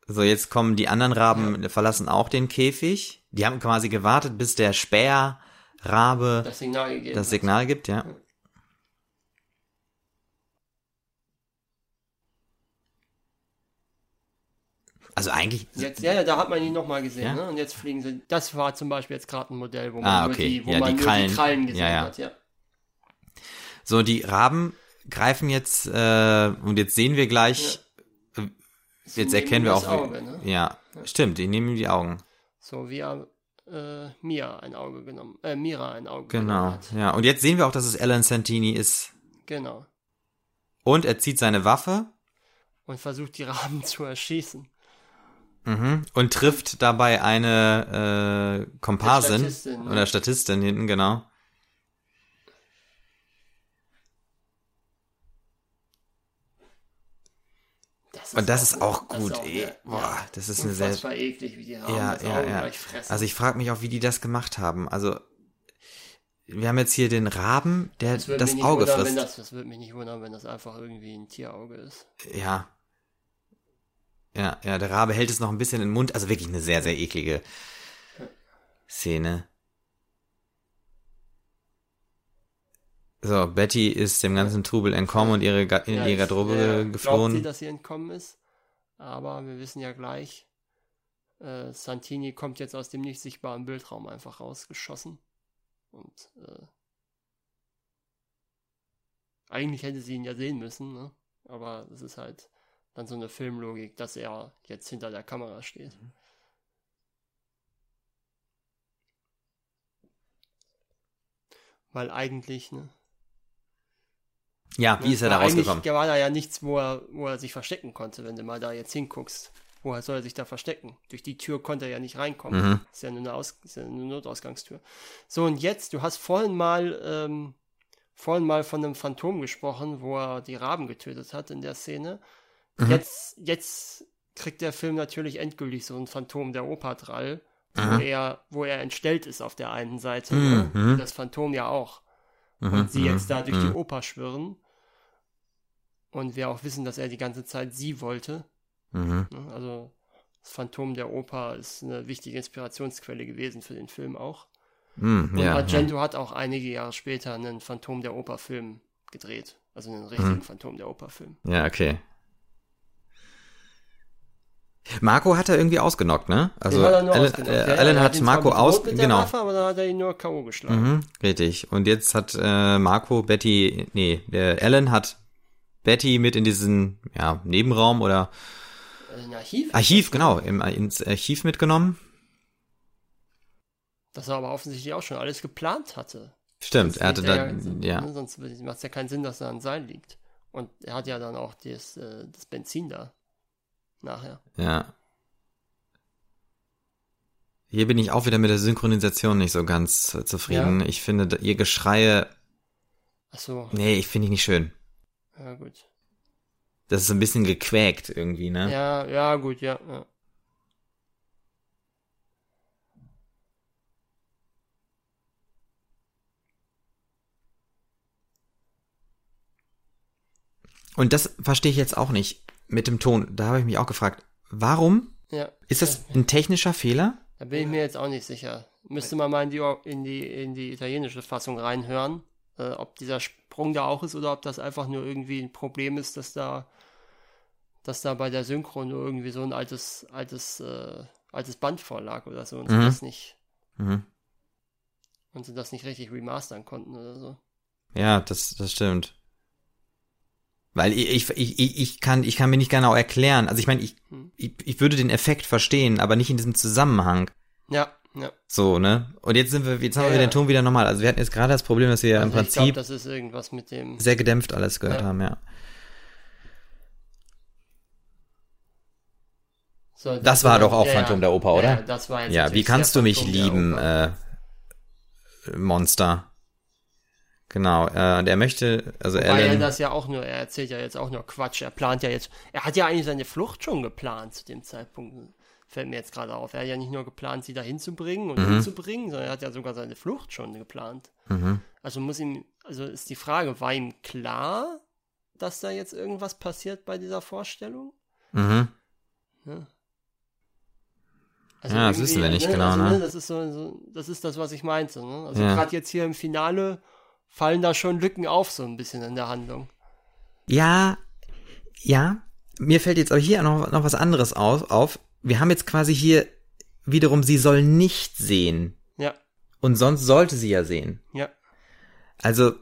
So, jetzt kommen die anderen Raben, verlassen auch den Käfig. Die haben quasi gewartet, bis der Späher-Rabe Das Signal das hat. Signal gibt, ja. Also eigentlich, Jetzt, ja, ja, da hat man ihn nochmal gesehen. Ja? Ne? Und jetzt fliegen sie. Das war zum Beispiel jetzt gerade ein Modell, wo man, Ah, nur, okay. die, wo Ja, man die nur Krallen. die Krallen gesehen Ja, ja. hat. Ja. So die Raben greifen jetzt, äh, und jetzt sehen wir gleich, Sie jetzt nehmen erkennen wir auch, Auge, ne? ja, stimmt, die nehmen ihm die Augen. So wie er äh, Mia ein Auge genommen, äh, Mira ein Auge Genau, genommen hat. ja. Und jetzt sehen wir auch, dass es Alan Santini ist. Genau. Und er zieht seine Waffe Und versucht die Raben zu erschießen. mhm, und trifft dabei eine äh, Komparsin Statistin, ne? oder Statistin hinten, genau. Und das ist auch das gut. ist auch ey. eine- Boah, ja, das ist eine sehr. unfassbar eklig, wie die Raben Ja, das ja, ja. Also ich frage mich auch, wie die das gemacht haben. Also wir haben jetzt hier den Raben, der das das Auge wundern, frisst. das, das würde mich nicht wundern, wenn das einfach irgendwie ein Tierauge ist. Ja. Ja, ja, der Rabe hält es noch ein bisschen in den Mund. Also wirklich eine sehr, sehr eklige Szene. So, Betty ist dem ganzen Trubel entkommen und ihre in Ja, ihre ich- Garderobe ja, Glaubt sie, geflohen. dass sie entkommen ist. Aber wir wissen ja gleich, äh, Santini kommt jetzt aus dem nicht sichtbaren Bildraum einfach rausgeschossen. Und äh, eigentlich hätte sie ihn ja sehen müssen, ne? Aber es ist halt dann so eine Filmlogik, dass er jetzt hinter der Kamera steht. Weil eigentlich, ne? Ja, wie ist er da rausgekommen? war da ja nichts, wo er, wo er sich verstecken konnte, wenn du mal da jetzt hinguckst. Woher soll er sich da verstecken? Durch die Tür konnte er ja nicht reinkommen. Mhm. Ist ja nur eine, Aus ja eine Notausgangstür. So, und jetzt, du hast vorhin mal, ähm, vorhin mal von einem Phantom gesprochen, wo er die Raben getötet hat in der Szene. Mhm. Jetzt, jetzt kriegt der Film natürlich endgültig so ein Phantom der Operdrall, wo Mhm. er, wo er entstellt ist auf der einen Seite. Mhm. Ne? Das Phantom ja auch Mhm, und sie mhm, jetzt da durch mhm. die Oper schwirren. Und wir auch wissen, dass er die ganze Zeit sie wollte. Mhm. ne? Also das Phantom der Oper ist eine wichtige Inspirationsquelle gewesen für den Film auch. Mhm, Und ja, ja. Argento hat auch einige Jahre später einen Phantom der Oper Film gedreht. Also einen richtigen Mhm. Phantom der Oper Film. ja, okay. Marco hat er irgendwie ausgenockt, ne? Also Alan, ausgenockt. äh, Ja, Alan hat hat Marco zwar aus, bedroht mit der genau. Waffe, aber dann hat er ihn nur K.O. geschlagen. Mhm, richtig. Und jetzt hat äh, Marco Betty, nee, der Alan hat Betty mit in diesen ja, Nebenraum oder Ein Archiv? Archiv, genau, im, ins Archiv mitgenommen. Das er aber offensichtlich auch schon alles geplant hatte. Stimmt, Sonst er hatte liegt da, ja, ne, Sonst macht es ja keinen Sinn, dass er an Seil liegt. Und er hat ja dann auch das, äh, das Benzin da. Nachher. ja. Hier bin ich auch wieder mit der Synchronisation nicht so ganz äh, zufrieden. Ja? Ich finde, ihr Geschreie, Ach so, nee, ich finde ich nicht schön. Ja gut. Das ist so ein bisschen gequäkt irgendwie, ne? Ja, ja, gut, ja. ja. Und das verstehe ich jetzt auch nicht mit dem Ton. Da habe ich mich auch gefragt, warum? ja. Ist das ein technischer Fehler? Da bin ich mir jetzt auch nicht sicher. Müsste man mal in die, in die, in die italienische Fassung reinhören, äh, ob dieser Sprung da auch ist oder ob das einfach nur irgendwie ein Problem ist, dass da, dass da bei der Synchro nur irgendwie so ein altes, altes, äh, altes Band vorlag oder so und sie Mhm. das nicht, Mhm. und sie das nicht richtig remastern konnten oder so. Ja, das, das stimmt. Weil ich, ich, ich, ich, kann, ich kann mir nicht genau erklären. Also ich meine, ich, Hm. ich, ich würde den Effekt verstehen, aber nicht in diesem Zusammenhang. Ja, ja. So, ne? Und jetzt sind wir, jetzt haben Ja, wir ja. den Ton wieder normal. Also wir hatten jetzt gerade das Problem, dass wir im Also glaube, Prinzip das dem. sehr gedämpft alles gehört Ja. haben, ja. So, Das war doch auch ja, Phantom ja. der Oper, oder? Ja, das war jetzt Ja, wie kannst du mich Phantom lieben, äh, Monster? Genau, äh, der möchte, also Weil er Alan, das ja auch nur, er erzählt ja jetzt auch nur Quatsch. Er plant ja jetzt, er hat ja eigentlich seine Flucht schon geplant zu dem Zeitpunkt. Fällt mir jetzt gerade auf. Er hat ja nicht nur geplant, sie da hinzubringen und Mhm. hinzubringen, sondern er hat ja sogar seine Flucht schon geplant. mhm. Also muss ihm, also ist die Frage, war ihm klar, dass da jetzt irgendwas passiert bei dieser Vorstellung? Mhm. Ja. Ja, das wissen wir nicht genau, ne? Das ist so, so, das ist das, was ich meinte. Ne? Also Ja. gerade jetzt hier im Finale fallen da schon Lücken auf, so ein bisschen in der Handlung. Ja, ja. Mir fällt jetzt aber hier noch, noch was anderes auf, auf. Wir haben jetzt quasi hier wiederum, sie soll nicht sehen. Ja, Und sonst sollte sie ja sehen. ja. Also,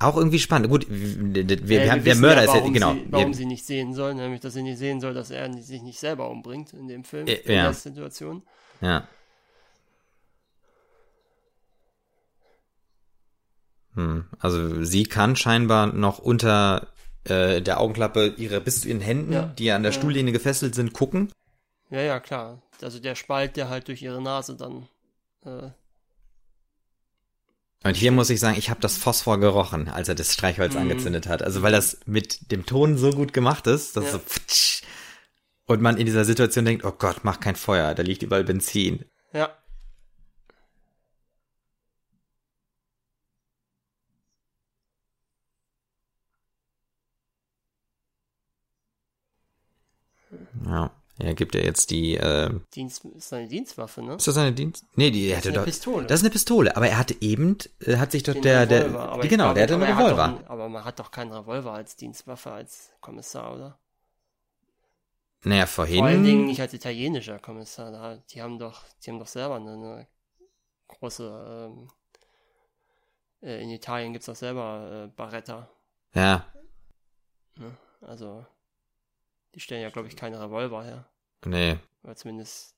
auch irgendwie spannend. Gut, wir, wir, Ja, haben, der Mörder ja, ist jetzt, genau. Sie, warum wir, sie nicht sehen soll, nämlich, dass sie nicht sehen soll, dass er sich nicht selber umbringt in dem Film, Äh, in ja. der Situation. ja. Hm, also, sie kann scheinbar noch unter äh, der Augenklappe ihre, bis zu ihren Händen, Ja. die ja an der Ja. Stuhllehne gefesselt sind, gucken. Ja, ja, klar. Also der Spalt, der halt durch ihre Nase dann. Äh, Und hier muss ich sagen, ich habe das Phosphor gerochen, als er das Streichholz Mhm. angezündet hat. Also weil das mit dem Ton so gut gemacht ist, dass Ja. so pftsch, und man in dieser Situation denkt, oh Gott, mach kein Feuer, da liegt überall Benzin. ja. Ja, er gibt ja jetzt die, äh, Dienst, ist eine Dienstwaffe, ne? ist das eine Dienst? Nee, die er hatte ist eine doch, Pistole. das ist eine Pistole, aber er hatte eben, äh, hat sich doch Den der, der, Revolver, aber die, genau, glaube, der hatte einen er hat Revolver. Doch, ein- aber man hat doch keinen Revolver als Dienstwaffe, als Kommissar, oder? naja, vorhin, Vor allen Dingen nicht als italienischer Kommissar. Da, die haben doch, die haben doch selber eine, eine große, ähm, äh, in Italien gibt's doch selber äh, Barretta. ja, Ne? Also, die stellen ja, glaube ich, keine Revolver her. nee, Oder zumindest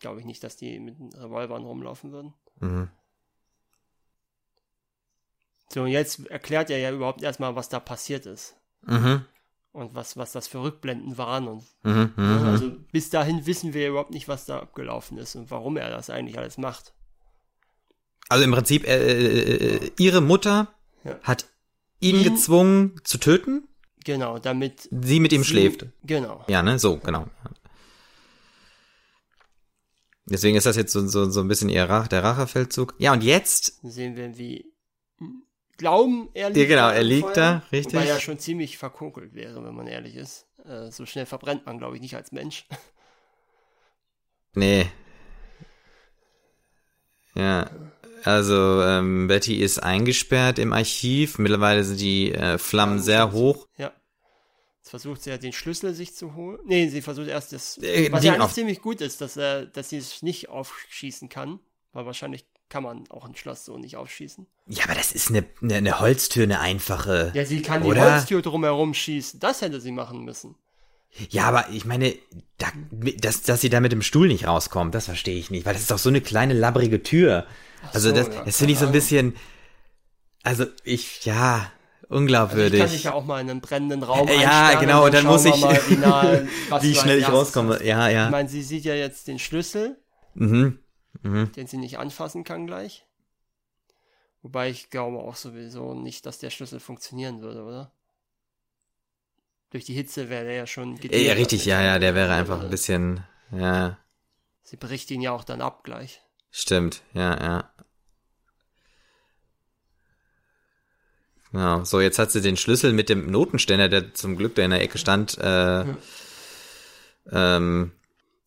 glaube ich nicht, dass die mit Revolvern rumlaufen würden. mhm. So, und jetzt erklärt er ja überhaupt erstmal, was da passiert ist. Mhm. Und was, was das für Rückblenden waren. Und Mhm. Mhm. ne, also bis dahin wissen wir überhaupt nicht, was da abgelaufen ist und warum er das eigentlich alles macht. Also im Prinzip, äh, äh, äh, ihre Mutter Ja. hat ihn, Ihn- gezwungen zu töten, Genau, damit sie mit ihm sie- schläft. Genau. Ja, ne, so, genau. Deswegen ist das jetzt so, so, so ein bisschen ihr Rach, der Rachefeldzug. Ja, und jetzt, Sehen wir, wie glauben, er liegt Ja, genau, er liegt da, richtig. Wobei er schon ziemlich verkokelt wäre, wenn man ehrlich ist. Äh, so schnell verbrennt man, glaube ich, nicht als Mensch. nee. Ja, also ähm, Betty ist eingesperrt im Archiv. Mittlerweile sind die äh, Flammen sehr hoch. Ja. Jetzt versucht sie ja den Schlüssel sich zu holen. Nee, sie versucht erst das. Äh, was ja eigentlich ziemlich gut ist, dass, er, dass sie es nicht aufschießen kann. Weil wahrscheinlich kann man auch ein Schloss so nicht aufschießen. Ja, aber das ist eine, eine, eine Holztür, eine einfache. Ja, sie kann die Oder? Holztür drumherum schießen. Das hätte sie machen müssen. Ja, aber ich meine, da, dass, dass sie da mit dem Stuhl nicht rauskommt, das verstehe ich nicht, weil das ist doch so eine kleine labbrige Tür. Also so, das, ja, das finde ich so ein bisschen, also ich, ja, Also ich unglaubwürdig. kann sich ja auch mal in einen brennenden Raum ja, genau, und dann muss ich, mal, wie, nah, wie schnell ich rauskomme. hast. Ja, Ich ja. meine, sie sieht ja jetzt den Schlüssel. Mhm. Mhm. den sie nicht anfassen kann gleich. Wobei ich glaube auch sowieso nicht, dass der Schlüssel funktionieren würde, oder? Durch die Hitze wäre der ja schon Äh, Ja, richtig, ja, ja, der wäre einfach ein bisschen, ja, Sie bricht ihn ja auch dann ab gleich. stimmt, ja, ja. Genau, so, jetzt hat sie den Schlüssel mit dem Notenständer, der zum Glück da in der Ecke stand, äh, ähm,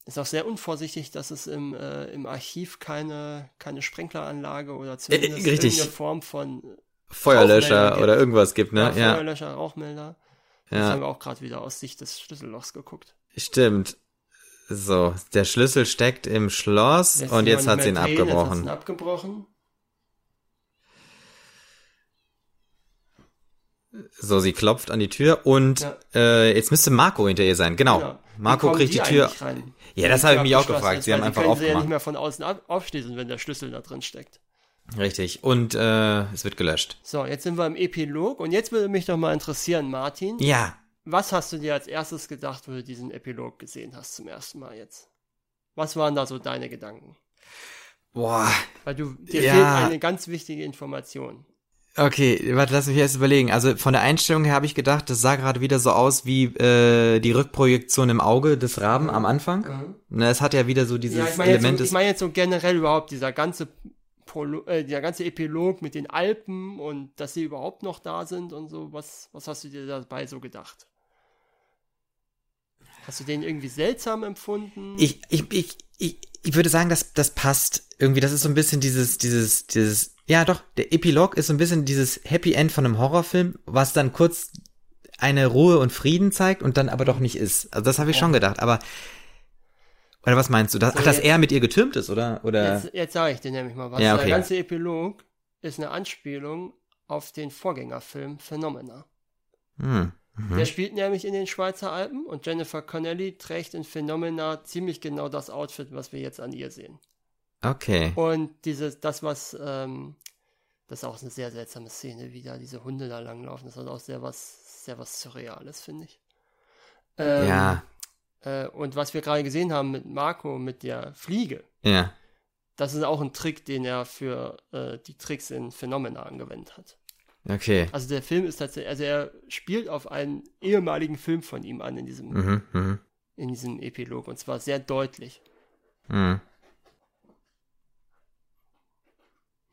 Ist auch sehr unvorsichtig, dass es im, äh, im Archiv keine, keine Sprenkleranlage oder zumindest Äh, richtig. irgendeine Form von Feuerlöscher oder irgendwas gibt, ja, ne? Ja, Feuerlöscher, Rauchmelder. Jetzt haben ja, wir auch gerade wieder aus Sicht des Schlüssellochs geguckt. stimmt. So, der Schlüssel steckt im Schloss Lässt und jetzt hat sie ihn mehr drehen, Jetzt abgebrochen. ihn abgebrochen. So, sie klopft an die Tür und Ja. äh, jetzt müsste Marco hinter ihr sein. Genau. Ja. Wie Marco kriegt die die Tür. rein? Ja, das habe ich mich auch gefragt. Sie haben einfach können sie ja nicht aufgemacht. mehr von außen aufschließen, wenn der Schlüssel da drin steckt. Richtig. Und äh, es wird gelöscht. So, jetzt sind wir im Epilog und jetzt würde mich doch mal interessieren, Martin, Ja. was hast du dir als erstes gedacht, wo du diesen Epilog gesehen hast zum ersten Mal jetzt? Was waren da so deine Gedanken? Boah. Weil du, dir Ja. fehlt eine ganz wichtige Information. Okay, warte, lass mich erst überlegen. Also von der Einstellung her habe ich gedacht, das sah gerade wieder so aus wie äh, die Rückprojektion im Auge des Raben am Anfang. Ne, es hat ja wieder so dieses Ja, ich meine jetzt, Element so, ich des. mein jetzt so generell überhaupt dieser ganze Prolo äh, der ganze Epilog mit den Alpen und dass sie überhaupt noch da sind und so. Was, was hast du dir dabei so gedacht? Hast du den irgendwie seltsam empfunden? ich, ich, ich, ich, ich würde sagen, dass das passt. Irgendwie, das ist so ein bisschen dieses, dieses, dieses, ja doch, der Epilog ist so ein bisschen dieses Happy End von einem Horrorfilm, was dann kurz eine Ruhe und Frieden zeigt und dann aber doch nicht ist. Also das habe ich schon gedacht, aber oder was meinst du? Dass, So, ach, dass jetzt- er mit ihr getürmt ist, oder? Oder? Jetzt, jetzt sage ich dir nämlich mal was. Ja, okay. Der ganze Epilog ist eine Anspielung auf den Vorgängerfilm Phenomena. Hm. Der spielt nämlich in den Schweizer Alpen und Jennifer Connelly trägt in Phenomena ziemlich genau das Outfit, was wir jetzt an ihr sehen. Okay. Und dieses, das, was, ähm, das ist auch eine sehr seltsame Szene, wie da diese Hunde da langlaufen. Das hat auch sehr was, sehr was Surreales, finde ich. Ähm, Ja, Äh, und was wir gerade gesehen haben mit Marco, mit der Fliege, ja. das ist auch ein Trick, den er für äh, die Tricks in Phenomena angewendet hat. Okay. Also der Film ist tatsächlich, also er spielt auf einen ehemaligen Film von ihm an in diesem, Mhm, mhm, in diesem Epilog und zwar sehr deutlich. mhm.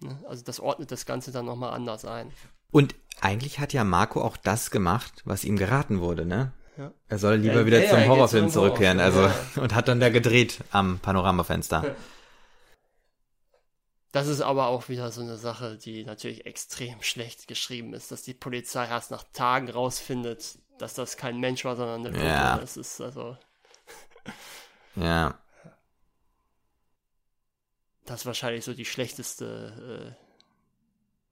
Ne? Also das ordnet das Ganze dann nochmal anders ein. Und eigentlich hat ja Marco auch das gemacht, was ihm geraten wurde, ne? Ja. Er soll lieber Ja, wieder ja, zum Horrorfilm zum zurückkehren, also und hat dann da gedreht am Panoramafenster. Das ist aber auch wieder so eine Sache, die natürlich extrem schlecht geschrieben ist, dass die Polizei erst nach Tagen rausfindet, dass das kein Mensch war, sondern eine. Ja. Das ist also, Ja. das ist wahrscheinlich so die schlechteste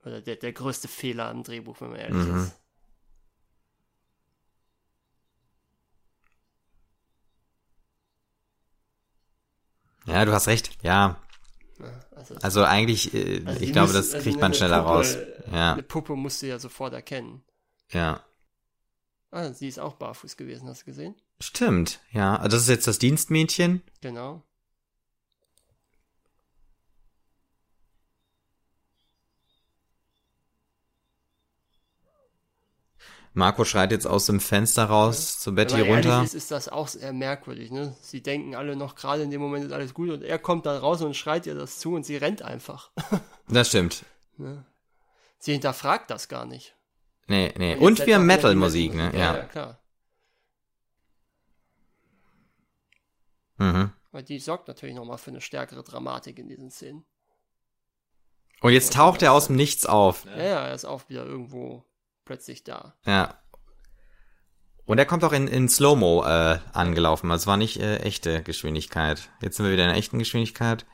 äh, oder der, der größte Fehler am Drehbuch, wenn man ehrlich Mhm. ist. Ja, du hast recht. Ja? Also, also eigentlich, äh, also ich glaube, müssen- das also kriegt eine man schneller Puppe, raus. Ja, Eine Puppe musst du ja sofort erkennen. ja. Ah, sie ist auch barfuß gewesen, hast du gesehen? Stimmt, ja. Also das ist jetzt das Dienstmädchen. Genau. Marco schreit jetzt aus dem Fenster raus zu Betty runter. ist, ist das auch sehr merkwürdig, ne? Sie denken alle noch gerade in dem Moment ist alles gut und er kommt dann raus und schreit ihr das zu und sie rennt einfach. Das stimmt. ne? Sie hinterfragt das gar nicht. Nee, nee. Und setzt wir haben Metal-Musik, ne? Ja, ja, Ja. klar. Mhm. Weil die sorgt natürlich nochmal für eine stärkere Dramatik in diesen Szenen. Und jetzt taucht er aus dem Nichts auf. Ja, ja, er ist auch wieder irgendwo plötzlich da. Ja. Und er kommt auch in, in Slow-Mo äh, angelaufen. Also es war nicht äh, echte Geschwindigkeit. Jetzt sind wir wieder in der echten Geschwindigkeit.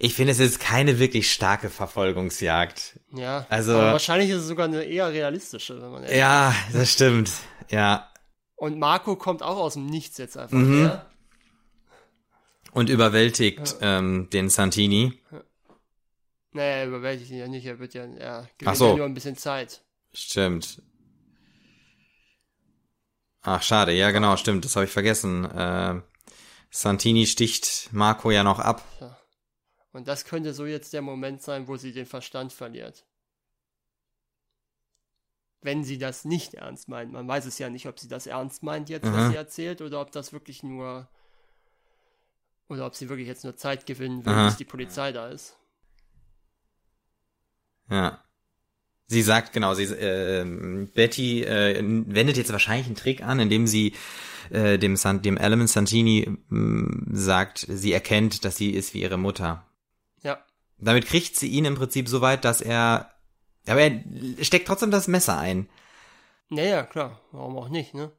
Ich finde, es ist keine wirklich starke Verfolgungsjagd. Ja, Also- aber wahrscheinlich ist es sogar eine eher realistische, wenn man ehrlich Ja, das stimmt. Ja. Und Marco kommt auch aus dem Nichts jetzt einfach Mhm. her. Und überwältigt ähm, den Santini. Naja, er überwältigt ihn ja nicht, er wird ja, er gewinnt so. ja nur ein bisschen Zeit. Stimmt. Ach, schade. Ja, genau, stimmt. Das habe ich vergessen. Äh, Santini sticht Marco ja noch ab. Ja. Und das könnte so jetzt der Moment sein, wo sie den Verstand verliert. Wenn sie das nicht ernst meint. Man weiß es ja nicht, ob sie das ernst meint jetzt, Mhm. was sie erzählt, oder ob das wirklich nur. Oder ob sie wirklich jetzt nur Zeit gewinnen will, bis die Polizei da ist. Ja. Sie sagt, genau, sie, äh, Betty äh, wendet jetzt wahrscheinlich einen Trick an, indem sie äh, dem, San, dem Element Santini mh, sagt, sie erkennt, dass sie ist wie ihre Mutter. Ja. Damit kriegt sie ihn im Prinzip so weit, dass er, aber er steckt trotzdem das Messer ein. Naja, klar. Warum auch nicht, ne?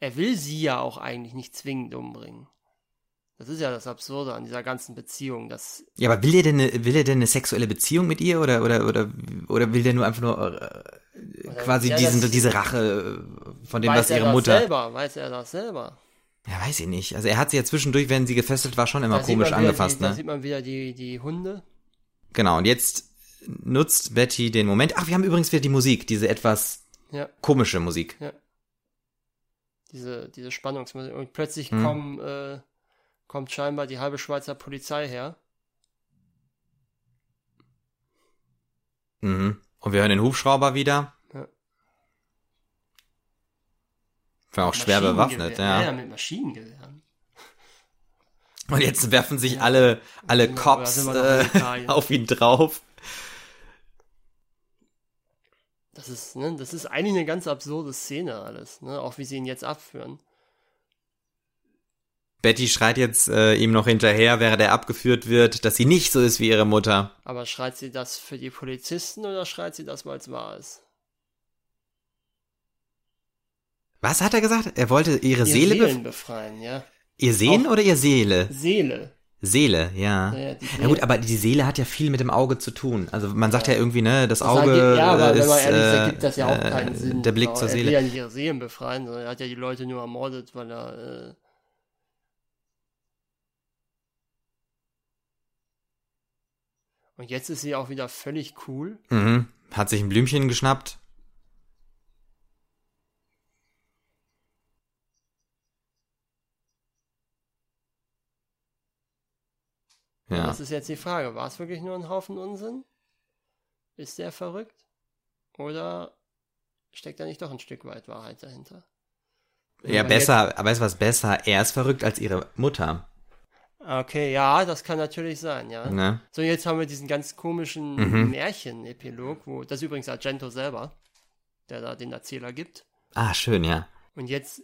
Er will sie ja auch eigentlich nicht zwingend umbringen. Das ist ja das Absurde an dieser ganzen Beziehung, dass Ja, aber will er denn eine, will er denn eine sexuelle Beziehung mit ihr oder oder oder oder will der nur einfach nur äh, quasi ja, diesen das- diese Rache äh, von dem weiß was er ihre das Mutter selber, weiß er das selber. Ja, weiß ich nicht. Also er hat sie ja zwischendurch, wenn sie gefesselt war, schon immer Da komisch angefasst, die, Da ne? sieht man wieder die, die Hunde. Genau, und jetzt nutzt Betty den Moment. Ach, wir haben übrigens wieder die Musik, diese etwas Ja, komische Musik. diese, diese Spannungsmusik. Und plötzlich Hm. kommen, äh, kommt scheinbar die halbe Schweizer Polizei her. Mhm. Und wir hören den Hubschrauber wieder. Ja. War auch schwer bewaffnet, ja. Ja, mit Maschinengewehren. Und jetzt werfen sich alle, alle Sind wir- Cops äh, auf ihn drauf. Das ist, ne, das ist eigentlich eine ganz absurde Szene alles, ne? Auch wie sie ihn jetzt abführen. Betty schreit jetzt äh, ihm noch hinterher, während er abgeführt wird, dass sie nicht so ist wie ihre Mutter. Aber schreit sie das für die Polizisten oder schreit sie das, weil es wahr ist? Was hat er gesagt? Er wollte ihre Ihr Seele bef befreien, ja. Ihr Sehen Auch- oder ihr Seele? Seele. Seele, ja. Die Ja gut, aber die Seele hat ja viel mit dem Auge zu tun. Also man sagt ja, irgendwie, ne, das, Das Auge ja, aber äh, wenn man ist ehrlich ist, äh, ergibt das ja auch äh, keinen Sinn. der Blick Genau, zur Er will Seele. ja nicht ihre Seelen befreien, sondern er hat ja die Leute nur ermordet, weil er. Äh, Und jetzt ist sie auch wieder völlig cool. Mhm. Hat sich ein Blümchen geschnappt. Ja. Das ist jetzt die Frage. War es wirklich nur ein Haufen Unsinn? Ist der verrückt? Oder steckt da nicht doch ein Stück weit Wahrheit dahinter? Ja, Aber besser, aber weißt du was besser? Er ist verrückt als ihre Mutter. Okay, ja, das kann natürlich sein, ja. Ne? So, jetzt haben wir diesen ganz komischen Mhm. Märchen-Epilog, wo das ist übrigens Argento selber, der da den Erzähler gibt. Ah, schön, ja. Und jetzt,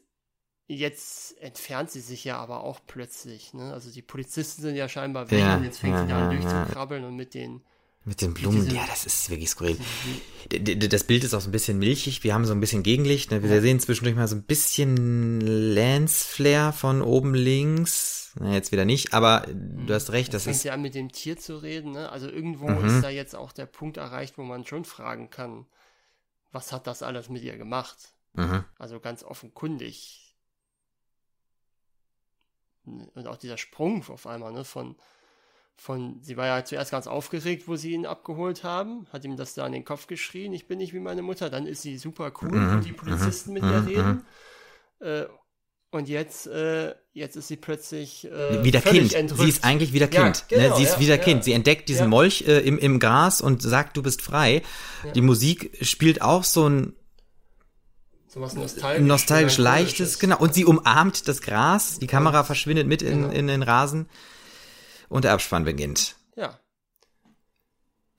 jetzt entfernt sie sich ja aber auch plötzlich. Ne? Also die Polizisten sind ja scheinbar weg Ja, und jetzt fängt ja, sie da an ja, durchzukrabbeln und mit den. Mit den Blumen, Diese- ja, das ist wirklich skurril. Das Bild ist auch so ein bisschen milchig. Wir haben so ein bisschen Gegenlicht. Ne? Wir sehen zwischendurch mal so ein bisschen Lens-Flare von oben links. Na, jetzt wieder nicht, aber du hast recht, das fängt ist. an mit dem Tier zu reden. Ne? Also irgendwo Mhm. ist da jetzt auch der Punkt erreicht, wo man schon fragen kann, was hat das alles mit ihr gemacht? Mhm. Also ganz offenkundig. Und auch dieser Sprung auf einmal, ne, von, von, sie war ja zuerst ganz aufgeregt, wo sie ihn abgeholt haben, hat ihm das da an den Kopf geschrien, ich bin nicht wie meine Mutter, dann ist sie super cool, Mhm, die Polizisten mit mhm, ihr mhm, reden. Äh, und jetzt, äh, jetzt ist sie plötzlich äh, wieder Kind. entrückt. Sie ist eigentlich wieder Ja, Kind. genau, ne? Sie ist ja, wieder ja. Kind. Sie entdeckt diesen. Molch äh, im, im Gras und sagt, du bist frei. Die Musik spielt auch so ein so was nostalgisch, nostalgisch leichtes, genau. Und sie umarmt das Gras. Die Kamera verschwindet mit in, Genau. in den Rasen. Und der Abspann beginnt. Ja,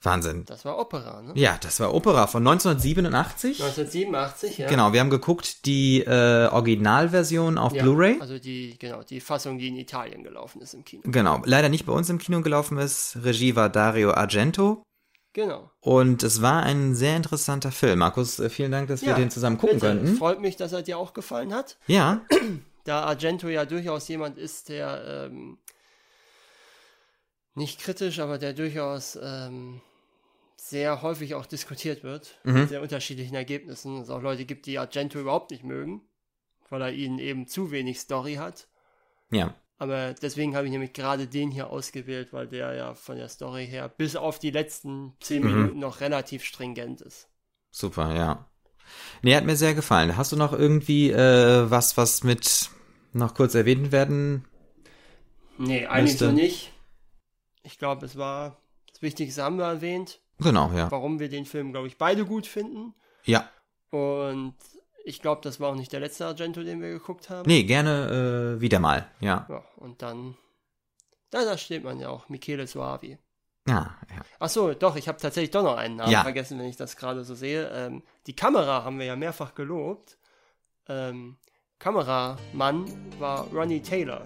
Wahnsinn. das war Opera, ne? Ja, das war Opera von 1987. 1987, ja. Genau, wir haben geguckt die äh, Originalversion auf Ja, Blu-ray. Also die, genau, die Fassung, die in Italien gelaufen ist im Kino. Genau, leider nicht bei uns im Kino gelaufen ist. Regie war Dario Argento. Genau. Und es war ein sehr interessanter Film. Markus, äh, vielen Dank, dass wir Ja, den zusammen gucken bitte. könnten. Freut mich, dass er dir auch gefallen hat. Ja, Da Argento ja durchaus jemand ist, der ähm, nicht kritisch, aber der durchaus ähm, sehr häufig auch diskutiert wird, Mhm. mit sehr unterschiedlichen Ergebnissen. Es auch Leute gibt, die Argento überhaupt nicht mögen, weil er ihnen eben zu wenig Story hat. ja. Aber deswegen habe ich nämlich gerade den hier ausgewählt, weil der ja von der Story her bis auf die letzten zehn Mhm. Minuten noch relativ stringent ist. Super, ja. Nee, hat mir sehr gefallen. Hast du noch irgendwie äh, was, was mit noch kurz erwähnt werden? Nee, eigentlich Müsste. so nicht. Ich glaube, es war das Wichtigste haben wir erwähnt, Genau, ja. warum wir den Film, glaube ich, beide gut finden. Ja. Und ich glaube, das war auch nicht der letzte Argento, den wir geguckt haben. Nee, gerne äh, wieder mal, ja. Ja, und dann, da, da steht man ja auch, Michele Soavi. Ja, ja. Ach so, doch, ich habe tatsächlich doch noch einen Namen Ja. vergessen, wenn ich das gerade so sehe. Ähm, die Kamera haben wir ja mehrfach gelobt. Ähm, Kameramann war Ronnie Taylor,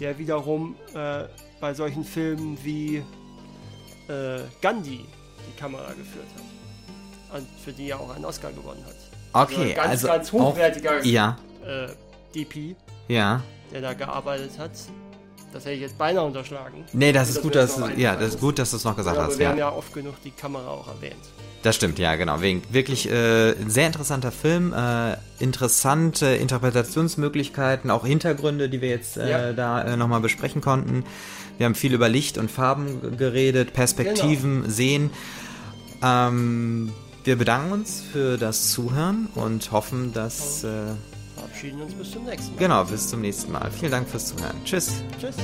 der wiederum äh, bei solchen Filmen wie äh, Gandhi die Kamera geführt hat. Und für die er auch einen Oscar gewonnen hat. Okay, ganz, also ganz auch, hochwertiger ja, äh, DP, ja. der da gearbeitet hat. Das hätte ich jetzt beinahe unterschlagen. Nee, das ist gut, dass ja, das ist gut, dass du es noch gesagt hast. wir Ja. haben ja oft genug die Kamera auch erwähnt. Das stimmt, ja, genau. Wegen wirklich äh, ein sehr interessanter Film, äh, interessante Interpretationsmöglichkeiten, auch Hintergründe, die wir jetzt äh, Ja. da äh, nochmal besprechen konnten. Wir haben viel über Licht und Farben geredet, Perspektiven, Genau. Sehen. Ähm, wir bedanken uns für das Zuhören und hoffen, dass äh, Verabschieden uns bis zum nächsten Mal. genau bis zum nächsten Mal. Vielen Dank fürs Zuhören. Tschüss. Tschüss.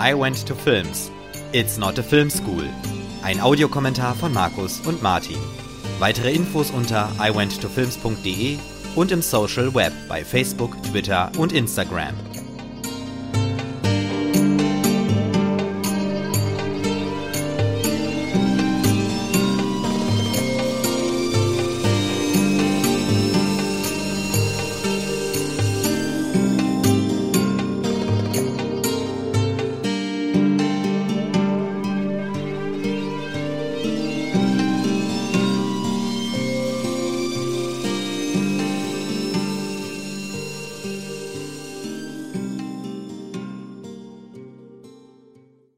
I went to films. It's not a film school. Ein Audiokommentar von Markus und Martin. Weitere Infos unter iwenttofilms.de und im Social Web bei Facebook, Twitter und Instagram.